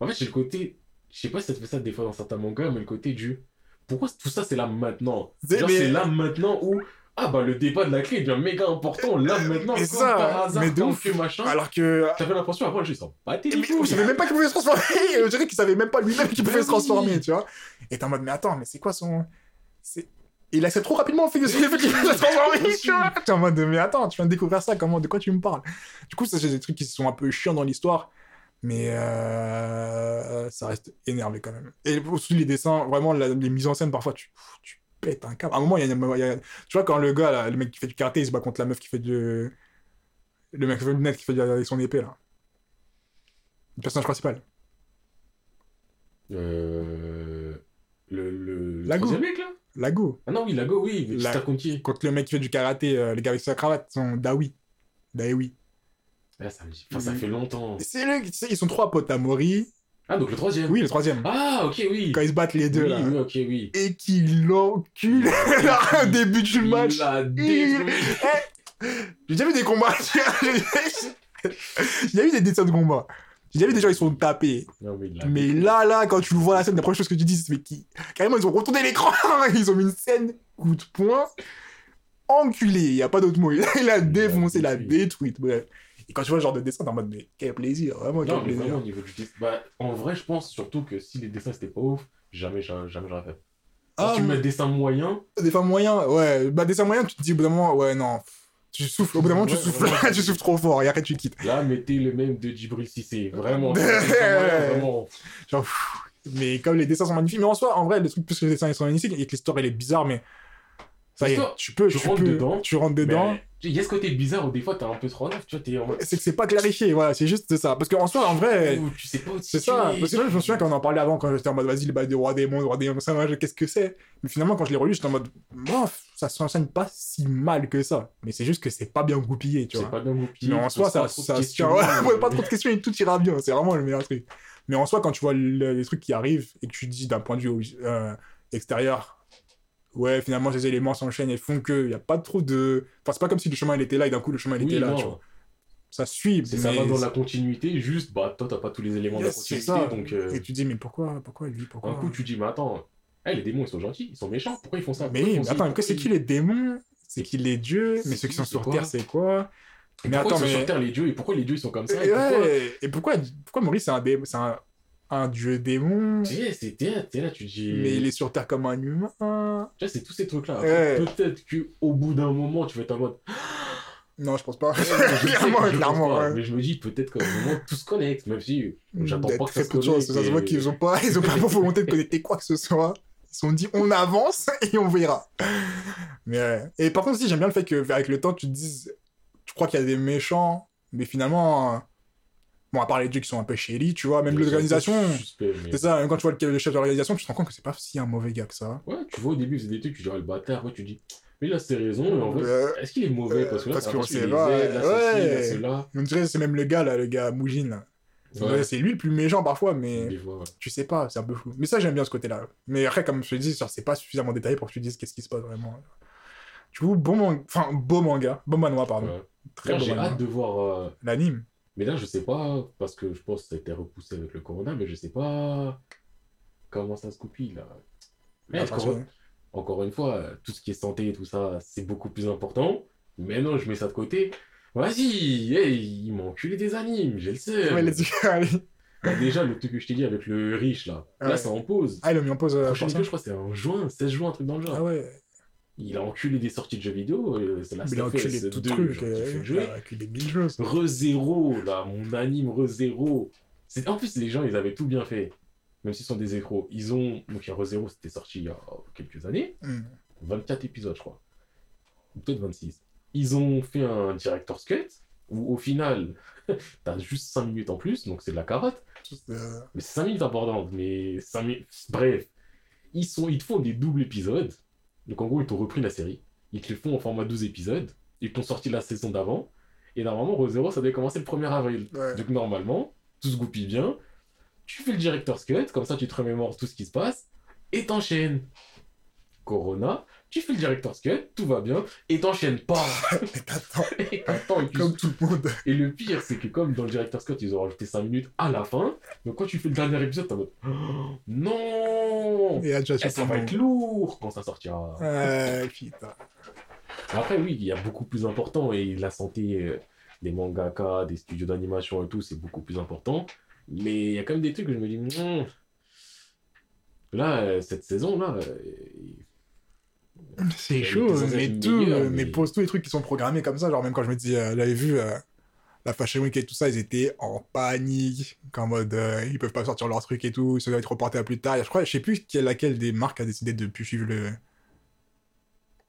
En fait, j'ai le côté. Je sais pas si ça te fait ça des fois dans certains mangas, mais le côté du. Pourquoi tout ça c'est là maintenant? C'est là maintenant où. Ah bah le débat de la clé devient méga important là maintenant, Mais comme ça, par hasard, mais de comme ouf. que machin. Alors que. T'avais l'impression avant s'en battaient les Mais couilles. je savais même pas qu'il pouvait se transformer. Je dirais qu'il savait même pas lui-même qu'il pouvait Bah se transformer, tu vois. Et t'es en mode, mais attends, mais c'est quoi son. c'est- Il accepte trop rapidement fait que c'est fait qu'il se transformer, tu vois. T'es en mode, mais attends, tu viens de découvrir ça, comment, de quoi tu me parles? Du coup, ça, c'est des trucs qui sont un peu chiants dans l'histoire, mais euh, ça reste énervé quand même. Et aussi les dessins, vraiment, la- les mises en scène, parfois, tu, tu un câble. À un moment, il y a, il y a- tu vois, quand le gars, là, le mec qui fait du karaté, il se bat contre la meuf qui fait du. Le mec net qui fait du- avec son épée, là. Le personnage principal. Euh. Le. le... le Lago. mec là? Lago. Ah non, oui, Lago, oui, mais La-. Contre le mec qui fait du karaté, euh, le gars avec sa cravate, son Dawi. Dawi. Ah, ça, me enfin, ça fait longtemps. C'est le, tu sais, ils sont trois potes à Mori. Ah, donc le troisième Oui, le troisième. Ah, ok, oui. Quand ils se battent les deux, oui, là. oui, ok, oui. Et qu'il l'encule au début du match. Il. Eh, J'ai déjà vu des combats. Y a eu des dessins de combat. J'ai déjà vu des gens, ils sont tapés. Non, mais là, là, quand tu vois la scène, la première chose que tu dis, c'est qui Carrément, ils ont retourné l'écran. Ils ont mis une scène coup de poing. Enculé, il n'y a pas d'autre mot. Il a, défoncé, il a détruit. détruite. Bref. Et quand tu vois ce genre de dessin, t'es en mode, mais quel plaisir, vraiment, quel Non, mais plaisir. vraiment, au niveau du dessin. Bah, en vrai, je pense surtout que si les dessins c'était pas ouf, jamais, jamais, jamais j'aurais fait. Ah, si tu mets dessin moyen, des fois moyen, ouais. Bah, dessin moyen, tu te dis au bout d'un moment, ouais, non. Tu souffles, au bout d'un moment, tu Ouais, souffles, ouais. tu souffles trop fort, et après, tu quittes. là, mettez le même de Djibril Cissé. Vraiment. Vraiment. Genre, pff, mais comme les dessins sont magnifiques, mais en soi, en vrai, le truc plus que les dessins ils sont magnifiques et que l'histoire elle est bizarre, mais ça y est, tu peux, tu tu, rentres peux, dedans, tu rentres dedans. Mais Il y a ce côté bizarre où des fois t'es un peu trop neuf, tu vois, t'es en mode. C'est que c'est pas clarifié, voilà, c'est juste ça. Parce qu'en soi, en vrai, Ouh, tu sais pas où c'est ça. Parce que même, je me souviens quand on en parlait avant, quand j'étais en mode, vas-y, le bail des rois démons, le roi ça, ouais, qu'est-ce que c'est? Mais finalement, quand je l'ai relu, j'étais en mode, ça s'enchaîne pas si mal que ça. Mais c'est juste que c'est pas bien goupillé, tu C'est vois. pas bien goupillé. Mais en soi, ça, de ça tient. Ouais, euh, pas trop de questions et tout ira bien. C'est vraiment le meilleur truc. Mais en soi, quand tu vois le- les trucs qui arrivent et que tu dis d'un point de vue euh, extérieur, ouais, finalement, ces éléments s'enchaînent et font qu'il n'y a pas trop de. Enfin, c'est pas comme si le chemin il était là et d'un coup le chemin il Oui, était là. non. Tu vois. Ça suit. Mais ça va dans la continuité, juste, bah, toi, t'as pas tous les éléments de la Yes, continuité, ça. donc. euh, Et tu dis, mais pourquoi, pourquoi lui Pourquoi? Un coup, tu dis, mais attends, eh, les démons, ils sont gentils, ils sont méchants, pourquoi ils font ça? Mais font attends, c'est qui les démons? C'est qui les dieux? Mais ceux qui sont sur Terre, c'est quoi? Mais pourquoi attends, ils sont mais- sur Terre, les dieux, et pourquoi les dieux, ils sont comme ça? Et et pourquoi... ouais, et pourquoi, pourquoi Maurice c'est un, dé... c'est un, un dieu démon t'es là, tu dis... Mais il est sur Terre comme un humain. Tu vois, c'est tous ces trucs-là. Ouais. Peut-être qu'au bout d'un moment, tu vas être en mode... Non, je pense pas. Clairement, je clairement. pas, ouais. Mais je me dis, peut-être qu'à un moment, tout se connecte, même si j'attends pas que ça se connecte. Ça se voit qu'ils ont pas, ils ont pas pour volonté de connecter quoi que ce soit. Ils se sont dit, on avance et on verra. Mais ouais. Et par contre, si j'aime bien le fait qu'avec le temps, tu te dises, tu crois qu'il y a des méchants, mais finalement, bon, à part les dieux qui sont un peu chéris, tu vois, même l'organisation, mais- c'est ça, même quand tu vois le, le chef de l'organisation, tu te rends compte que c'est pas si un mauvais gars que ça. Ouais, tu vois, au début, c'est des trucs, tu dis, le bâtard, après, tu dis, mais là, c'est raison, et en vrai, Euh, est-ce qu'il est mauvais? Parce que là, parce c'est qu'on sait pas, ouais. là. On dirait c'est même le gars, là, le gars Moujin, là. Ouais. C'est lui le plus méchant parfois, mais fois, ouais. tu sais pas, c'est un peu flou. Mais ça, j'aime bien ce côté-là. Mais après, comme je te dis, c'est pas suffisamment détaillé pour que tu dises qu'est-ce qui se passe vraiment. Du coup, bon manga, enfin, beau manga, beau manoir, pardon. Ouais. Très j'ai hâte de voir. euh, L'anime. Mais là, je sais pas, parce que je pense que ça a été repoussé avec le corona, mais je sais pas comment ça se goupille, là. Mais Ah, encore, attention. encore une fois, tout ce qui est santé et tout ça, c'est beaucoup plus important. Mais non, je mets ça de côté. Vas-y, hey, ils m'ont enculé des animes, j'ai le seum. Ouais, let's go, allez. Bah, déjà, le truc que je t'ai dit avec le riche, là, Ouais. là, ça en pause. Ah, il a mis en pause. euh, je crois que c'est en juin, 16 juin, un truc dans le genre. Ah ouais. Il a enculé des sorties de jeux vidéo, euh, c'est la Mais il a enculé tout 2, truc. euh, Il a enculé mille choses. Re Zero, là, mon anime Re Zero. C'est... En plus, les gens, ils avaient tout bien fait. même s'ils sont des écros, ils ont. Donc, c'était sorti il y a quelques années. Hmm. 24 épisodes, je crois. Peut-être 26. Ils ont fait un director's cut où, au final, t'as juste 5 minutes en plus, donc c'est de la carotte. Euh, Mais c'est 5 minutes importantes, mais 5 minutes. Bref, ils, sont, ils te font des doubles épisodes. Donc en gros, ils t'ont repris la série. Ils te le font en format 12 épisodes. Ils t'ont sorti la saison d'avant. Et normalement, Rosero, ça devait commencer le 1er avril. ouais. Donc normalement, tout se goupille bien. Tu fais le director's cut, comme ça tu te remémores tout ce qui se passe. Et t'enchaînes. Corona, tu fais le director's cut, tout va bien. Et t'enchaînes pas. Et t'attends, et t'attends, et tu comme tout le monde. et le pire, c'est que comme dans le Director's Cut, ils ont rajouté 5 minutes à la fin, donc quand tu fais le dernier épisode, t'es en mode Oh, Non Et là, vas Eh, Ça va être lourd quand ça sortira. Putain. Après, oui, il y a beaucoup plus important et la santé euh, des mangaka, des studios d'animation et tout, c'est beaucoup plus important. Mais il y a quand même des trucs que je me dis Hmm. Là, euh, cette saison-là, euh, C'est chaud, mais tout, mais mais- pose tous les trucs qui sont programmés comme ça, genre même quand je me dis, euh, j'avais vu euh, la Fashion Week et tout ça, ils étaient en panique, qu'en mode, euh, ils peuvent pas sortir leur truc et tout, ça doit être reporté à plus tard. Je crois, je sais plus quelle, laquelle des marques a décidé de plus suivre le...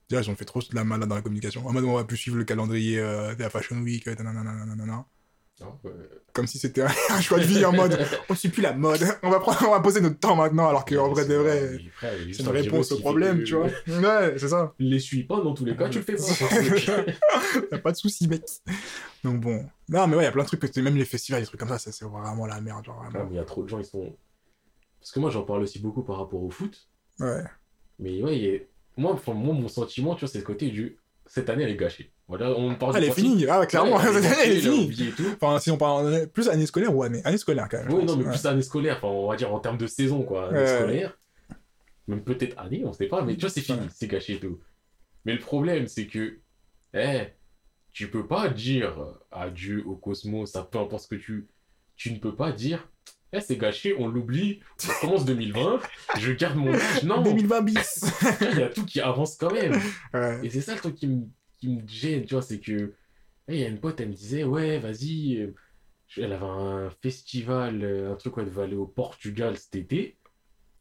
Déjà, ils ont fait trop de la malade dans la communication. En mode, on va plus suivre le calendrier euh, de la Fashion Week, euh, nanana, nanana. Non, euh, comme si c'était un, choix de vie en mode, on suit plus la mode, on va, prendre, on va poser notre temps maintenant, alors qu'en vrai de vrai, il c'est une un réponse au problème, tu vois. Ouais, c'est ça. Les suis pas dans tous les cas, tu le fais pas. Y'a pas de souci, mec. Donc bon. Non, mais ouais, y a plein de trucs que même les festivals, des trucs comme ça, ça c'est vraiment la merde, genre Ah, mais il y a trop de gens, ils sont. Parce que moi, j'en parle aussi beaucoup par rapport au foot. Ouais. Mais ouais, il y a- moi, enfin, moi, mon sentiment, tu vois, c'est le côté du. Cette année, elle est gâchée. Voilà, on parle Ah, elle du est finie. Ah, clairement, Ouais, elle est finie. oublié et tout. Enfin, si on parle plus année scolaire ou année, année scolaire quand même. Oui, non, mais Ouais. plus année scolaire, enfin, on va dire en termes de saison, quoi, année scolaire. Même peut-être année, on sait pas, mais tu vois, c'est fini, Ouais. c'est gâché et tout. Mais le problème, c'est que, eh, tu peux pas dire adieu au cosmos, à peu importe ce que tu. Tu ne peux pas dire, eh, c'est gâché, on l'oublie, on commence 2020, je garde mon âge. Non, 2020 bis. il y a tout qui avance quand même. Et c'est ça le truc qui me, qui me gêne, tu vois, c'est que eh, il y a une pote, elle me disait, ouais, vas-y, euh, elle avait un festival, euh, un truc où elle devait aller au Portugal cet été,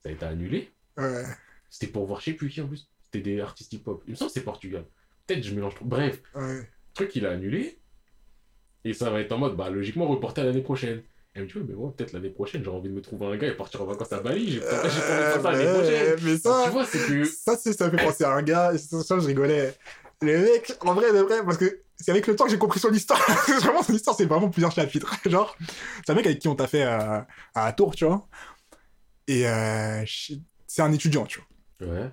ça a été annulé. Ouais. C'était pour voir, je sais plus qui en plus, c'était des artistes hip-hop. Il me semble que c'est Portugal. Peut-être je mélange trop. Bref, Ouais. le truc il a annulé, et ça va être en mode, bah logiquement, reporté à l'année prochaine. Elle me dit, ouais, mais moi, peut-être l'année prochaine, j'ai envie de me trouver un gars et partir en vacances à Bali, j'ai pas envie de faire ça l'année Euh, prochaine. mais Donc, ça, tu vois, c'est que. ça, ça me fait penser à un gars, et ça, je rigolais. Le mec, en vrai, de vrai, parce que c'est avec le temps que j'ai compris son histoire. vraiment, son histoire, c'est vraiment plusieurs chapitres. Genre, c'est un mec avec qui on t'a fait euh, à Tours, tu vois. Et euh, c'est un étudiant, tu vois. Ouais.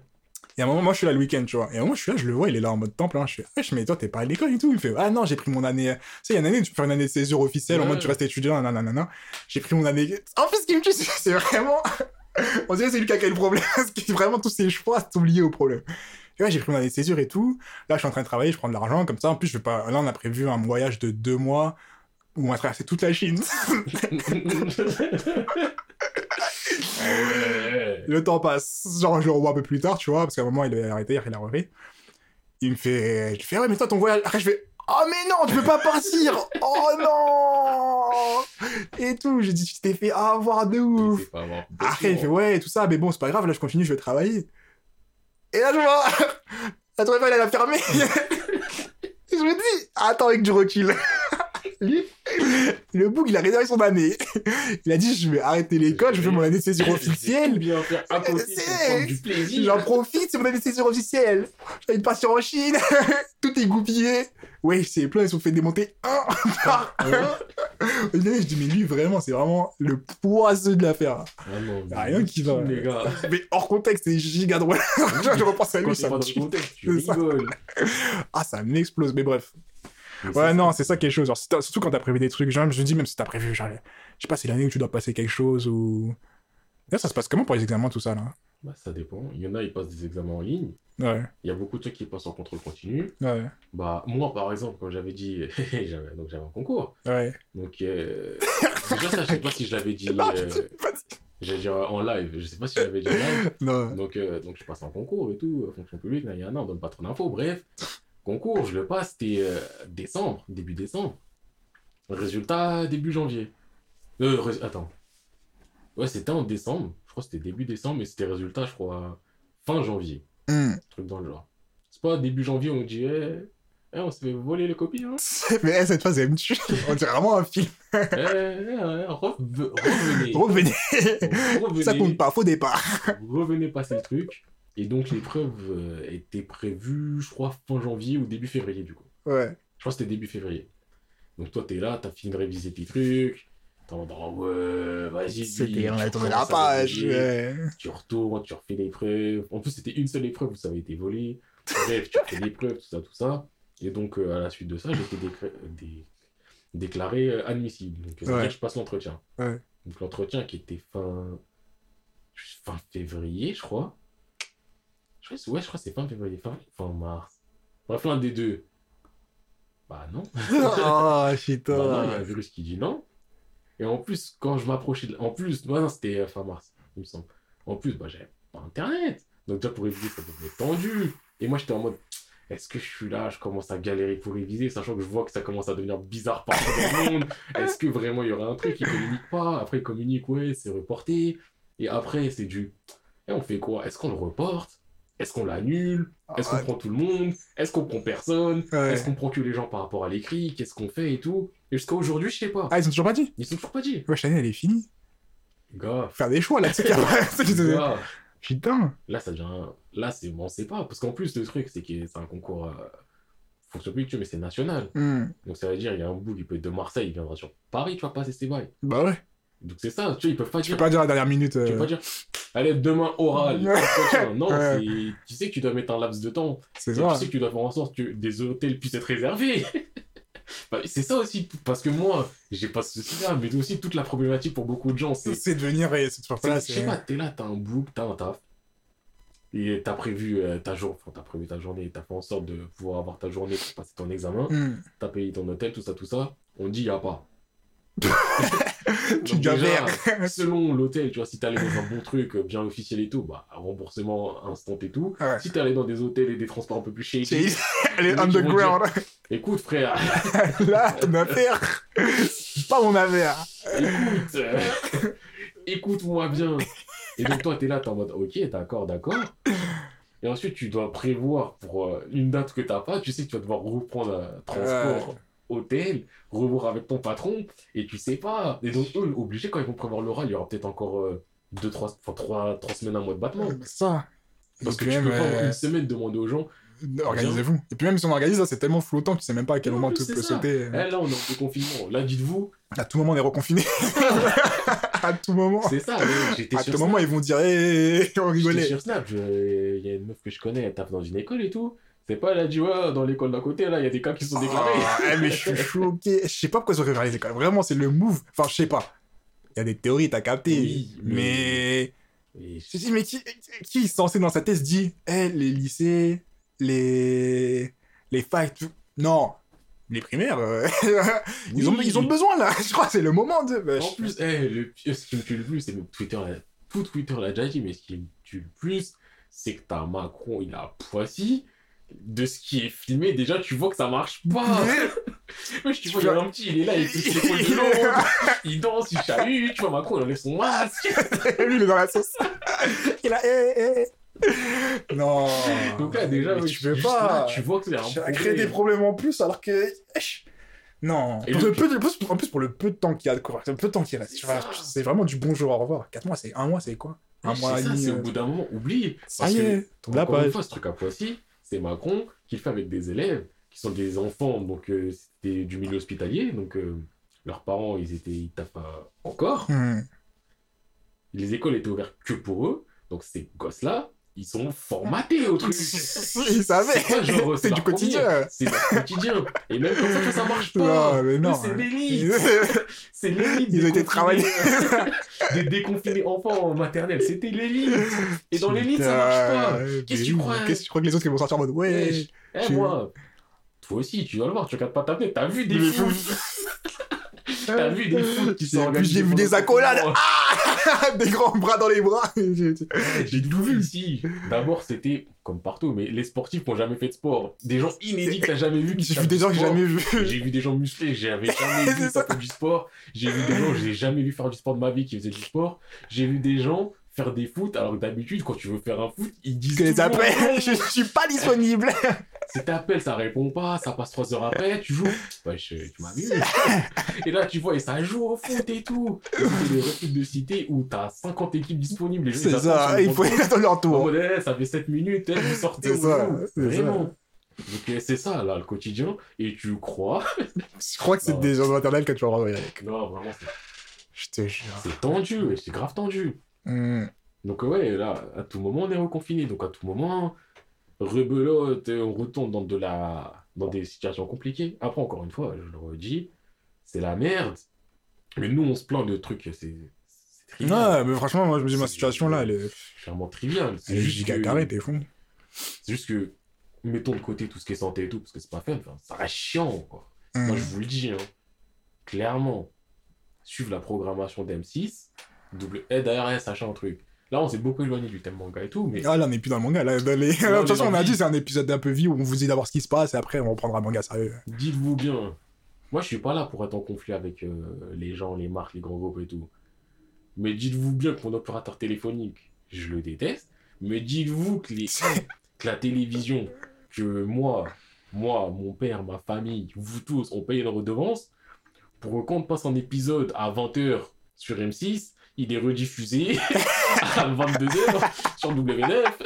Et à un moment, moi, je suis là le week-end, tu vois. Et à un moment, je suis là, je le vois, il est là en mode temple. Hein. Je fais, wesh, mais toi, t'es pas à l'école et tout. Il fait, ah non, j'ai pris mon année. Tu sais, il y a une année où tu peux faire une année de césure officielle, en Ouais. mode tu restes étudiant, nanana. J'ai pris mon année. En fait, ce qui me tue, c'est vraiment. On dirait que c'est lui qui a quel problème. Parce que vraiment, tous ses choix sont liés au problème. Et ouais, j'ai pris mon année de césure et tout. Là, je suis en train de travailler, je prends de l'argent, comme ça. En plus, je vais pas. Là, on a prévu un voyage de deux mois où on va traverser toute la Chine. Le temps passe. Genre, je le revois un peu plus tard, tu vois, parce qu'à un moment, il avait arrêté, il a repris. Il me fait, je fais, ouais, mais toi, ton voyage. Après, je fais, oh, mais non, tu peux pas partir! Oh non! Et tout, j'ai dit, tu t'es fait avoir de ouf. Après, il fait, ouais, tout ça, mais bon, c'est pas grave, là, je continue, je vais travailler. Et là, je vois, la tour Eiffel, elle a fermé. Et je me dis, attends, avec du recul. Lui, le bouc, il a réservé son année. Il a dit, je vais arrêter l'école, je fais mon année de césure officielle. J'en profite, c'est mon année de césure officielle. J'ai de partir en Chine. Tout est goupillé. Ouais, c'est plein, ils se sont fait démonter un par un. Et là, je dis, mais lui, vraiment, c'est vraiment le poiseux de l'affaire. Ah rien qui va. Mais hors contexte, c'est giga drôle. je repense à lui, ça. Ah, ça m'explose, mais bref. Ouais, non, c'est ça quelque chose. Genre, surtout quand t'as prévu des trucs, genre, je me dis, même si t'as prévu, genre, je sais pas, c'est l'année où tu dois passer quelque chose ou. Ça se passe comment pour les examens, tout ça, là? Bah, ça dépend. Il y en a, ils passent des examens en ligne. Ouais, Il y a beaucoup de trucs qui passent en contrôle continu. ouais, Bah, moi, par exemple, comme j'avais dit, j'avais donc j'avais un concours. ouais. Donc, euh... déjà, ça, je sais pas si je l'avais dit. Euh. J'allais dire en live. Je sais pas si je l'avais dit en live. Non. Donc, euh, donc je passe un concours et tout, euh, fonction publique, nan, nan, nan, on donne pas trop d'infos. Bref, concours, je le passe, c'était euh, décembre, début décembre. Résultat, début janvier. Euh, attends. Ouais, c'était en décembre. Je crois que c'était début décembre, mais c'était résultat, je crois, fin janvier. Hmm. Truc dans le genre. C'est pas début janvier, on dit, eh, eh, on se fait voler les copies, hein. Mais eh, cette phase, elle me tue. On dirait vraiment un film. eh, eh, reve- revenez. Revenez. Revenez. Ça compte pas, faux départ. revenez passer le truc. Et donc l'épreuve euh, était prévue, je crois, fin janvier ou début février du coup. Ouais. Je crois que c'était début février. Donc toi, t'es là, t'as fini de réviser tes trucs. T'es en mode, ah ouais, vas-y. C'était, on tu a tourné la page. ouais. Tu retournes, tu refais l'épreuve. En plus, c'était une seule épreuve où ça avait été volé. Bref, tu refais l'épreuve, tout ça, tout ça. Et donc, euh, à la suite de ça, j'ai été décré- dé- déclaré euh, admissible. Donc, ça veut Ouais. dire que je passe l'entretien. Ouais. Donc, l'entretien qui était fin... fin février, je crois. Je ouais, je crois que c'est fin février, fin, fin mars. Bref, l'un des deux. Bah non. Oh, Bah non, il y a un virus qui dit non. Et en plus, quand je m'approchais de... En plus, ouais, non, c'était euh, fin mars, il me semble. En plus, bah, j'avais pas Internet. Donc déjà, pour réviser, ça devenait tendu. Et moi, j'étais en mode, est-ce que je suis là, je commence à galérer pour réviser, sachant que je vois que ça commence à devenir bizarre partout dans le monde. Est-ce que vraiment, il y aura un truc Ils communiquent pas? Après, ils communiquent, ouais, c'est reporté. Et après, c'est du... Et on fait quoi? Est-ce qu'on le reporte? Est-ce qu'on l'annule? Est-ce qu'on Ah, prend tout le monde? Est-ce qu'on prend personne? Ouais. Est-ce qu'on prend que les gens par rapport à l'écrit? Qu'est-ce qu'on fait et tout? Et jusqu'à aujourd'hui, je sais pas. Ah, ils ont toujours pas dit? Ils sont toujours pas dit. Ouais, l'année, elle est finie. Gars, Faire des choix, là, tu sais qu'il tu Putain. là, ça devient. Là, c'est... on sait pas. Parce qu'en plus, le truc, c'est que c'est un concours. Euh... Fonction publique, mais c'est national. Hmm. Donc ça veut dire, il y a un bout qui peut être de Marseille, il viendra sur Paris, tu vas passer ses bails. Bah ouais. Donc c'est ça, tu vois, ils peuvent pas Tu dire. peux pas dire à la dernière minute. Tu peux euh, pas dire, allez, demain oral. Non, Ouais. tu sais que tu dois mettre un laps de temps. C'est ça. tu sais que tu dois faire en sorte que des hôtels puissent être réservés. Bah, c'est ça aussi, parce que moi, j'ai pas ce souci-là, mais aussi toute la problématique pour beaucoup de gens, c'est C'est de venir et c'est de faire place. Je sais pas, t'es là, t'as un book, t'as un taf. Et t'as prévu, euh, ta jour... enfin, t'as prévu ta journée, t'as fait en sorte de pouvoir avoir ta journée pour passer ton examen. Hmm. T'as payé ton hôtel, tout ça, tout ça. On dit, y a pas. Tu Donc déjà. Selon l'hôtel, tu vois, si allé dans un bon truc, euh, bien officiel et tout, bah, remboursement instant et tout. Ouais. Si allé dans des hôtels et des transports un peu plus shady, C'est- Elle est Les underground. écoute, frère, Là, ton affaire. Pas mon affaire. écoute, euh, écoute-moi bien. Et donc toi, t'es là, t'es en mode, ok, d'accord, d'accord. Et ensuite, tu dois prévoir pour euh, une date que t'as pas, tu sais que tu vas devoir reprendre un transport, hôtel, revoir avec ton patron, et tu sais pas. Et donc eux, obligés, quand ils vont prévoir l'oral, il y aura peut-être encore euh, deux, trois, trois, trois semaines, un mois de battement. Mais ça. Parce que tu même, peux pas euh, une semaine demander aux gens, Organisez-vous. Et puis même si on organise, là, c'est tellement flottant que tu sais même pas à quel Non, moment en tout peut ça. sauter. eh, là on est en confinement, là dites-vous, À tout moment, on est reconfiné. à tout moment. c'est ça, j'étais À sur tout Snap. moment, ils vont dire, hé, on J'étais rigolait. sur Snap, je- il y a une meuf que je connais, elle tape dans une école et tout. C'est pas, elle a dit, ouais, dans l'école d'à côté, là, il y a des cas qui sont déclarés. Ah, eh, mais je suis choqué. Je sais pas pourquoi ils ont révélé les écoles. Vraiment, c'est le move. Enfin, je sais pas. Il y a des théories, t'as capté. Oui, mais... Je dis, mais qui, qui est censé dans sa tête se dit, eh, les lycées, les, les facs, tout- non, les primaires, euh, ils, ont, ils ont besoin là. Je crois que c'est le moment de. bah, En je- plus, eh, le pire, ce qui me tue le plus, c'est que Twitter, l'a- tout Twitter l'a déjà dit, mais ce qui me tue le plus, c'est que t'as Macron, il a Poissy. De ce qui est filmé, déjà, tu vois que ça marche pas. Wesh, tu vois, il y a vois- un petit, il est là, il touche l'épaule de l'autre, il danse, il chahute, tu vois, Macron, il enlève son masque. Lui, il est dans la sauce. Il a. eh, eh, eh. Non. Donc là, déjà, Mais ouais, tu peux pas. là, tu vois que c'est un problème. créer des problèmes en plus alors que. Non. Et Pour le peu de- en plus, pour le peu de temps qu'il y a de cours, le peu de temps qu'il reste, tu vois, ça. c'est vraiment du bonjour, au revoir. 4 mois, c'est un mois, c'est quoi? Un mois et ça, demi. c'est euh, au bout d'un moment, oublie. Ça y est, tombe la Encore une fois, ce truc à Poissy, c'est Macron qui le fait avec des élèves qui sont des enfants, donc euh, c'était du milieu hospitalier, donc euh, leurs parents, ils étaient, ils taffent euh, encore. Hmm. Les écoles étaient ouvertes que pour eux, donc ces gosses-là, ils sont formatés au truc. Ils savaient. C'est du quotidien. C'est leur quotidien. Et même comme ça, ça marche pas. Non, mais non. C'est l'élite. C'est l'élite. Ils ont été des travaillés. Des déconfinés enfants en maternelle. C'était l'élite. Et dans l'élite, ça marche pas. Qu'est-ce que tu crois Qu'est-ce que tu crois que les autres ils vont sortir en mode ouais. Eh, moi, toi aussi, tu vas le voir, tu regardes pas ta fenêtre, t'as vu des Mais foot, fou- t'as vu des foot qui J'ai sont vu- organisés j'ai vu des accolades. confinement. Des grands bras dans les bras. J'ai- tout vu ici. D'abord, c'était comme partout, mais les sportifs qui n'ont jamais fait de sport. Des gens inédits que t'as jamais vu. J'ai vu des gens que j'ai jamais vu. J'ai vu des gens musclés, que j'avais jamais vu ça. faire du sport. J'ai vu des gens que j'ai jamais vu faire du sport de ma vie qui faisaient du sport. J'ai vu des gens faire des foot, alors que d'habitude, quand tu veux faire un foot, ils disent. Que les je suis pas disponible. Si t'appelles, ça répond pas, ça passe 3 heures après, tu joues. Ouais, je- tu m'as vu. et là, tu vois, et ça joue au foot et tout. C'est des refus de cité où t'as 50 équipes disponibles. C'est ça, le il faut banc. attendre leur tour. mode, eh, ça fait 7 minutes, eh, vous sortez au ça, joue. c'est ça. Vraiment. Donc, euh, c'est ça, là, le quotidien. Et tu crois? Je crois que c'est des gens maternels que tu vas revoir avec. Non, vraiment, c'est- Je te jure. c'est tendu, ouais, c'est grave tendu. Hmm. Donc, ouais, là, à tout moment, on est reconfiné. Donc, à tout moment, rebelote, euh, on retombe dans, de la... dans des situations compliquées. Après, encore une fois, je le redis, c'est la merde. Mais nous, on se plaint de trucs, c'est trivial. Mais franchement, moi je me dis, ma situation là, elle est. C'est vraiment trivial. C'est juste giga que- carré, t'es fou. C'est juste que, mettons de côté tout ce qui est santé et tout, parce que c'est pas fun, enfin, ça reste chiant, quoi. Hmm. Moi, je vous le dis, hein, clairement, suivre la programmation d'M6, double aide à sachant un truc. Là, on s'est beaucoup éloigné du thème manga et tout, mais Ah là, on n'est plus dans le manga. Là, dans les... on de toute façon, on a dit, c'est un épisode d'un peu vie où on vous dit d'abord ce qui se passe et après on reprendra le manga sérieux. dites-vous bien, moi, je suis pas là pour être en conflit avec euh, les gens, les marques, les grands groupes et tout. Mais dites-vous bien que mon opérateur téléphonique, je le déteste. Mais dites-vous que, les... que la télévision, que moi, moi, mon père, ma famille, vous tous, on paye une redevance pour que quand on passe un épisode à 20h sur M6, il est rediffusé à 22h sur W9.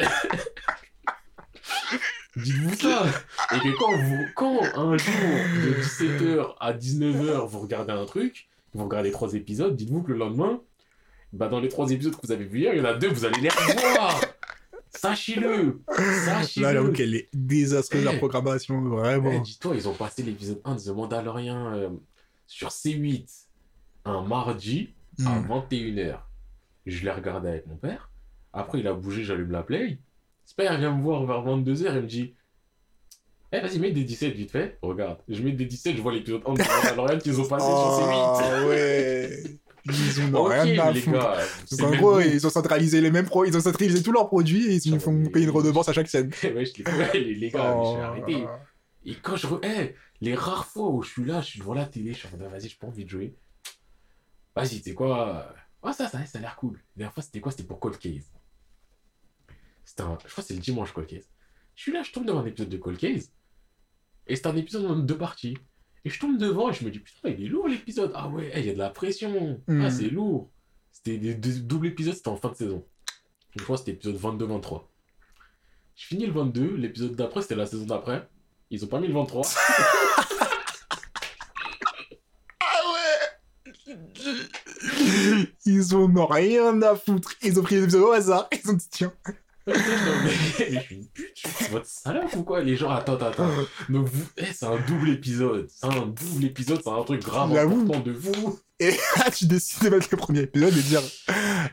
Dites-vous ça. Et que quand, vous, quand un jour, de 17h à 19h, vous regardez un truc, vous regardez trois épisodes, dites-vous que le lendemain, bah dans les trois épisodes que vous avez vus hier, il y en a deux, vous allez les revoir. Sachez-le. Sachez-le. Là, j'avoue qu'elle est désastreuse la Eh. programmation, Eh, vraiment. dis-toi, ils ont passé l'épisode 1 de The Mandalorian euh, sur C8 un mardi à Hmm. 21h. Je l'ai regardé avec mon père. Après, il a bougé, j'allume la play. Il vient me voir vers 22h, il me dit Eh, vas-y, mets des 17 vite fait. Regarde, je mets des 17, je vois l'épisode 1 de The Mandalorian qu'ils ont passé sur C8. Ah ouais. Ils ont Ok, rien à les foutre. gars. Donc, en gros, ils ont centralisé les mêmes pro... ils ont centralisé tous leurs produits et ils nous font payer une redevance à chaque scène. Ouais, je les, gars, Oh. arrêté. Et quand je. re- Eh, les rares fois où je suis là, je suis devant la télé, je suis en mode, vas-y, j'ai pas envie de jouer. Vas-y, sais quoi Ah, ça, ça, ça a l'air cool. La dernière fois, c'était quoi? C'était pour Cold Case. C'était un... Je crois que c'est le dimanche, Cold Case. Je suis là, je tombe devant un épisode de Cold Case. Et c'est un épisode en deux parties. Et je tombe devant et je me dis, putain, il est lourd l'épisode. Ah ouais, eh, il y a de la pression. Mm. Ah, c'est lourd. C'était des, doubles épisodes, c'était en fin de saison. Je crois que c'était épisode 22-23. Je finis le 22, l'épisode d'après, c'était la saison d'après. Ils ont pas mis le 23. Ils en ont rien à foutre. Ils ont pris les épisodes au hasard. Ils ont dit tiens. mais, je suis une pute, suis votre salope ou quoi Les gens, attends, attends, attends. Donc, vous, eh, c'est un double épisode. C'est un double épisode, c'est un truc grave important de vous. Et là, tu décides de mettre le premier épisode et dire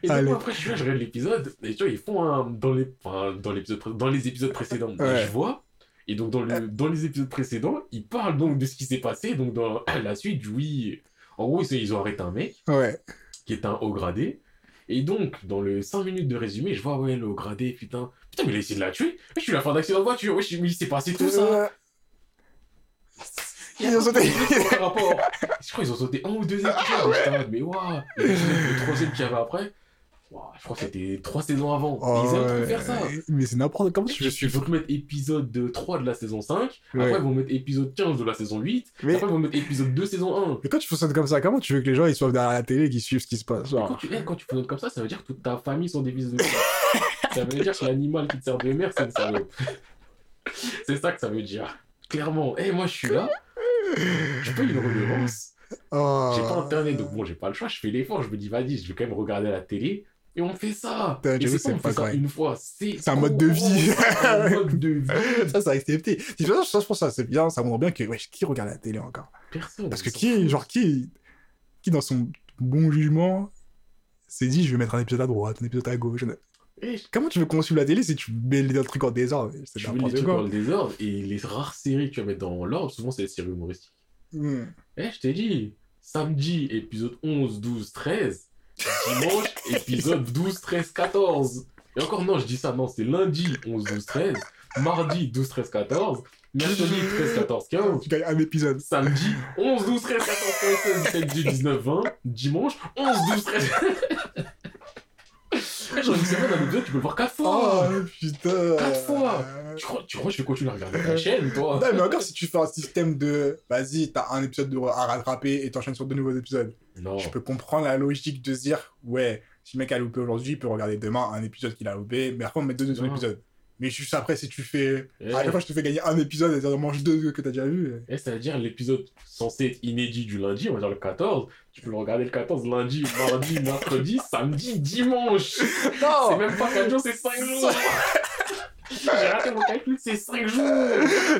Et Allez. après, je suis là, je regarde l'épisode, et tu vois, ils font un. Dans les, enfin, dans l'épisode dans les épisodes précédents, Ouais. je vois. Et donc, dans, le, dans les épisodes précédents, ils parlent donc de ce qui s'est passé, donc dans la suite, oui. En gros, ils ont arrêté un mec. Ouais. Qui est un haut gradé. Et donc, dans le 5 minutes de résumé, je vois, ouais, le haut gradé, putain, putain, mais il a essayé de la tuer. Mais je suis la fin d'accident de voiture, ouais, je- mais il s'est passé tout ça. Ils ont sauté. rapport. Je crois qu'ils ont sauté un ou deux épisodes. en mode, mais waouh, le troisième qu'il y avait après, je crois que c'était trois saisons avant. oh, ils aiment ouais. faire ça. Mais c'est n'importe comment tu Je veux suis suivre. vont mettre épisode de 3 de la saison 5, Ouais. après ils vont mettre épisode 15 de la saison 8, Mais- après ils vont mettre épisode 2 saison 1. Mais quand tu fonctionnes comme ça, comment tu veux que les gens ils soient derrière la télé et qu'ils suivent ce qui se passe genre Quand tu, eh, quand tu fais comme ça, ça veut dire que toute ta famille sont des fils de ça veut dire que l'animal qui te sert de mère, c'est une salope. c'est ça que ça veut dire. Clairement. Eh, moi, je suis là. Je paye une redevance. Oh. J'ai pas internet, donc bon, j'ai pas le choix. Je fais l'effort. Je me dis, vas-y, je vais quand même regarder la télé. Et on fait ça. Putain, Et c'est pas, c'est on pas fait ça correct. une fois. C'est un mode de vie. Un mode de vie. Ça, c'est accepté. Ça, je pense que ça, c'est bien, ça montre bien que, wesh, qui regarde la télé encore? Personne. Parce que qui, genre, qui, qui dans son bon jugement s'est dit, je vais mettre un épisode à droite, un épisode à gauche. Comment tu veux qu'on suive la télé si tu mets les trucs en désordre? C'est Je mets les trucs le désordre et les rares séries que tu vas mettre dans l'ordre, souvent c'est les séries humoristiques. Hmm. Eh, je t'ai dit, samedi, épisode 11, 12, 13, Dimanche, épisode 12, 13, 14. Et encore, non, je dis ça, non, c'est lundi 11, 12, 13. Mardi 12, 13, 14. Mercredi 13, 14, 15. Tu gagnes un épisode. Samedi 11, 12, 13, 14, 15, 16, 17, 18, 19, 20. Dimanche 11, 12, 13. Eh, Genre une semaine, un épisode, tu peux le voir 4 fois. Oh putain. Quatre fois. Tu crois, tu crois que je vais continuer à regarder ta chaîne, toi? Non, mais encore si tu fais un système de vas-y, t'as un épisode de... à rattraper et t'enchaînes sur deux nouveaux épisodes. Non. Je peux comprendre la logique de se dire ouais, si le mec a loupé aujourd'hui, il peut regarder demain un épisode qu'il a loupé, mais après on met deux Non. épisodes. Mais juste après, si tu fais. Eh. À chaque fois, je te fais gagner un épisode et ça en mange deux que t'as déjà vu. Et c'est-à-dire l'épisode censé être inédit du lundi, on va dire le 14, tu peux le regarder le 14 lundi, mardi, mercredi, samedi, dimanche. C'est Non même pas 4 jours, c'est 5 jours. J'ai raté mon calcul, c'est 5 jours.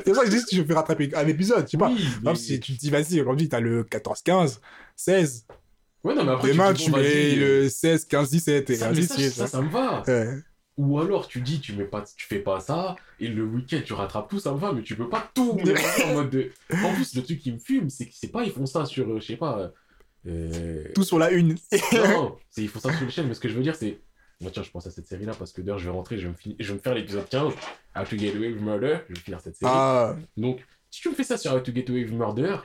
C'est ça que je dis si je fais rattraper un épisode, tu sais pas. Oui, mais- si tu te dis vas-y, aujourd'hui t'as le 14, 15, 16. Ouais, non, mais après, Demain, tu bon, mets vas-y, le 16, 15, 17 et ça, ça, suite. ça, ça me va. Ouais. Ou alors tu dis tu mets pas tu fais pas ça et le week-end tu rattrapes tout ça me va mais tu peux pas tout en mode de... En plus le truc qui me fume c'est que c'est pas ils font ça sur euh, je sais pas euh... Tout sur la une. non c'est ils font ça sur les chaînes mais ce que je veux dire c'est moi tiens je pense à cette série là parce que d'ailleurs je vais rentrer je vais me, fin- je vais me faire l'épisode 15 How to Get Away with Murder je vais finir cette série. Ah, donc si tu me fais ça sur How to Get Away with Murder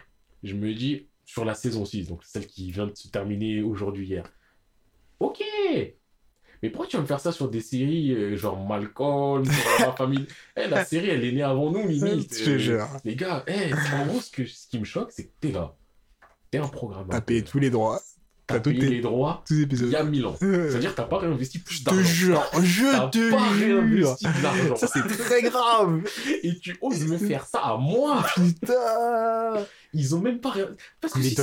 je me dis sur la saison 6 donc celle qui vient de se terminer aujourd'hui hier. Ok mais pourquoi tu vas me faire ça sur des séries euh, genre Malcolm, sur ma famille? Eh, la série, elle est née avant nous, je te Euh, jure. Les gars, eh, en gros, ce, que, ce qui me choque, c'est que t'es là. T'es un programme. T'as payé tous les droits. T'as payé tes les droits tous les épisodes. il y a 1000 ans. C'est-à-dire que t'as pas réinvesti Je plus te d'argent. jure, T'as je te pas jure. réinvesti de. Ça, c'est très grave. Et tu oses me faire ça à moi Putain. Ils ont même pas... ré- Parce que Mais si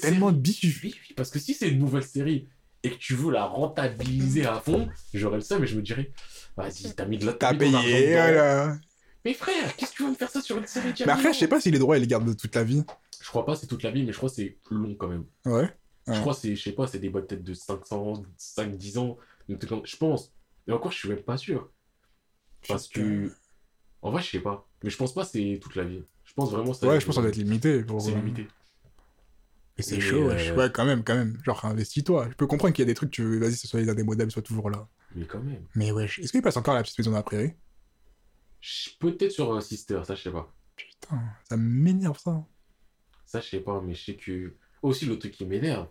tellement de bif. Oui, oui, parce que si c'est une nouvelle série et que tu veux la rentabiliser à fond, j'aurais le seum mais je me dirais, vas-y, t'as mis de la T'as payé, voilà. Mais frère, qu'est-ce que tu vas me faire ça sur une série Mais après, je sais pas si les droits, ils les gardent toute la vie. Je crois pas, c'est toute la vie, mais je crois que c'est long quand même. Ouais. Je Ouais. crois c'est, je sais pas, c'est des boîtes peut-être de 500, 5, 10 ans. Je pense. Et encore, je suis même pas sûr. Parce que. En vrai, je sais pas. Mais je pense pas c'est toute la vie. Je pense vraiment ça Ouais, je pense que ça doit être limité. Pour... C'est limité. Et c'est chaud, euh, wesh. Ouais, quand même, quand même. Genre, investis-toi. Je peux comprendre qu'il y a des trucs, tu veux, vas-y, ce soit les indémodables, soit toujours là. Mais quand même. Mais wesh, est-ce qu'il passe encore à la petite maison de la prairie Peut-être sur Sister, ça, je sais pas. Putain, ça m'énerve ça. Ça, je sais pas, mais je sais que. Aussi, le truc qui m'énerve.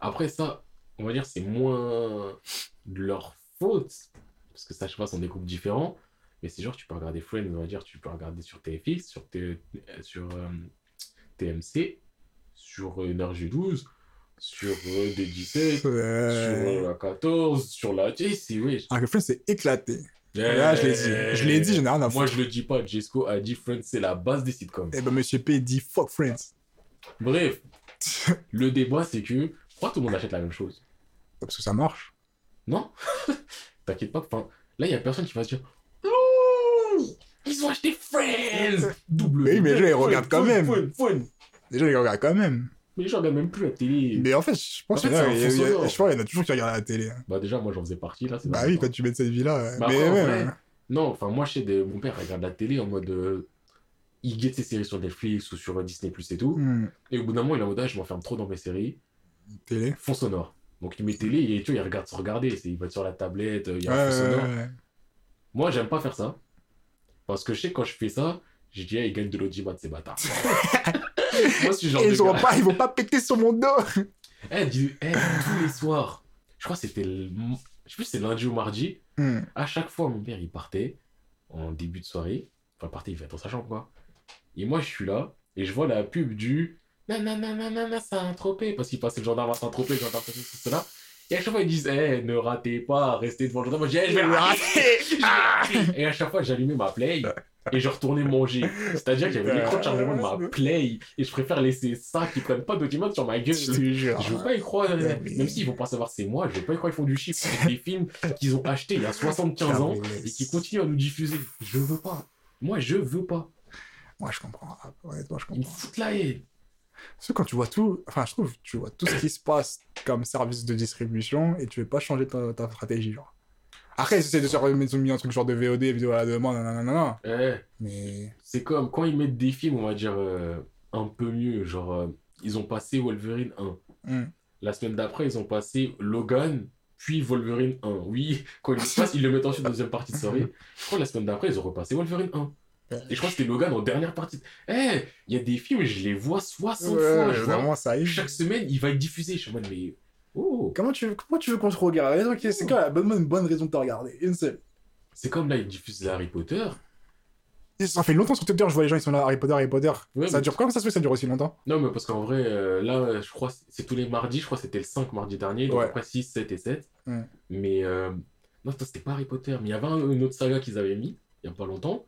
Après, ça, on va dire, c'est moins de leur faute. Parce que ça, je sais pas, sont des groupes différents. Mais c'est genre, tu peux regarder Friends, on va dire, tu peux regarder sur TFX, sur, T- euh, sur euh, TMC, sur euh, Énergie 12, sur euh, D17, sur Ouais. euh, la 14, sur la. Tu sais, c'est. Ouais, Ah, que Friends, c'est éclaté. Là, je l'ai dit. Je l'ai dit, j'en ai rien à Moi, foutre. je le dis pas. Jesco a dit Friends, c'est la base des sitcoms. Eh ben, Monsieur P dit fuck Friends. Bref, le débat, c'est que. Pourquoi tout le monde achète la même chose? Parce que ça marche. Non T'inquiète pas, enfin, là, il y a personne qui va se dire Ouh, Ils ont acheté Friends Double Oui, mais les gens, ils Fun, regardent quand fun, même. fun, fun. Déjà, ils regardent quand même. Mais les gens regardent même plus la télé. Mais en fait, je pense qu'il y, en a- il il toujours qui regardent la télé. hein. Bah, déjà, moi, j'en faisais partie, là. Bah oui, quand tu mets de cette vie-là. Bah, Mais après, vrai, ouais. Non, enfin, moi, je sais, de... mon père regarde la télé en mode. euh, Il guette ses séries sur Netflix ou sur euh, Disney Plus et tout. Hmm, Et au bout d'un moment, il est en mode Ah, je m'enferme trop dans mes séries. Télé. Fond sonore. Donc, il met télé et tu vois, il regarde se regarder. Il va être sur la tablette, euh, il y a Ouais, fond ouais, sonore. ouais. Moi, j'aime pas faire ça. Parce que je sais quand je fais ça, je dis, ah, ils gagnent de l'audimat, ces bâtards. Moi, genre Et de ils, gars. pas, ils vont pas péter sur mon dos. Eh, dis- eh, tous les soirs, je crois que c'était le... Je sais plus c'est lundi ou mardi. Hmm. À chaque fois, mon père, il partait en début de soirée. Enfin, il partait, il fait dans sa chambre, quoi. Et moi, je suis là, et je vois la pub du... Nanana, Saint-Tropez. Parce qu'il passait le gendarme à Saint-Tropez, le gendarme ceci, cela. Et à chaque fois, ils disent, eh, ne ratez pas, restez devant le gendarme. Moi, je dis, eh, je vais le rater. Je vais le rater. Et à chaque fois, j'allumais ma play et je retournais manger. C'est-à-dire qu'il y avait l'écran de chargement de ma play et je préfère laisser ça qui prennent pas d'audimat sur ma gueule. Je te jure. Je veux pas y croire, mais- même s'ils vont pas savoir c'est moi, je veux pas y croire qu'ils font du chiffre. Des films qu'ils ont achetés il y a 75 ans et qui continuent à nous diffuser. Je veux pas. Moi, je veux pas. Moi, je comprends. Ah, Honnêtement, je Ils me foutent la haine. Parce que quand tu vois tout, enfin, je trouve, tu vois tout ce qui se passe comme service de distribution et tu veux pas changer ta, ta stratégie, genre. Après, ils essaient de se remettre mis un truc genre de VOD, vidéo à la demande, nanana, Eh, mais. c'est comme quand ils mettent des films, on va dire, euh, un peu mieux. Genre, euh, ils ont passé Wolverine 1. Hmm. La semaine d'après, ils ont passé Logan, puis Wolverine 1. Oui, quand ils le passent, ils le mettent ensuite en deuxième partie de soirée. Je crois que la semaine d'après, ils ont repassé Wolverine 1. Et je crois que c'était Logan en dernière partie. Eh, il y a des films, je les vois 60 Ouais, fois. Vois, ça chaque semaine, il va être diffusé. Je suis en mode, mais. Oh Comment tu, veux- comment tu veux qu'on se regarde Ok, C'est quoi la bonne, une bonne raison de te regarder Une seule. C'est comme là, ils diffusent Harry Potter. Et ça fait longtemps sur Twitter, je vois les gens, ils sont là, Harry Potter, Harry Potter. Ouais, ça mais- dure comment ça se fait ça dure aussi longtemps Non, mais parce qu'en vrai, euh, là, je crois, c'est tous les mardis. Je crois que c'était le 5 mardi dernier. Donc Ouais. après 6, 7 et 7. Ouais. Mais. euh, Non, c'était pas Harry Potter. Mais il y avait un- une autre saga qu'ils avaient mis, il y a pas longtemps.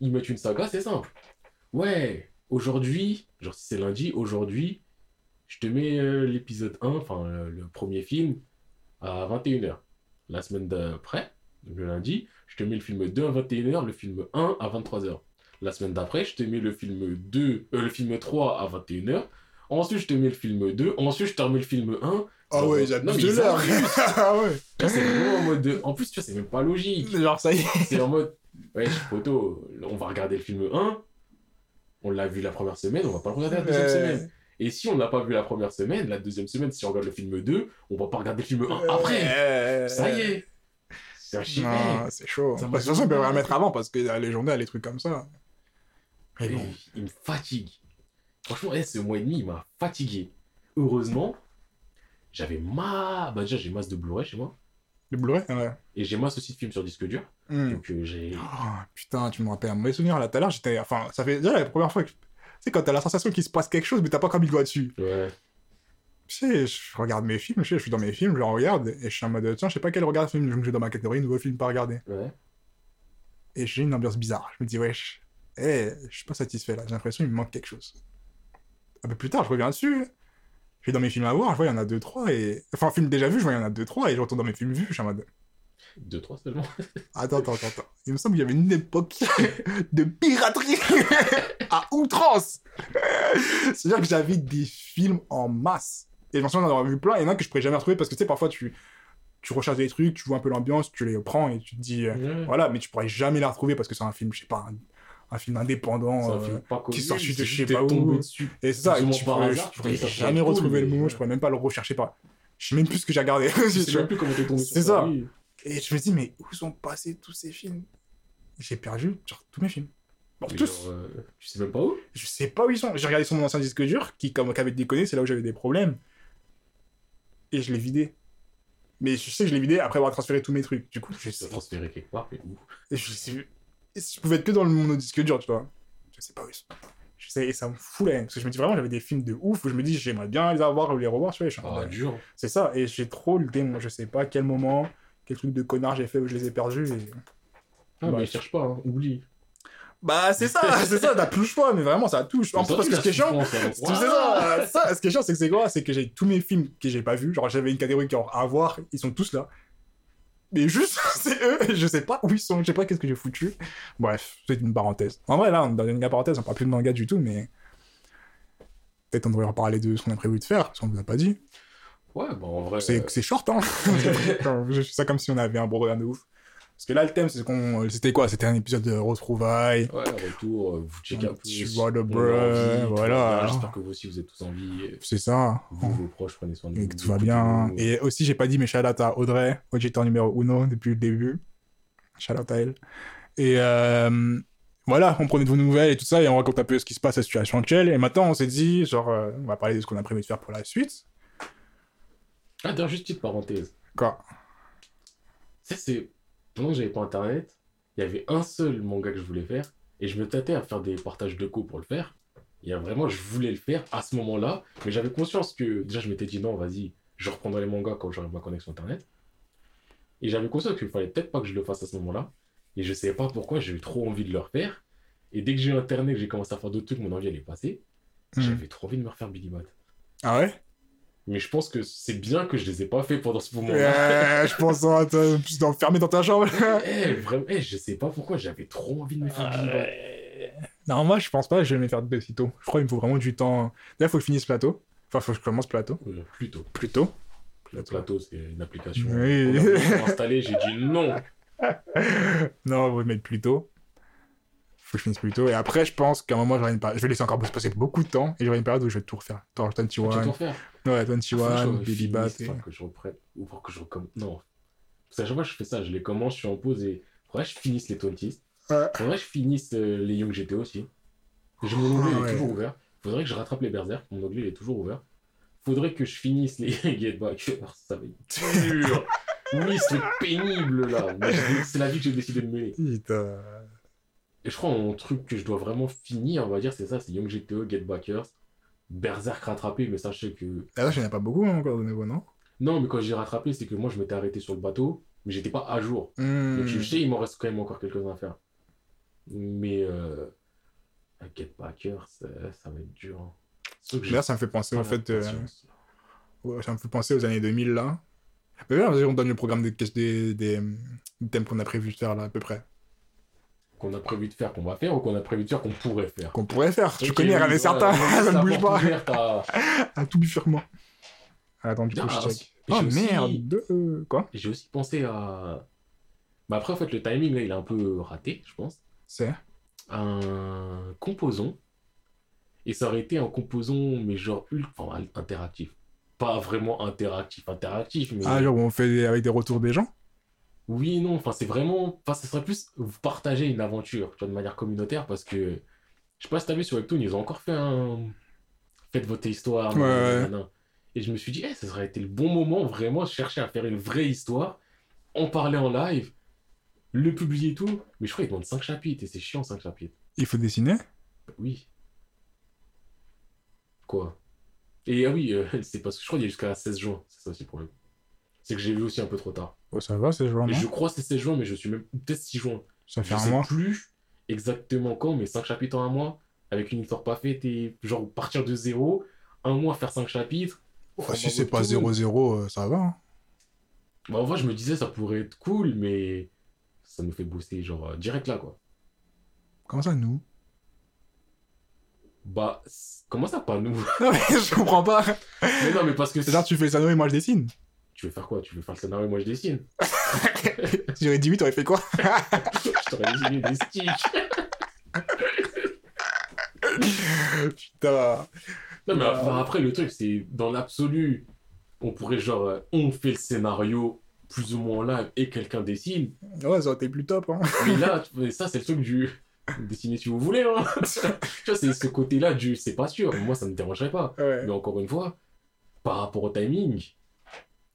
Ils mettent une saga, c'est simple. Ouais, aujourd'hui, genre si c'est lundi, aujourd'hui, je te mets euh, l'épisode 1, enfin le, le premier film, à 21h. La semaine d'après, le lundi, je te mets le film 2 à 21h, le film 1 à 23h. La semaine d'après, je te mets le film 2, euh, le film 3 à 21h. Ensuite, je te mets le film 2. Ensuite, je te remets le film 1. Ah Genre, ouais, ils abusent de l'heure. ah ouais. C'est vraiment en mode de... En plus, tu vois, c'est même pas logique. Genre, ça y est. C'est en mode, ouais, photo, on va regarder le film 1. On l'a vu la première semaine, on va pas le regarder la deuxième semaine. Et si on l'a pas vu la première semaine, la deuxième semaine, si on regarde le film 2, on va pas regarder le film 1 après. Ça y est. C'est chaud. Ça Parce que de toute façon, ils fait peuvent la mal. mettre avant parce qu'il y a les journées, les trucs comme ça. Mais bon. Il me fatigue. Franchement, eh, ce mois et demi, il m'a fatigué. Heureusement, j'avais ma... Bah déjà, j'ai masse de Blu-ray chez moi. Le Blu-ray Ouais. Et j'ai masse aussi de films sur disque dur. Hmm. Donc euh, j'ai... Oh, putain, tu me rappelles un mauvais souvenir là. Tout à l'heure, j'étais. Enfin, ça fait déjà la première fois que. Tu sais, quand t'as la sensation qu'il se passe quelque chose, mais t'as pas comme il doit dessus. Ouais. Tu sais, je regarde mes films, je sais, je suis dans mes films, je regarde, et je suis en mode, tiens, je sais pas quel regard film, je vais dans ma catégorie nouveau film pas regarder. Ouais. Et j'ai une ambiance bizarre. Je me dis, wesh, eh, je suis pas satisfait là, j'ai l'impression qu'il me manque quelque chose. Un peu plus tard, je reviens dessus. Je vais dans mes films à voir, je vois, il y en a deux, trois, et. Enfin, film déjà vu, je vois, il y en a deux, trois, et je retourne dans mes films vus, je suis en mode. Deux, trois seulement. Attends, attends, attends, attends. Il me semble qu'il y avait une époque de piraterie à outrance. C'est-à-dire que j'avais des films en masse. Et je m'en souviens d'en avoir vu plein. Il y en a que je pourrais jamais retrouver parce que tu sais, parfois tu, tu recherches des trucs, tu vois un peu l'ambiance, tu les prends et tu te dis, euh, voilà, mais tu pourrais jamais les retrouver parce que c'est un film, je sais pas, un, un film indépendant. Un euh, film pas connu, qui sort juste de je sais pas où. dessus. Et c'est ça, et tu pourrais, hasard, je jamais cool, retrouver le mot, ouais. je pourrais même pas le rechercher par. Je sais même plus ce que j'ai regardé. Je sais même plus comment t'es tombé C'est ça. oui. Et je me dis, mais où sont passés tous ces films? J'ai perdu genre, tous mes films. Bon, tous. genre, euh, tu sais même pas où? Je sais pas où ils sont. J'ai regardé sur mon ancien disque dur, qui, comme qu'avait déconné, c'est là où j'avais des problèmes. Et je l'ai vidé. Mais je sais que je l'ai vidé après avoir transféré tous mes trucs. Du coup, je sais. transféré quelque part, mais où? Et je sais. Je pouvais être que dans le mon disque dur, tu vois. Je sais pas où ils sont. Je sais, et ça me fout la haine. Parce que je me dis vraiment, j'avais des films de ouf où je me dis, j'aimerais bien les avoir ou les revoir, tu vois. Ah, dur. C'est ça. Et j'ai trop le démon. Je sais pas à quel moment, quel truc de connard j'ai fait où je les ai perdus. Et... Ah, Ouais. mais cherche pas, hein, oublie. Bah, c'est ça, c'est ça, t'as plus le choix, mais vraiment, ça touche. En plus, ce qui est chiant, C'est ça, ça, ce qui est chiant, c'est que c'est quoi? C'est que j'ai tous mes films que j'ai pas vus. Genre, j'avais une catégorie qui à voir, ils sont tous là. Mais juste, c'est eux, je sais pas où ils sont, je sais pas qu'est-ce que j'ai foutu. Bref, c'est une parenthèse. En vrai, là, on est dans une parenthèse, on parle plus de manga du tout, mais. Peut-être on devrait reparler de ce qu'on a prévu de faire, parce qu'on vous a pas dit. Ouais, bah en vrai. C'est euh, c'est short, hein Je fais ça comme si on avait un programme de ouf. Parce que là, le thème, c'est qu'on. C'était quoi? C'était un épisode de retrouvailles. Ouais, retour, euh, vous checkez un peu. Tu vois le voilà. J'espère que vous aussi, vous êtes tous en vie. C'est ça. Vous, vos proches, prenez soin de Et vous. que tout va bien. Et aussi, j'ai pas dit, mais shout out à Audrey, auditeur numéro uno depuis le début. Shout out à elle. Et euh, voilà, on prenait de vos nouvelles et tout ça, et on raconte un peu ce qui se passe, la situation actuelle. Et maintenant, on s'est dit, genre, euh, on va parler de ce qu'on a prévu de faire pour la suite. Ah, d'ailleurs, juste petite parenthèse. Quoi? Ça, c'est. Pendant que j'avais pas internet, il y avait un seul manga que je voulais faire, et je me tâtais à faire des partages de co pour le faire. Et euh, vraiment, je voulais le faire à ce moment-là, mais j'avais conscience que. Déjà, je m'étais dit non, vas-y, je reprendrai les mangas quand j'aurai ma connexion internet. Et j'avais conscience qu'il fallait peut-être pas que je le fasse à ce moment-là. Et je savais pas pourquoi, j'ai eu trop envie de le refaire. Et dès que j'ai eu internet, que j'ai commencé à faire d'autres trucs, mon envie elle est passée. Mhm. J'avais trop envie de me refaire Billy Bat. Ah ouais? Mais je pense que c'est bien que je les ai pas fait pendant ce moment-là. Euh, Je pense hein, t'es plus enfermé dans ta chambre. Eh, vraiment, eh, je sais pas pourquoi, j'avais trop envie de me faire Bat. non, moi, je pense pas que je vais me faire de sitôt. Je crois qu'il me faut vraiment du temps. Là, il faut que je finisse plateau. Enfin, faut que je commence plateau. Euh, plutôt. Plus tôt. Le plateau, c'est une application. Oui. installée, j'ai dit non. non, on va mettre plus tôt. Faut que je finisse plus tôt. Et après, je pense qu'à un moment, j'aurai une période- je vais laisser encore se passer beaucoup de temps et j'aurai une période où je vais tout refaire. Genre Tu vas 21, tout faire. ouais, Faut que 21, je Baby Bat. et- que je reprenne. Ou pour que je recommence. Non. Parce qu'à chaque fois, je fais ça. Je les commence, je suis en pause et. Faudrait que je finisse les 20s. Ouais. Faudrait que je finisse euh, les Young GT aussi. J'ai mon onglet, Ah, il est toujours ouvert. Faudrait que je rattrape les Berserk. Mon onglet, est toujours ouvert. Faudrait que je finisse les Get Back. Ça va être dur. oui, c'est pénible là. Je- C'est la vie que j'ai décidé de mener. Putain. Et je crois mon truc que je dois vraiment finir, on va dire, c'est ça c'est Young GTO, Get Backers, Berserk rattrapé. Mais sachez que. Ah, là, je n'ai pas beaucoup hein, encore de nouveau, non? Non, mais quand j'ai rattrapé, c'est que moi je m'étais arrêté sur le bateau, mais j'étais pas à jour. Hmm. Donc je sais, il m'en reste quand même encore quelques-uns à faire. Mais euh, Get Backer, ça, ça va être dur. hein. Là, ça me fait penser la fait. euh, ouais, ça me fait penser aux années 2000 là. Mais là, on donne le programme des, des, des, des thèmes qu'on a prévu de faire là, à peu près. Qu'on a prévu de faire, qu'on va faire, ou qu'on a prévu de faire, qu'on pourrait faire. Qu'on pourrait faire. Je connais, rien n'est certain. ça ne bouge pas. à- tout bifurquement. Attends, du coup, je check. Oh merde. euh, Quoi? J'ai aussi pensé à. Bah après, en fait, le timing là, il est un peu raté, je pense. C'est? Un composant. Et ça aurait été un composant, mais genre ultra enfin, interactif. Pas vraiment interactif, interactif, mais. Ah, genre on fait avec des retours des gens? Oui, non, enfin, c'est vraiment. Enfin, ce serait plus vous partager une aventure, tu vois, de manière communautaire, parce que. Je sais pas si t'as vu sur Webtoon, ils ont encore fait un. Faites votre histoire. Ouais. Et je me suis dit, eh, ça serait été le bon moment, vraiment, de chercher à faire une vraie histoire, en parler en live, le publier et tout. Mais je crois qu'ils demandent 5 chapitres, et c'est chiant, 5 chapitres. Il faut dessiner? Oui. Quoi? Et ah oui, euh, c'est parce que je crois qu'il y a jusqu'à 16 juin, c'est ça aussi le problème. C'est que j'ai vu aussi un peu trop tard. Oh, ça va, c'est non je crois que c'est 16 juin, mais je suis même peut-être 6 juin. Ça fait Je un sais mois. plus exactement quand, mais 5 chapitres en un mois, avec une histoire pas faite et genre partir de zéro, un mois faire 5 chapitres. Oh, si c'est pas Webtoon. 0-0, euh, ça va. hein. Bah, en vrai, je me disais ça pourrait être cool, mais ça me fait bosser genre euh, direct là quoi. Comment ça, nous? Bah, comment ça pas nous? Non, mais je comprends pas. Mais non, mais parce que genre, tu fais le scénario et moi je dessine. Tu veux faire quoi? Tu veux faire le scénario? Moi je dessine Si j'aurais dit oui, t'aurais fait quoi? Je t'aurais dessiné des sticks. Putain. Non, mais enfin, après, le truc, c'est dans l'absolu, on pourrait genre, euh, on fait le scénario plus ou moins en live et quelqu'un dessine. Ouais, ça aurait été plus top. Hein. Mais là, ça, c'est le truc du dessiner si vous voulez. Hein. tu vois, c'est ce côté-là du c'est pas sûr. Moi, ça me dérangerait pas. Ouais. Mais encore une fois, par rapport au timing,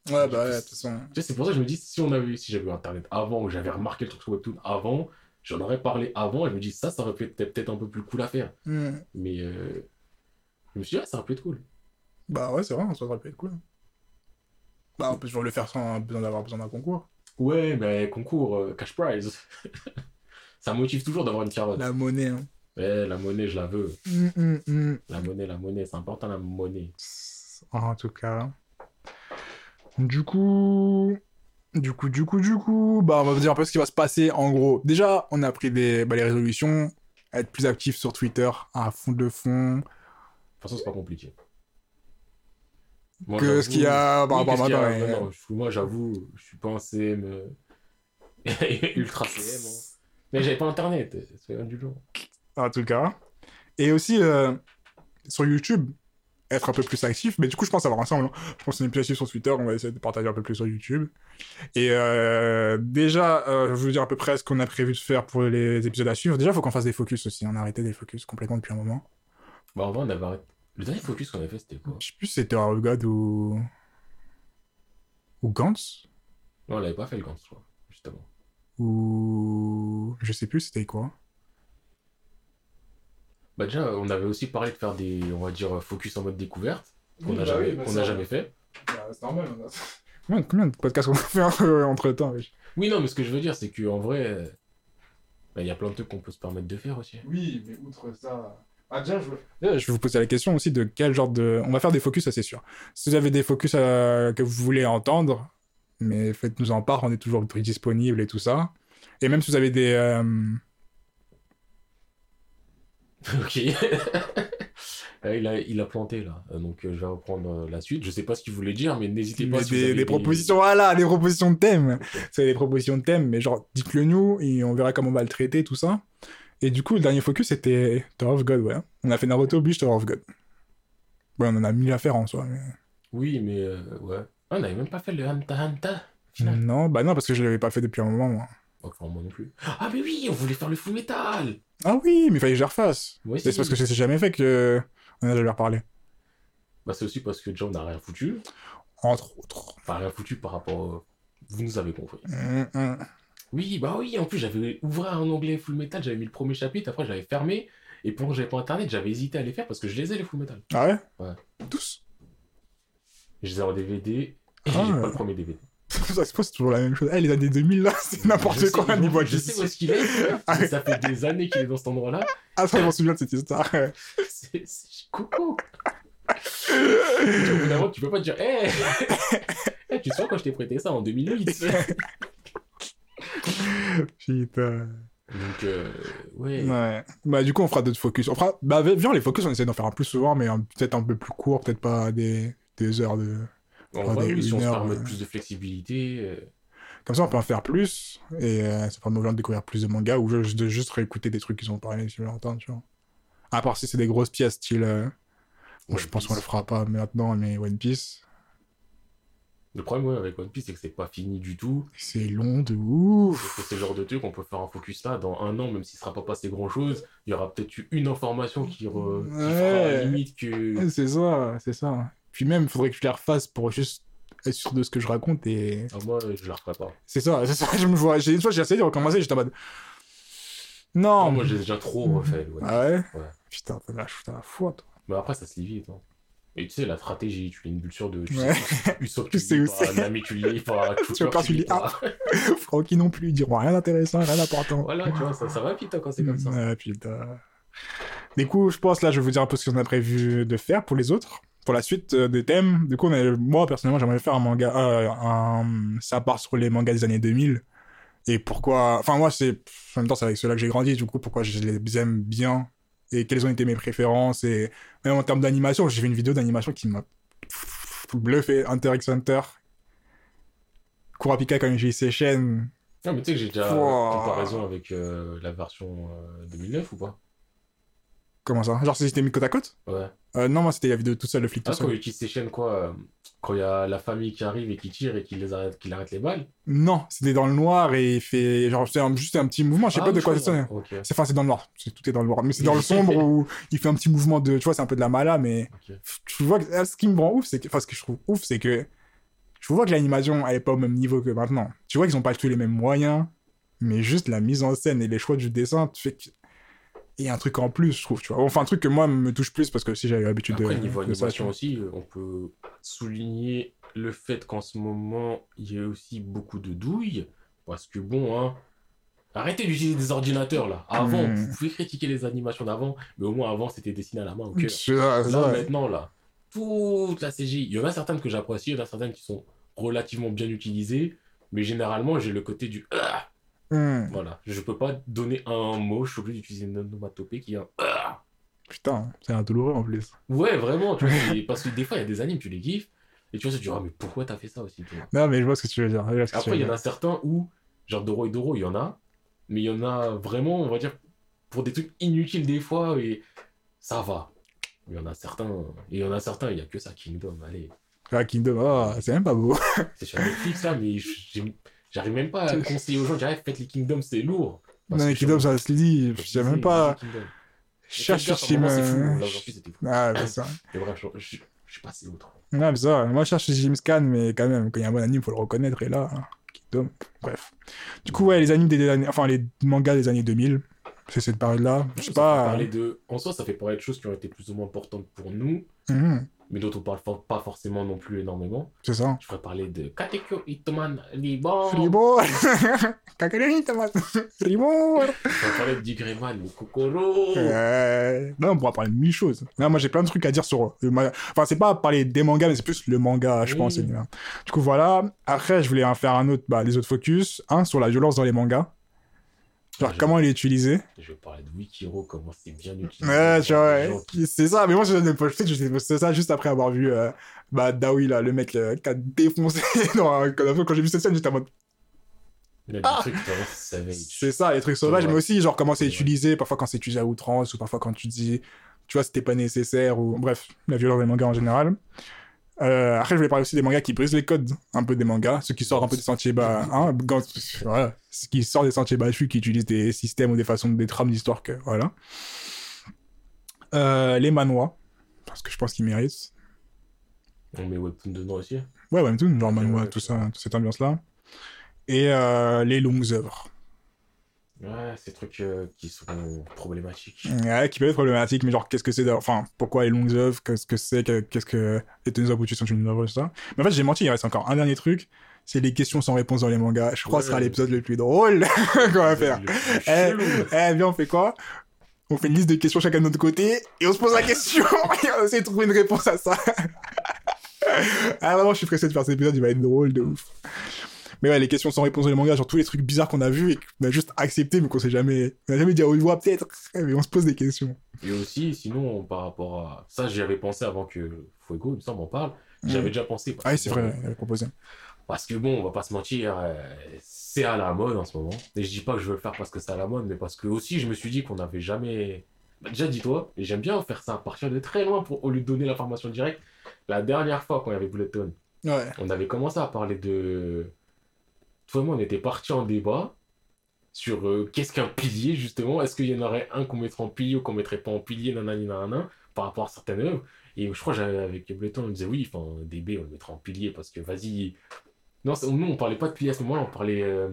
Ouais, bah ouais, de toute façon. tu sais, c'est pour ça que je me dis, si on avait, si j'avais eu Internet avant, ou j'avais remarqué le truc sur Webtoon avant, j'en aurais parlé avant et je me dis, ça, ça aurait pu être peut-être un peu plus cool à faire. Hmm. Mais euh, je me suis dit, ah, ça aurait pu être cool. Bah ouais, c'est vrai, ça aurait pu être cool. Bah, on peut toujours le faire sans besoin d'avoir besoin d'un concours. Ouais, mais concours, euh, cash prize. ça motive toujours d'avoir une carotte. La monnaie, hein. Ouais, la monnaie, je la veux. Hmm, hmm. La monnaie, la monnaie, c'est important la monnaie. En tout cas. Du coup. Du coup, du coup, du coup. Bah, on va vous dire un peu ce qui va se passer en gros. Déjà, on a pris des, bah, les résolutions. Être plus actif sur Twitter, à fond de fond. De toute façon, c'est pas compliqué. Moi, Que ce qu'il y a Oui, y ouais. Non, non, je- Moi, j'avoue, je suis pas un CM euh, ultra CM. hein. Mais j'avais pas internet, c'est genre. En tout cas. Et aussi, euh, sur YouTube, être un peu plus actif. Mais du coup, je pense avoir ensemble. hein. Je pense qu'on est plus actif sur Twitter. On va essayer de partager un peu plus sur YouTube. Et euh, déjà, euh, je vais vous dire à peu près ce qu'on a prévu de faire pour les épisodes à suivre. Déjà, il faut qu'on fasse des focus aussi. On a arrêté des focus complètement depuis un moment. Bah, en vrai, on avait arrêté. Le dernier focus qu'on avait fait, c'était quoi? Je sais plus si c'était God ou. ou Gantz? Non, on l'avait pas fait le Gantz, je crois, justement. Ou. Je sais plus c'était quoi. Bah, déjà, on avait aussi parlé de faire des, on va dire, focus en mode découverte, qu'on Oui, n'a bah jamais, oui, bah qu'on n'a jamais fait. c'est normal. Combien, combien de podcasts on a fait entre temps Oui, non, mais ce que je veux dire, c'est qu'en vrai, euh, bah, il y a plein de trucs qu'on peut se permettre de faire aussi. Oui, mais outre ça. Ah, déjà, je... Je vais vous poser la question aussi de quel genre de. On va faire des focus, ça c'est sûr. Si vous avez des focus euh, que vous voulez entendre, mais faites-nous en part, on est toujours disponible et tout ça. Et même si vous avez des. euh, ok. Euh, il, a, il a planté là, Euh, donc euh, je vais reprendre euh, la suite. Je sais pas ce qu'il voulait dire, mais n'hésitez pas des, si vous des- avez des propositions, voilà, des propositions de thèmes. C'est des propositions de thèmes, mais genre, dites-le nous et on verra comment on va le traiter, tout ça. Et du coup, le dernier focus, c'était Tower of God, ouais. On a fait Naruto, Bleach, Tower of God. Ouais, on en a mille à faire en soi. mais- Oui, mais euh, ouais. Ah, on n'avait même pas fait le Hanta Hanta. au final. Non, bah non, parce que je l'avais pas fait depuis un moment, moi. Enfin, moi non plus. Ah, mais oui, on voulait faire le full metal. Ah oui, mais il fallait que je refasse. C'est parce que c'est jamais fait que on a déjà leur parler. Bah, c'est aussi parce que on n'a rien foutu. Entre autres. Enfin, rien foutu par rapport. au- Vous nous avez compris. Hum, hum. Oui, bah oui, en plus, j'avais ouvert un onglet full metal, j'avais mis le premier chapitre, après, j'avais fermé. Et pendant que j'avais pas internet, j'avais hésité à les faire parce que je les ai, les full metal. Ah ouais? Ouais. Tous? Je les ai en DVD et Ah j'ai pas le premier DVD. Ça se passe toujours la même chose. Eh, les années 2000, là, c'est n'importe quoi je- niveau Je sais où est-ce qu'il est. Ah ça fait des années qu'il est dans cet endroit-là. Ah, ça, je m'en souviens de cette histoire. C'est coucou. Au bout d'un moment, tu peux pas te dire, hé, Eh, tu te souviens quand je t'ai prêté ça en 2008 Putain. Donc, euh, ouais. Ouais. Bah, du coup, on fera d'autres focus. On fera... Bah, viens, les focus, on essaie d'en faire un plus souvent, mais un- peut-être un peu plus court, peut-être pas des... des heures de. Des oui, si on se euh. plus de flexibilité. euh, Comme ça, on peut en faire plus, et euh, ça permet aux gens de découvrir plus de mangas, ou juste de juste réécouter des trucs qu'ils ont parlé depuis longtemps, tu vois. À part si c'est des grosses pièces, style. euh, bon, je pense qu'on le fera pas maintenant, mais One Piece, Le problème ouais, avec One Piece, c'est que c'est pas fini du tout. c'est long de ouf. C'est le genre de truc, on peut faire un focus là, dans un an, même s'il sera pas passé grand chose, il y aura peut-être eu une information qui, re- qui fera limite que. C'est ça, c'est ça. Puis même, il faudrait que je les refasse pour juste être sûr de ce que je raconte, et. Ah, moi, je la referai pas. C'est ça, c'est ça, je me vois. J'ai une fois, j'ai essayé de recommencer, j'étais en mode. Non, Non, moi, j'ai déjà trop refait. ouais. Ah ouais? Ouais. Putain, t'as la, t'as la foi, toi. Mais après, ça se lit vite. hein. Et tu sais, la stratégie, tu lis une bulle sur deux. Tu Ouais. sais, Usopp, Tu sais lis où c'est. Nami, tu lis pas, Tu veux pas, tu lis pas. Francky non plus, ils diront rien d'intéressant, rien d'important. Voilà, tu vois, ça, ça va vite hein, quand c'est comme ça. Ouais, putain. Du coup, je pense, là, je vais vous dire un peu ce qu'on a prévu de faire pour les autres. Pour la suite euh, des thèmes. Du coup, on a- moi, personnellement, j'aimerais faire un manga. euh, un... Ça part sur les mangas des années 2000. Et pourquoi. Enfin, moi, c'est. En même temps, c'est avec ceux-là que j'ai grandi. Du coup, pourquoi je les aime bien. Et quelles ont été mes préférences. Et même en termes d'animation, j'ai fait une vidéo d'animation qui m'a bluffé. Hunter x Hunter. Kurapika quand j'ai ses chaînes. Non, mais tu sais que j'ai déjà Wow. comparaison avec euh, la version euh, 2009 ou pas? Comment ça? Genre, c'était mis côte à côte? Ouais. euh, Non, moi, c'était la vidéo tout seul, le flic Ah, tout quand seul. il utilise ses chaînes, quoi euh, Quand il y a la famille qui arrive et qui tire et qui les arrête, qui arrête les balles Non, c'était dans le noir et il fait. Genre, c'est un- juste un petit mouvement, je sais Ah, pas de quoi c'est comprends. ça. Ok. C'est enfin, c'est dans le noir. C'est tout est dans le noir. Mais c'est dans le sombre où il fait un petit mouvement de. Tu vois, c'est un peu de la mala, mais. ok. Tu vois, que- ce qui me rend ouf, c'est que. Enfin, ce que je trouve ouf, c'est que. Je vois que l'animation, elle est pas au même niveau que maintenant. Tu vois qu'ils ont pas tous les mêmes moyens, mais juste la mise en scène et les choix du dessin, tu fais que. A un truc en plus, je trouve, tu vois. Enfin, un truc que moi me touche plus parce que si j'avais l'habitude de. Après, niveau de ça, animation vois. aussi, euh, on peut souligner le fait qu'en ce moment, il y a aussi beaucoup de douilles. Parce que bon, hein, arrêtez d'utiliser des ordinateurs là. Avant, Hmm. vous pouvez critiquer les animations d'avant, mais au moins avant, c'était dessiné à la main au cœur. Ça, Là, ça. maintenant, là, toute la CGI, il y en a certaines que j'apprécie, il y en a certaines qui sont relativement bien utilisées, mais généralement, j'ai le côté du Ah Hmm. Voilà, je peux pas donner un mot, je suis obligé d'utiliser une onomatopée qui est un Ah Putain, c'est un douloureux en plus. Ouais, vraiment, tu vois, parce que des fois, il y a des animes, tu les kiffes, et tu vois, tu te dis, ah, mais pourquoi t'as fait ça aussi Non, mais je vois ce que tu veux dire. Après, il y en a certains où, genre Doro et Doro, il y en a, mais il y en a vraiment, on va dire, pour des trucs inutiles des fois, et ça va. Il y en a certains, et il y en a certains, il y a que ça, Kingdom, allez. Ah, Kingdom, ah, c'est même pas beau. C'est sur Netflix là, mais j'ai- j'arrive même pas à conseiller aux gens, j'arrive, faites les Kingdom, c'est lourd. Non, mais que Kingdom, sur- ça se lit. Je sais même pas. Cherche c'est c'était fou. Ah, c'est ça. Mais bref, je, je, je suis passé outre. Ouais, mais ça. Moi, je cherche James Scan, mais quand même, quand il y a un bon anime, faut le reconnaître. Et là, hein, Kingdom. Bref. Du coup, ouais, les animes des années. Enfin, les mangas des années 2000. C'est cette période-là. Je sais pas. parler de... En soi, ça fait parler de choses qui ont été plus ou moins importantes pour nous, Mhm, mais dont on parle for- pas forcément non plus énormément. C'est ça. Je ferais parler de Katekyo Hitman Reborn. Fribourg Kakariri, Thomas Fribourg Je ferais parler de Digreman ou Kokoro. Euh, Non, on pourra parler de mille choses. Non, moi, j'ai plein de trucs à dire sur le manga. Enfin, c'est pas parler des mangas, mais c'est plus le manga, je Oui. pense. euh, Du coup, voilà. Après, je voulais en faire un autre, bah, les autres focus. Un sur la violence dans les mangas. Genre, je- comment elle est utilisée. Je vais parler de Wikiro, comment c'est bien utilisé. Ouais, tu vois, qui- C'est ça, mais moi, je sais que posté ça juste après avoir vu euh, bah, Dawi, là, le mec euh, qui a défoncé. dans un- quand quand j'ai vu cette scène, j'étais en mode. Il Ah. C'est ça, les trucs sauvages, mais aussi, genre, comment c'est C'est utilisé, parfois quand c'est utilisé à outrance, ou parfois quand tu dis, tu vois, c'était pas nécessaire, ou bref, la violence des mangas en général. Euh, après, je voulais parler aussi des mangas qui brisent les codes, un peu des mangas, ceux qui sortent un peu des sentiers bas, hein, quand- voilà, ceux qui sortent des sentiers battus, qui utilisent des systèmes ou des façons, des trames d'histoire que, voilà. Euh, les manois, parce que je pense qu'ils méritent. On met Webtoon dedans aussi. Ouais, Webtoon, genre manois, tout ça, toute cette ambiance-là. Et euh, les longues œuvres. Ouais, ces trucs euh, qui sont problématiques. Ouais, qui peut être problématique, mais genre, qu'est-ce que c'est Enfin, pourquoi les longues œuvres Qu'est-ce que c'est que- Qu'est-ce que les tenues abouties sont une œuvre, tout ça Mais en fait, j'ai menti, il reste encore un dernier truc c'est les questions sans réponse dans les mangas. Je crois que ce sera l'épisode le plus drôle qu'on va faire. Eh, eh, bien, on fait quoi? On fait une liste de questions chacun de notre côté et on se pose la question et on essaie de trouver une réponse à ça. ah, vraiment, je suis pressé de faire cet épisode, il va être drôle de ouf. Mais ouais, les questions sans réponse dans les mangas, genre tous les trucs bizarres qu'on a vus et qu'on a juste accepté, mais qu'on sait jamais. On a jamais dit à haute voix, peut-être. Mais on se pose des questions. Et aussi, sinon, par rapport à. Ça, j'y avais pensé avant que Fuego, il me semble, en parle. J'avais déjà pensé. Ah, oui, c'est vrai, il avait proposé. Parce que bon, on va pas se mentir, euh, c'est à la mode en ce moment. Et je dis pas que je veux le faire parce que c'est à la mode, mais parce que aussi je me suis dit qu'on n'avait jamais. Bah, déjà, dis-toi, et j'aime bien faire ça à partir de très loin pour, au lieu de donner l'information directe. La dernière fois qu'on avait Bulleton, Ouais. on avait commencé à parler de. Toi et moi, on était partis en débat sur euh, qu'est-ce qu'un pilier, justement? Est-ce qu'il y en aurait un qu'on mettrait en pilier ou qu'on mettrait pas en pilier, nanani, nanana, par rapport à certaines œuvres. Et je crois que j'avais avec Bulleton, on disait oui, enfin, DB, on le mettrait en pilier parce que vas-y. Non, nous, on parlait pas de pilier à ce moment-là, on parlait. euh,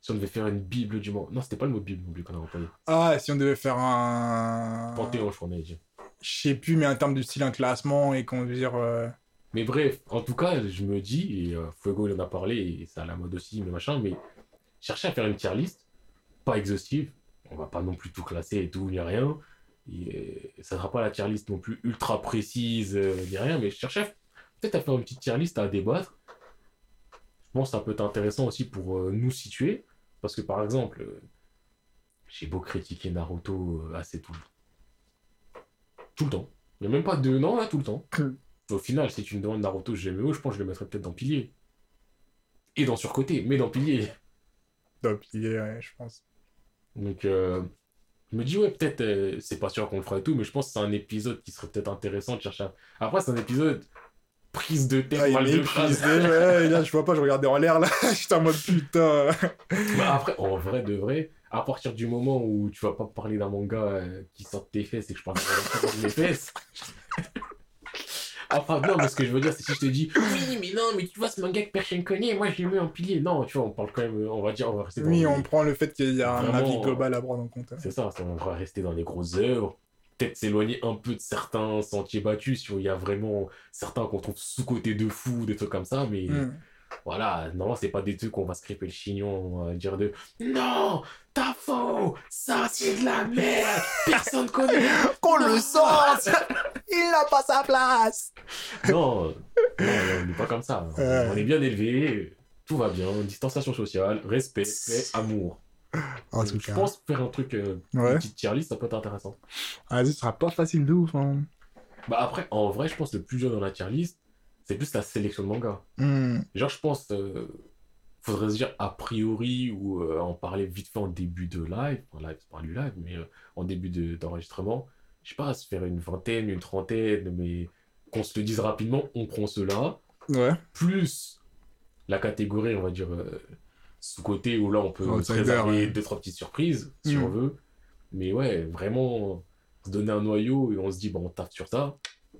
si on devait faire une Bible du monde. Non, c'était pas le mot Bible non plus qu'on a employé. Ah, si on devait faire un. Panthéon, je crois, on avait dit. Je sais plus, mais en termes de style, un classement et qu'on veut dire. euh, Mais bref, en tout cas, je me dis, et euh, Fuego il en a parlé, et c'est à la mode aussi, mais machin, mais chercher à faire une tier list, pas exhaustive, on va pas non plus tout classer et tout, ni rien, et euh, ça sera pas la tier list non plus ultra précise, euh, ni rien, mais chercher peut-être à faire une petite tier list à débattre. Je pense que ça peut être intéressant aussi pour euh, nous situer, parce que par exemple, euh, j'ai beau critiquer Naruto assez tout le tout le temps. Il n'y a même pas de... Non, là, tout le temps. Au final, si tu me demandes Naruto GMO, je pense que je le mettrais peut-être dans Pilier. Et dans Surcoté, mais dans Pilier. il est, ouais, je pense. Donc, euh, je me dis, ouais, peut-être, euh, c'est pas sûr qu'on le fera et tout, mais je pense que c'est un épisode qui serait peut-être intéressant de chercher à... Après, c'est un épisode prise de tête, Ah, mal de phrase. ouais, là, je vois pas, je regardais en l'air là. J'étais en mode putain. Mais après, en vrai de vrai, à partir du moment où tu vas pas parler d'un manga euh, qui sort de tes fesses et que je parle de mes fesses. Enfin, non, mais ce que je veux dire, c'est si je te dis, oui, mais non, mais tu vois ce manga que personne connaît, moi je l'ai mis en pilier. Non, tu vois, on parle quand même, on va dire, on va rester dans Oui, les- on prend le fait qu'il y a un avis global à prendre en compte. C'est ça, on va rester dans les grosses œuvres. Peut-être s'éloigner un peu de certains sentiers battus si il y a vraiment certains qu'on trouve sous-côté de fou, des trucs comme ça, mais. Hmm. Voilà, non, c'est pas des trucs qu'on va se crêper le chignon, on va dire de Non, t'as faux, ça c'est de la merde, personne connaît. Qu'on le sorte Il n'a pas sa place Non, non, on n'est pas comme ça. On est bien élevé, tout va bien, distanciation sociale, respect, paix, amour. En tout je cas. pense faire un truc, euh, Ouais. une petite tier list, ça peut être intéressant. Vas-y, ce sera pas facile de ouf. Hein. Bah après, en vrai, je pense que le plus dur dans la tier list, c'est plus la sélection de mangas. Hmm. Genre, je pense, euh, faudrait se dire a priori ou euh, en parler vite fait en début de live, en live, c'est pas du live, mais euh, en début de- d'enregistrement. Je sais pas, se faire une vingtaine, une trentaine, mais qu'on se le dise rapidement, on prend cela, Ouais. plus la catégorie, on va dire, euh, sous-côté, où là on peut se Outsider, réserver ouais. deux, trois petites surprises, si Mm. on veut. Mais ouais, vraiment, se donner un noyau et on se dit, bon, on taffe sur ça.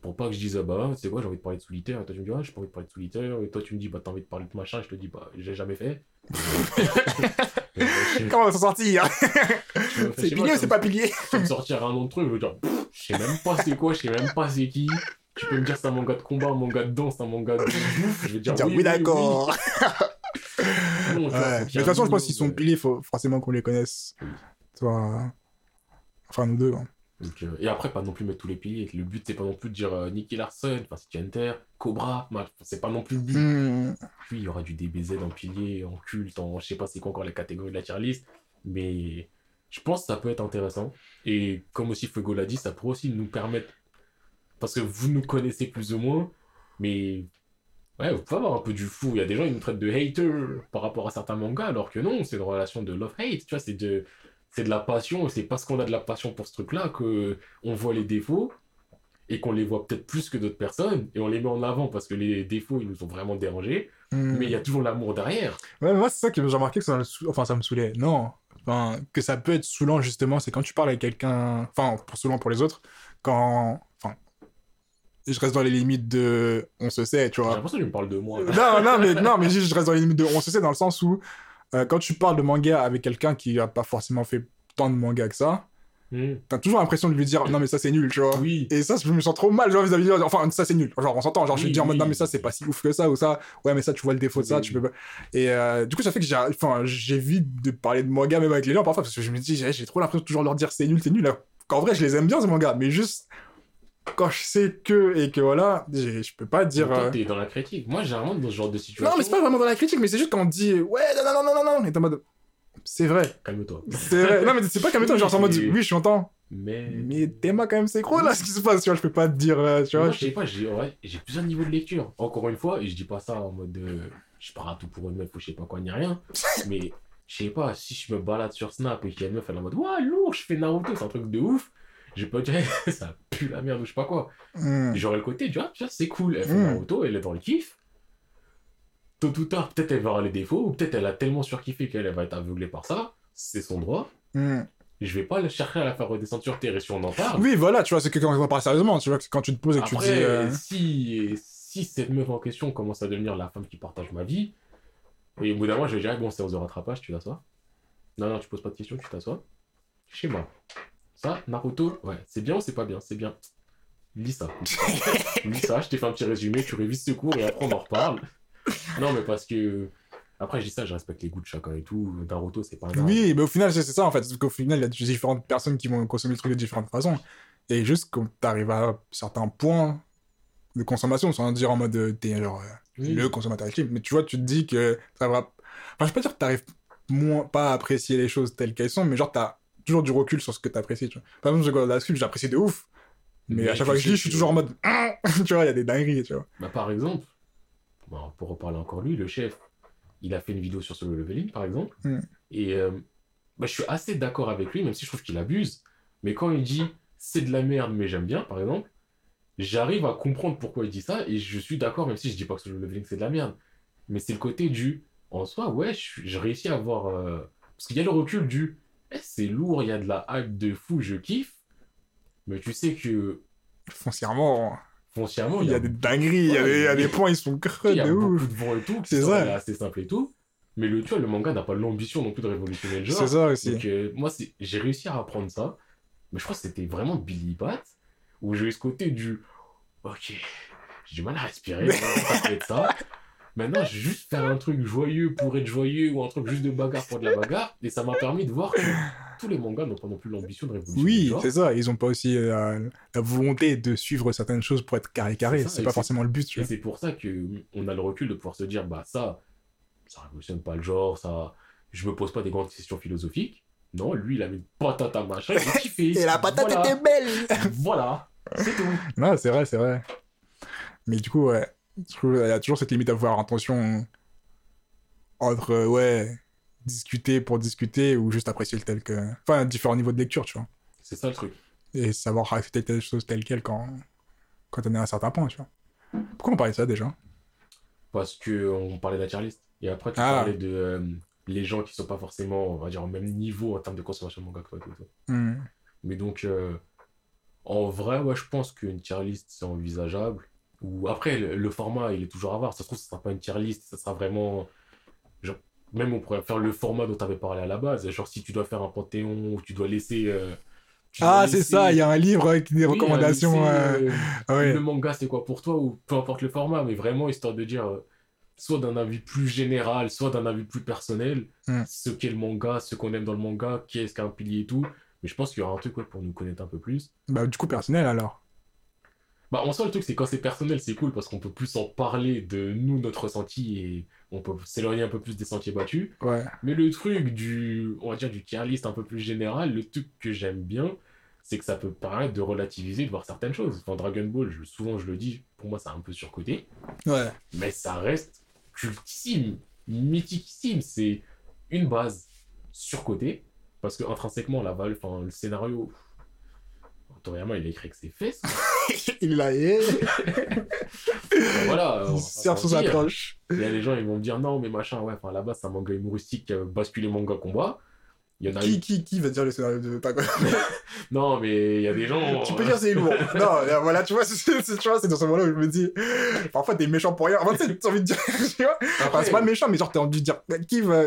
Pour pas que je dise, ah bah, c'est quoi, j'ai envie de parler de solitaire. Et toi, tu me dis, ah, j'ai pas envie de parler de solitaire. Et toi, tu me dis, bah, t'as envie de parler de machin. Je te dis, bah, j'ai jamais fait. Je- Comment on va s'en sortir je- je C'est pilier c'est pas pilier tu me sortir un autre truc, je veux dire, je sais même pas c'est quoi, je sais même pas c'est qui. Tu peux me dire c'est un manga de combat, un manga de danse, un manga de bouffe, je vais dire, oui, oui, d'accord. oui. Non, Ouais. de toute façon, je pense qu'ils sont piliers, faut forcément qu'on les connaisse. Toi. Enfin, nous deux. hein. Donc, euh, et après, pas non plus mettre tous les piliers. Le but, c'est pas non plus de dire euh, Nicky Larson, Hunter, Cobra, c'est pas non plus le but. Hmm. Puis il y aura du DBZ en pilier, en culte, en je sais pas c'est quoi encore la catégorie de la tier list. Mais je pense que ça peut être intéressant. Et comme aussi Fuego l'a dit, ça pourrait aussi nous permettre. Parce que vous nous connaissez plus ou moins, mais Ouais, vous pouvez avoir un peu du fou. Il y a des gens qui nous traitent de hater par rapport à certains mangas, alors que non, c'est une relation de love-hate. Tu vois, c'est de, c'est de la passion. C'est parce qu'on a de la passion pour ce truc-là que on voit les défauts et qu'on les voit peut-être plus que d'autres personnes et on les met en avant parce que les défauts, ils nous ont vraiment dérangés. Hmm. Mais il y a toujours l'amour derrière. Ouais, moi, c'est ça que j'ai remarqué que ça me, sou- enfin, ça me saoulait. Non. Enfin, que ça peut être saoulant, justement, c'est quand tu parles avec quelqu'un. Enfin, pour saoulant pour les autres, quand. Enfin. Je reste dans les limites de. On se sait, tu J'ai vois. l'impression que tu me parles de moi. non, non, mais, non, mais je reste dans les limites de. On se sait dans le sens où. Euh, quand tu parles de manga avec quelqu'un qui a pas forcément fait tant de manga que ça, Hmm. t'as toujours l'impression de lui dire non, mais ça c'est nul, tu vois. Oui. Et ça, je me sens trop mal, genre vis-à-vis de Enfin, ça c'est nul. Genre, on s'entend. Genre, je Oui, mode oui. non, mais ça c'est pas si ouf que ça, ou ça. Ouais, mais ça, tu vois le défaut de ça, tu peux pas. Et euh, du coup, ça fait que j'ai, enfin, j'évite de parler de manga même avec les gens parfois parce que je me dis, j'ai, trop l'impression de toujours leur dire c'est nul, c'est nul. alors qu'en vrai, je les aime bien ces mangas, mais juste quand je sais que et que voilà, je peux pas dire. Toi, euh, t'es dans la critique. Moi, généralement, dans ce genre de situation. Non, mais c'est pas vraiment dans la critique, mais c'est juste quand on dit ouais, non, non, non, non, non, non, et t'es en mode c'est vrai, Calme-toi. c'est vrai. non, mais c'est pas comme toi, genre c'est en mode oui, je suis content, Mais. mais Théma quand même, c'est gros là ce qui se passe, tu vois, je peux pas te dire, euh, tu vois. Je sais pas, j'ai ouais, plusieurs niveaux de lecture. Encore une fois, et je dis pas ça en mode euh, je pars à tout pour une meuf ou je sais pas quoi ni rien. mais je sais pas, si je me balade sur Snap et qu'il y a une meuf, elle est en mode Ouah, lourd, je fais Naruto, c'est un truc de ouf. Je peux dire ça pue la merde ou je sais pas quoi. Hmm. J'aurais le côté, tu vois, c'est cool. Elle fait Mm. Naruto, elle est dans le kiff. Tôt ou tard, peut-être elle verra les défauts, ou peut-être elle a tellement surkiffé qu'elle elle va être aveuglée par ça. C'est son droit. Hmm. Je vais pas chercher à la faire redescendre sur terre et si on en parle. Oui, voilà, tu vois, c'est que quand on va parler sérieusement, tu vois, que quand tu te poses et que tu dis. euh, si, si cette meuf en question commence à devenir la femme qui partage ma vie, et au bout d'un moment, je vais dire, bon, c'est aux rattrapage, tu t'assois. Non, non, tu poses pas de questions, tu t'assois. Chez moi. Ça, Naruto, ouais, c'est bien ou c'est pas bien? C'est bien. Lis ça. Lis ça, je t'ai fait un petit résumé, tu révises ce cours et après on en reparle. Non, mais parce que. Après, je dis ça, je respecte les goûts de chacun et tout. Naruto, c'est pas un art. Oui, mais au final, c'est c'est ça en fait. Parce qu'au final, il y a différentes personnes qui vont consommer le truc de différentes façons. Et juste quand t'arrives à certains points de consommation, sans dire en mode euh, t'es genre euh, Oui. le consommateur ultime, mais tu vois, tu te dis que ça va. Enfin, je vais pas dire que t'arrives moins pas à apprécier les choses telles qu'elles sont, mais genre t'as toujours du recul sur ce que t'apprécies. Tu vois. Par exemple, je regarde la sculpte, j'apprécie de ouf. Mais, Mais à chaque fois que je lis, je suis toujours en mode. tu vois, il y a des dingueries, tu vois. Bah, par exemple, bon, pour reparler encore lui, le chef, il a fait une vidéo sur solo leveling, par exemple. Mm. Et euh, bah, je suis assez d'accord avec lui, même si je trouve qu'il abuse. Mais quand il dit c'est de la merde, mais j'aime bien, par exemple, j'arrive à comprendre pourquoi il dit ça. Et je suis d'accord, même si je dis pas que solo leveling c'est de la merde. Mais c'est le côté du. En soi, ouais, je réussis à avoir. euh, Parce qu'il y a le recul du. C'est lourd, il y a de la hype de fou, je kiffe. Mais tu sais que Foncièrement, foncièrement, il y a des dingueries, il y a Ouais, des, il y a mais- des points, ils sont creux il y a de beaucoup ouf. de vent et tout, C'est ça. assez simple et tout. Mais le, tu vois, le manga n'a pas l'ambition non plus de révolutionner le genre. C'est ça aussi. Donc, euh, moi, j'ai réussi à apprendre ça. Mais je crois que c'était vraiment Billy Bat, où j'ai eu ce côté du Ok, j'ai du mal à respirer, ça peut être ça. Maintenant, je vais juste faire un truc joyeux pour être joyeux ou un truc juste de bagarre pour de la bagarre. Et ça m'a permis de voir que tous les mangas n'ont pas non plus l'ambition de révolutionner Oui, c'est ça. Ils ont pas aussi euh, la volonté de suivre certaines choses pour être carré carré. C'est et pas forcément le but, tu Et c'est pour ça qu'on a le recul de pouvoir se dire, bah ça, ça révolutionne pas le genre, ça, je me pose pas des grandes questions philosophiques. Non, lui, il a mis une patate à machin, il a kiffé. Voilà. belle Voilà, c'est tout. Non, c'est vrai, c'est vrai. Mais du coup, ouais. Je trouve qu'il y a toujours cette limite à faire attention entre, euh, ouais, discuter pour discuter ou juste apprécier le tel que. Enfin, différents niveaux de lecture, tu vois. C'est ça le truc. Et savoir accepter telle chose telle quelle quand, quand on est à un certain point, tu vois. Pourquoi on parlait de ça déjà? Parce que on parlait de la tier list. Et après, tu Ah. parlais de euh, les gens qui sont pas forcément, on va dire, au même niveau en termes de consommation de manga que toi. tout, tout. Hmm. Mais donc, euh, en vrai, ouais, je pense qu'une tier list, c'est envisageable. Ou après, le, le format, il est toujours à voir. Ça se trouve, ce sera pas une tier list, ça sera vraiment. Genre, même on pourrait faire le format dont tu avais parlé à la base. Genre, si tu dois faire un panthéon ou tu dois laisser. euh, tu dois Ah, c'est ça, il y a un livre avec des Oui, recommandations. euh, laisser, euh, ouais. Le manga, c'est quoi pour toi Ou peu importe le format, mais vraiment histoire de dire. soit d'un avis plus général, soit d'un avis plus personnel, Hmm. ce qu'est le manga, ce qu'on aime dans le manga, qu'est-ce qu'un pilier et tout. Mais je pense qu'il y aura un truc ouais, pour nous connaître un peu plus. Bah, du coup, personnel alors. Bah, en soi, le truc, c'est quand c'est personnel, c'est cool parce qu'on peut plus en parler de nous, notre ressenti, et on peut s'éloigner un peu plus des sentiers battus. Ouais. Mais le truc du, on va dire, du tier list un peu plus général, le truc que j'aime bien, c'est que ça peut permettre de relativiser, de voir certaines choses. Enfin, Dragon Ball, je- souvent je le dis, pour moi c'est un peu surcoté, Ouais. mais ça reste cultissime, mythiquissime. C'est une base surcotée, parce que intrinsèquement, la val, enfin, le scénario, Toriyama, il a écrit que ses fesses. Il l'a hé. voilà. on va Il pas sert se sous sa cloche. Il y a des gens, ils vont me dire non, mais machin, ouais, enfin là-bas, c'est un manga humoristique qui a basculé manga combat. Il y en a Qui, eu. qui, qui va dire le scénario de Dragon Non, mais il y a des gens. Tu peux dire c'est lourd. non, là, voilà, tu vois, c'est c'est- tu vois, c'est dans ce moment-là où je me dis, parfois t'es méchant pour rien. Enfin, t'as envie de dire, tu vois. Enfin, c'est pas méchant, mais genre t'as envie de dire, qui va.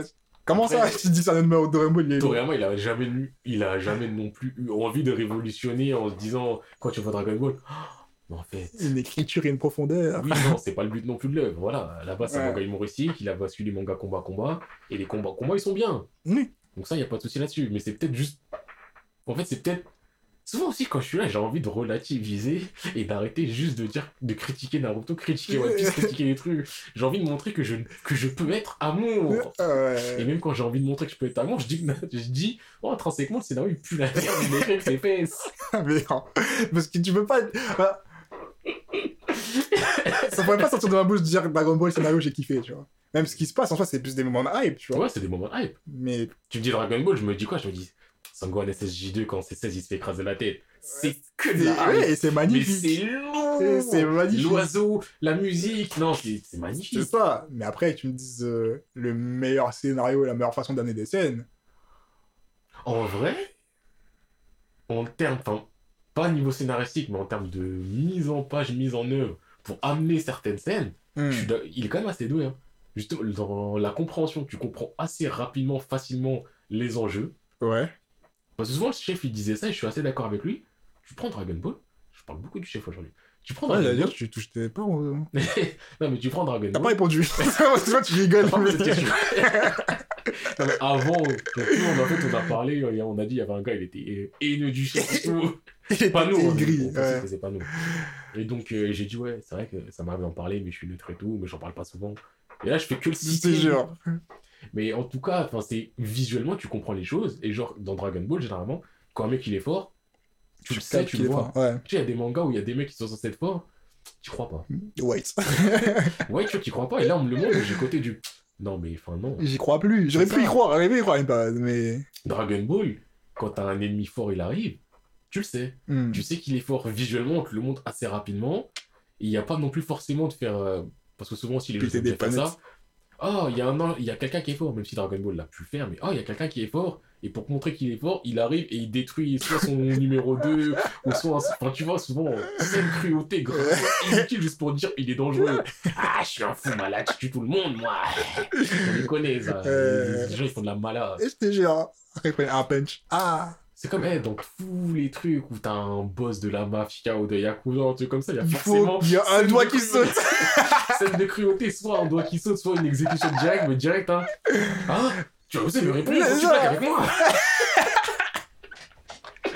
Comment Après- ça Tu dis numéro de Dragon Ball, il est il a jamais eu, il a jamais non plus eu envie de révolutionner en se disant quand tu vois Dragon Ball, mais en fait, Une écriture et une profondeur. oui, non, c'est pas le but non plus de l'œuvre. Voilà, là-bas, c'est un manga humoristique, il a basculé manga combat combat, et les combats combat, ils sont bien. Oui. Donc ça, il y a pas de souci là-dessus. Mais c'est peut-être juste. En fait, c'est peut-être. Souvent aussi, quand je suis là, j'ai envie de relativiser et d'arrêter juste de dire, de critiquer Naruto, critiquer One Piece, critiquer les trucs. J'ai envie de montrer que je, que je peux être amour. Et Ouais. même quand j'ai envie de montrer que je peux être amour, je dis, je dis oh, intrinsèquement, le scénario, il pue la merde, il écrit ses fesses. Mais non. Parce que tu peux pas. voilà. ça pourrait pas sortir de ma bouche de dire Dragon Ball scénario, j'ai kiffé, tu vois. Même ce qui se passe en soi, c'est plus des moments de hype, tu vois. Ouais, c'est des moments hype. Mais Tu me dis Dragon Ball, je me dis quoi? Je me dis Sangohan SSJ2 quand c'est 16, il se fait écraser la tête. C'est que de la ouais, c'est Mais magnifique. Et c'est magnifique. L'oiseau, la musique, non, c'est c'est C'est magnifique. ça. Mais après, tu me dises euh, le meilleur scénario et la meilleure façon d'amener des scènes. En vrai, en termes, enfin, pas niveau scénaristique, mais en termes de mise en page, mise en œuvre, pour amener certaines scènes, Hmm. je il est quand même assez doué. Hein. Justement, dans la compréhension, tu comprends assez rapidement, facilement les enjeux. Ouais. Parce que souvent, le chef, il disait ça, et je suis assez d'accord avec lui. Tu prends Dragon Ball, je parle beaucoup du chef aujourd'hui. Tu prends Ouais, Dragon dire, Ball. tu touches tes pas. non, mais tu prends Dragon T'as Ball. pas répondu. Toi, tu rigoles. T'as mais- question. Non, mais avant, tout monde, en fait, on a parlé, on a dit, il y avait un gars, il était haineux du chef. Il était Pas nous, hein, on pensait ouais. c'est pas nous. Et donc, euh, j'ai dit, ouais, c'est vrai que ça m'arrive d'en parler, mais je suis neutre et tout, mais j'en parle pas souvent. Et là, je fais que le Je citer. Mais en tout cas, enfin, c'est visuellement, tu comprends les choses. Et genre, dans Dragon Ball, généralement, quand un mec il est fort, tu le sais, tu le vois. Ouais. Tu sais, il y a des mangas où il y a des mecs qui sont censés être forts, tu crois pas. Wait. Ouais, tu vois, tu crois pas. Et là, on me le montre, j'ai côté du. Non, mais enfin, non. J'y crois plus. J'aurais pu y croire. J'aurais pu y croire, mais pas- mais. Dragon Ball, quand t'as un ennemi fort, il arrive, tu le sais. Hmm. Tu sais qu'il est fort visuellement, on te le montre assez rapidement. Il n'y a pas non plus forcément de faire. euh, Parce que souvent aussi, les gens planètes. ça. Ah, il y a, un... il y a quelqu'un qui est fort, même si Dragon Ball l'a pu faire, mais ah, il y a quelqu'un qui est fort. Et pour montrer qu'il est fort, il arrive et il détruit soit son numéro 2, ou soit. un- Enfin, tu vois, souvent, c'est une cruauté grave, inutile juste pour dire il est dangereux. Ah, je suis un fou malade, je tue tout le monde, moi. On les connaît, ça. Euh. Les gens, ils font de la malade. Et je te jure. Après, un punch. Ah. C'est comme, eh, dans tous les trucs où t'as un boss de la mafia ou de Yakuza, un truc comme ça, il y a forcément. Il y a un doigt qui saute. scène de cruauté, soit un doigt qui saute, soit une exécution directe, mais direct, hein. Hein? Tu as osé me répondre, tu blagues avec moi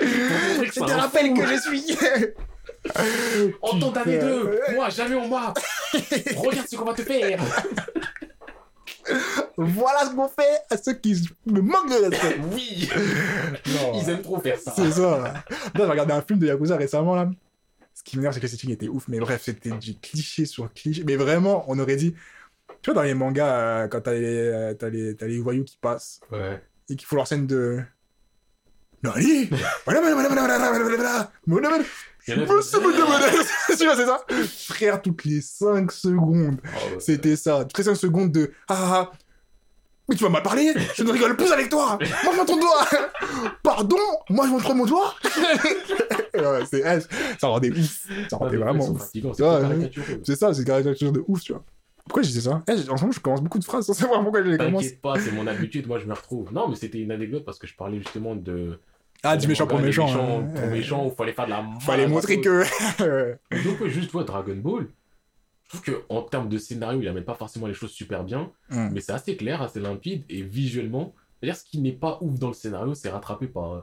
Je c'est te un rappelle fou. que je suis. En ton d'année Putain. 2, moi, jamais on m'a. Regarde ce qu'on va te faire. Voilà ce qu'on fait à ceux qui me manquent de respect. Oui Non. Ils aiment trop faire ça. C'est ça. Là, j'ai regardé un film de Yakuza récemment, là. Ce qui m'énerve, c'est que le setting était ouf. Mais bref, c'était du cliché sur cliché. Mais vraiment, on aurait dit... Tu vois, dans les mangas, euh, quand t'as les, euh, t'as les, t'as les voyous qui passent Ouais. et qui font leur scène de... Nani? Voilà, voilà, voilà, voilà, voilà, voilà, voilà, voilà, voilà, voilà. Monsieur c'est ça Frère, toutes les 5 secondes, Oh, ouais. c'était ça. Toutes les 5 secondes de... Ah, ah, mais tu vas mal parler Je ne rigole plus avec toi Montre-moi ton doigt Pardon? Moi, je montre mon doigt Ouais, c'est... Ça rendait ouf. Ça Ah, rendait vraiment ouf. c'est Ouais, ça, c'est une caricature de ouf, tu vois. Pourquoi je disais ça? Eh, En ce moment, je commence beaucoup de phrases sans savoir pourquoi je les commence. T'inquiète pas, c'est mon habitude, moi je me retrouve. Non, mais c'était une anecdote parce que je parlais justement de. Ah, du méchant pour méchant. méchants hein. Pour Euh, méchant, il fallait faire de la. Fallait malade montrer que... Donc, juste, vois, Dragon Ball, je trouve qu'en termes de scénario, il amène pas forcément les choses super bien, Hmm. mais c'est assez clair, assez limpide, et visuellement, c'est-à-dire ce qui n'est pas ouf dans le scénario, c'est rattrapé par euh,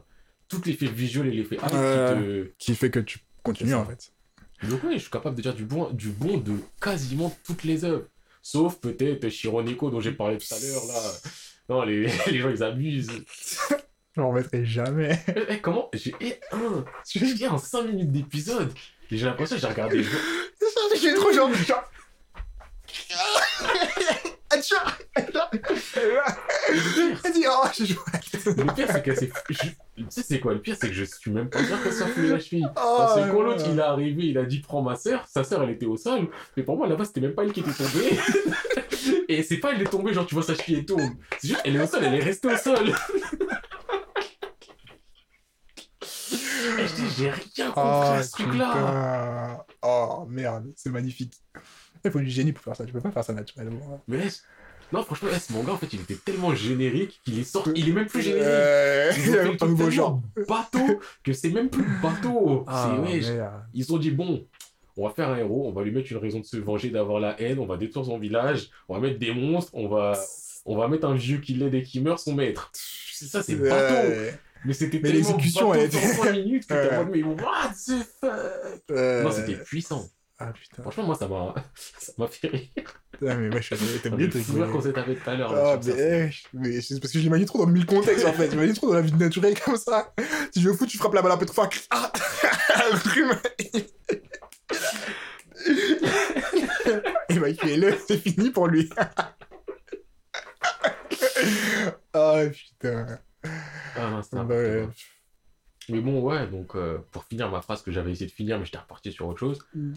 tout l'effet visuel et l'effet art Ouais. qui Qui fait que tu continues, en fait. te. Donc, oui, je suis capable de dire du bon, du bon de quasiment toutes les œuvres. Sauf peut-être Shironeko dont j'ai parlé tout à l'heure, là. Non, les, les gens, ils abusent. Je m'en remettrai jamais. Eh, eh, comment? J'ai eh, un, j'ai en 5 minutes d'épisode. Et J'ai l'impression que j'ai regardé. J'ai trop genre. Atcha Elle dit, oh, j'ai joué. Le pire, c'est que c'est. je- Tu sais, c'est quoi Le pire, c'est que je suis même pas sûr que ça fout la cheville. Oh, Parce que quand l'autre il est arrivé, il a dit prends ma soeur, sa soeur elle était au sol, mais pour moi là-bas c'était même pas elle qui était tombée. Et c'est pas elle est tombée, genre tu vois sa cheville et tourne. C'est juste elle est au sol, elle est restée au sol. Et je dis j'ai rien compris Oh, à ce truc-là. Oh, merde, c'est magnifique. Il faut du génie pour faire ça. Tu peux pas faire ça naturellement. Mais laisse- non franchement eh, ce manga en fait il était tellement générique qu'il est sorti, il est même plus générique. Euh, Ils Il ont fait a nouveau tellement genre. bateau que c'est même plus bateau. Ah, c'est ouais, merde. Ils ont dit bon, on va faire un héros, on va lui mettre une raison de se venger, d'avoir la haine, on va détruire son village, on va mettre des monstres, on va, on va mettre un vieux qui l'aide et qui meurt son maître. C'est ça, c'est bateau. Mais c'était Mais l'exécution, elle était- pendant 3 minutes que t'es Ouais. en mode mais what the fuck? Euh, Non, c'était puissant. Ah putain. Franchement, moi ça m'a, ça m'a fait rire. Putain, mais je suis t'as oublié est de fou rire qu'on s'est tapé tout à l'heure. Ah, mais, eh, je- mais c'est parce que je l'imagine trop dans mille contextes en fait. J'imagine trop dans la vie naturelle comme ça. Si je veux fous, tu frappes la balle à peu de fois. Ah Et bah, le c'est fini pour lui. Ah putain. Ah non, Bah, ouais. Mais bon, ouais, donc euh, pour finir ma phrase que j'avais essayé de finir, mais j'étais reparti sur autre chose. Mm.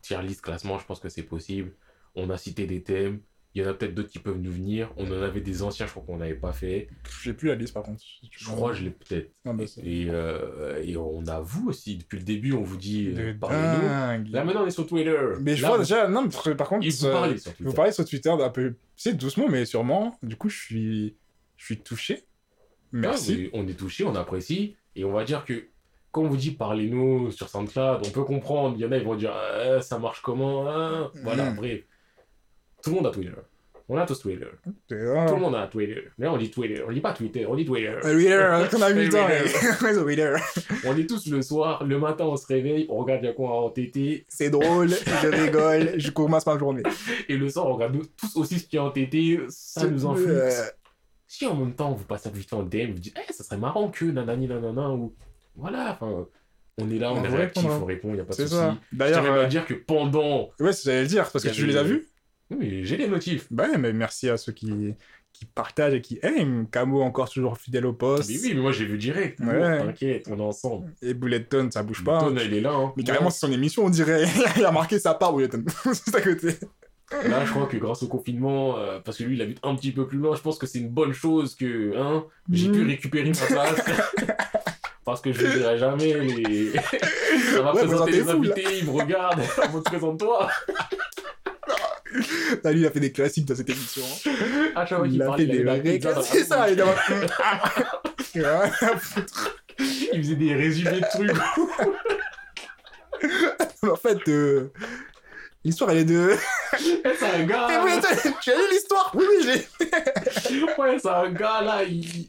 Tier list, classement, je pense que c'est possible. On a cité des thèmes. Il y en a peut-être d'autres qui peuvent nous venir. On en avait des anciens, je crois qu'on n'avait pas fait. J'ai plus la liste par contre. Je crois que je l'ai peut-être. Ah, bah, Et, euh, et on a vous aussi, depuis le début, on vous dit euh, parlez-nous. dingue. Là maintenant, on est sur Twitter. Mais je Là, vois vous- déjà, non, mais par contre, euh, parler sur Twitter. vous parlez sur Twitter d'un peu, c'est doucement, mais sûrement. Du coup, je suis, je suis touché. Merci. Ouais, mais on est touché, on apprécie. Et on va dire que quand on vous dit parlez-nous sur SoundCloud, on peut comprendre. Il y en a, ils vont dire Ah, ça marche comment hein? Voilà, Mm. bref. Tout le monde a Twitter. On a tous Twitter. Tout ah. le monde a Twitter. Mais on dit Twitter. On dit pas Twitter, on dit Twitter. Euh, Reader, on a Reader. On est tous le soir, le matin on se réveille, on regarde bien quoi en TT. C'est drôle, je rigole, je commence ma journée. Et le soir, on regarde tous aussi ce qui est en TT. Ça nous influe. Euh, Si en même temps vous passez vite fait en DM, vous dites, eh, ça serait marrant que nanani nanana, ou voilà, enfin, on est là, on On est réactif, répondra. on répond, il n'y a pas de souci. Je D'ailleurs, tiens même à euh, dire que pendant. ouais, c'est j'allais le dire, parce que tu les as vus Oui, j'ai les notifs. Bah ouais, mais merci à ceux qui, qui partagent et qui aiment. Camo encore toujours fidèle au poste. Mais oui, mais moi j'ai vu direct. Ouais. T'inquiète, on est ensemble. Et Bulleton, ça bouge pas. Ton, il est là. Hein. Mais carrément, c'est son émission, on dirait. Il a marqué sa part, Bulleton. Juste à côté. Là, je crois que grâce au confinement, euh, parce que lui, il habite un petit peu plus loin, je pense que c'est une bonne chose que hein, j'ai pu récupérer ma place. parce que je ne dirai jamais. Les... Ça va Ouais, présenter les là. invités, ils me regardent. On te présente-toi. Là, lui, il a fait des classiques dans cette émission. À chaque fois qu'il Il a parlait, des vrais. C'est ça, il a... Il faisait des résumés de trucs. En fait, euh, l'histoire, elle est de... Eh, c'est un gars. Bulleton, tu as lu l'histoire? Oui, oui, j'ai... Ouais, c'est un gars là. Il...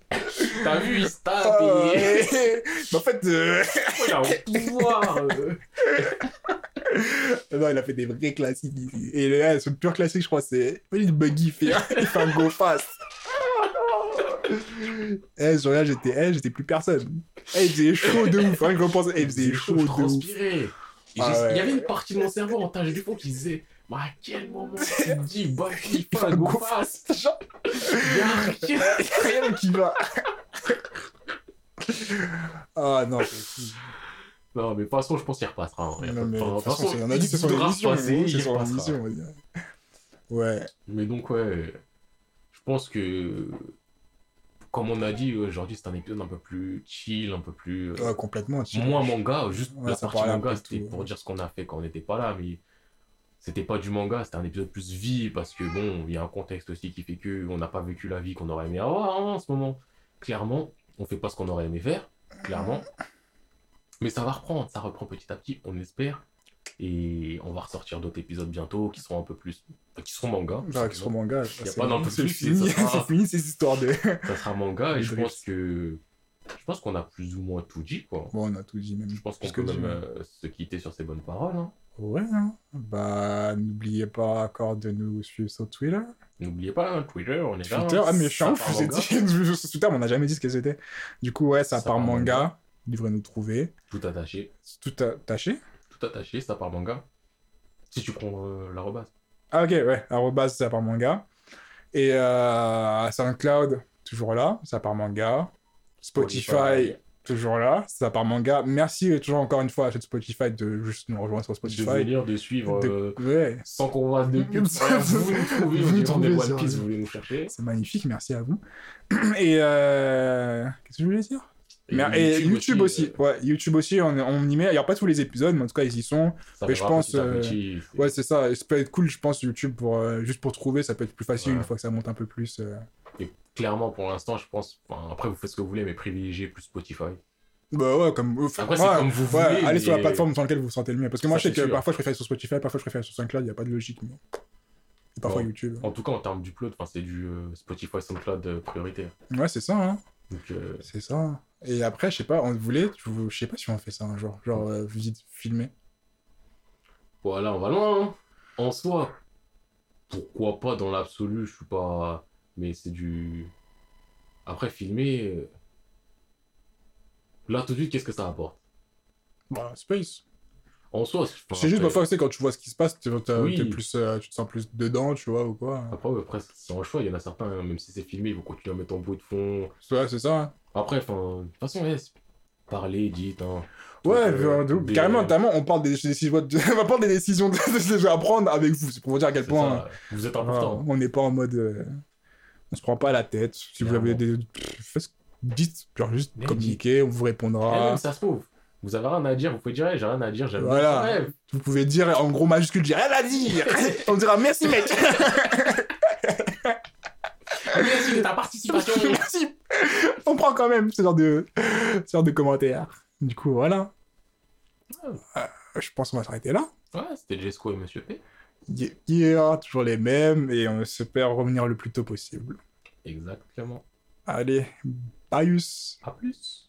T'as vu, il se tape. Ah, et... Mais en fait, euh, Il a un pouvoir. euh. non, il a fait des vrais classiques. Et là, ce pur classique, je crois, c'est. Il buggy, il fait, il fait un go fast. Eh, sur là, j'étais, eh, j'étais plus personne. Eh, il faisait chaud de ouf, hein, je repense. Eh, il faisait chaud de ouf. Ah ouais. Il y avait une partie de mon cerveau en tâche du fond qui disait Mais à quel moment tu te dis Bah, il un go fast Il y a rien. qui va. Ah non, c'est. Non, mais de toute façon, je pense qu'il repassera. hein. Il y a Non, pas- mais de toute façon, c'est- on a dit que c'est son émission. repasser, gros, il C'est son repassera. émission, on va dire. Ouais. Mais donc, ouais, je pense que, comme on a dit, aujourd'hui, c'est un épisode un peu plus chill, un peu plus. euh, Ouais, complètement. tu- moins manga, juste Ouais, la partie manga, c'était pour ouais. dire ce qu'on a fait quand on n'était pas là, mais c'était pas du manga, c'était un épisode plus vie, parce que bon, il y a un contexte aussi qui fait que on n'a pas vécu la vie qu'on aurait aimé avoir hein, en ce moment. Clairement, on fait pas ce qu'on aurait aimé faire, clairement. Mais ça va reprendre, ça reprend petit à petit, on espère. Et on va ressortir d'autres épisodes bientôt qui seront un peu plus. qui seront manga. Genre, qui seront manga. Y a c'est pas peu c'est fini, sera- c'est fini ces histoires de. Ça sera manga et je pense que. Je pense qu'on a plus ou moins tout dit, quoi. Bon, on a tout dit même. Je pense qu'on peut même euh, se quitter sur ces bonnes paroles. hein. Ouais, hein. Bah, n'oubliez pas encore de nous suivre sur Twitter. N'oubliez pas, hein, Twitter, on est là. Twitter, hein, ah, mais je suis dit, sur Twitter, mais on n'a jamais dit ce que c'était. Du coup, ouais, ça, Ça part manga. manga. Devrez nous trouver. Tout attaché. Tout attaché. Tout attaché, ça part manga. Si tu prends euh, l'arrobase. Ah, ok, ouais, arrobas, ça part manga. Et euh, SoundCloud, toujours là, ça part manga. Spotify, Spotify. toujours là, ça part manga. Merci toujours encore une fois à cette Spotify de juste nous rejoindre sur De Spotify. venir, de suivre, De- euh, Ouais, sans qu'on voit de pub. Vous nous trouvez, vous nous trouvez, One Piece, vous voulez nous chercher. c'est magnifique, merci à vous. Et euh... qu'est-ce que je voulais dire? Mais- Et, YouTube, aussi, euh, ouais, YouTube aussi, on, on y met. Il n'y a pas tous les épisodes, mais en tout cas, ils y sont. ça je pense, petit euh, petit, Ouais, c'est ça. Et ça peut être cool, je pense, YouTube, pour, euh, juste pour trouver, ça peut être plus facile Ouais. une fois que ça monte un peu plus. Et clairement, pour l'instant, je pense. enfin, après, vous faites ce que vous voulez, mais privilégiez plus Spotify. Bah ouais, comme. Après, c'est ouais, comme vous ouais, voulez, allez sur la plateforme sur laquelle vous vous sentez le mieux. Parce que moi, je sais que sûr. parfois je préfère sur Spotify, parfois je préfère sur SoundCloud, il n'y a pas de logique. Mais... Et parfois Bon. YouTube. En tout cas, en termes d'upload, c'est du Spotify SoundCloud prioritaire. Ouais, c'est ça, hein. Euh, C'est ça. Et après, je sais pas, on voulait, je je sais pas si on fait ça un jour. Genre, euh, visite filmée. voilà, on va loin. hein. En soi, pourquoi pas dans l'absolu, je suis pas. Mais c'est du. Après, filmer. euh, Là, tout de suite, qu'est-ce que ça apporte Bah, Space. En soi, c'est C'est juste, parfois, tu sais, quand tu vois ce qui se passe, Oui. t'es plus, euh, tu te sens plus dedans, tu vois, ou quoi. Après, ouais, après c'est un choix. Il y en a certains, hein, même si c'est filmé, ils vont continuer à mettre en bruit de fond. Ouais, c'est ça. hein. Après, enfin, de toute façon, ouais, c'est- parler, dites. Hein. Ouais, euh, des- carrément, notamment, on parle des décisions, de... on parle des décisions de... de- à prendre avec vous. C'est pour vous dire à quel c'est point. ça, vous êtes Voilà, important. on n'est pas en mode. euh, On se prend pas la tête. Si vous avez des. Dites, genre juste communiquer, on vous Et répondra. même, ça se trouve. Vous avez rien à dire, vous pouvez dire, hey, j'ai rien à dire, j'aime Voilà. bien ton rêve. Vous pouvez dire en gros majuscule, j'ai rien à dire. on dira merci mec. Merci de ta participation. merci. On prend quand même ce genre de, ce genre de commentaires. Du coup, voilà. Euh, je pense qu'on va s'arrêter là. ouais, c'était Jesco et Monsieur P. Yeah, yeah, toujours les mêmes et on espère revenir le plus tôt possible. Exactement. Allez, bye. À plus.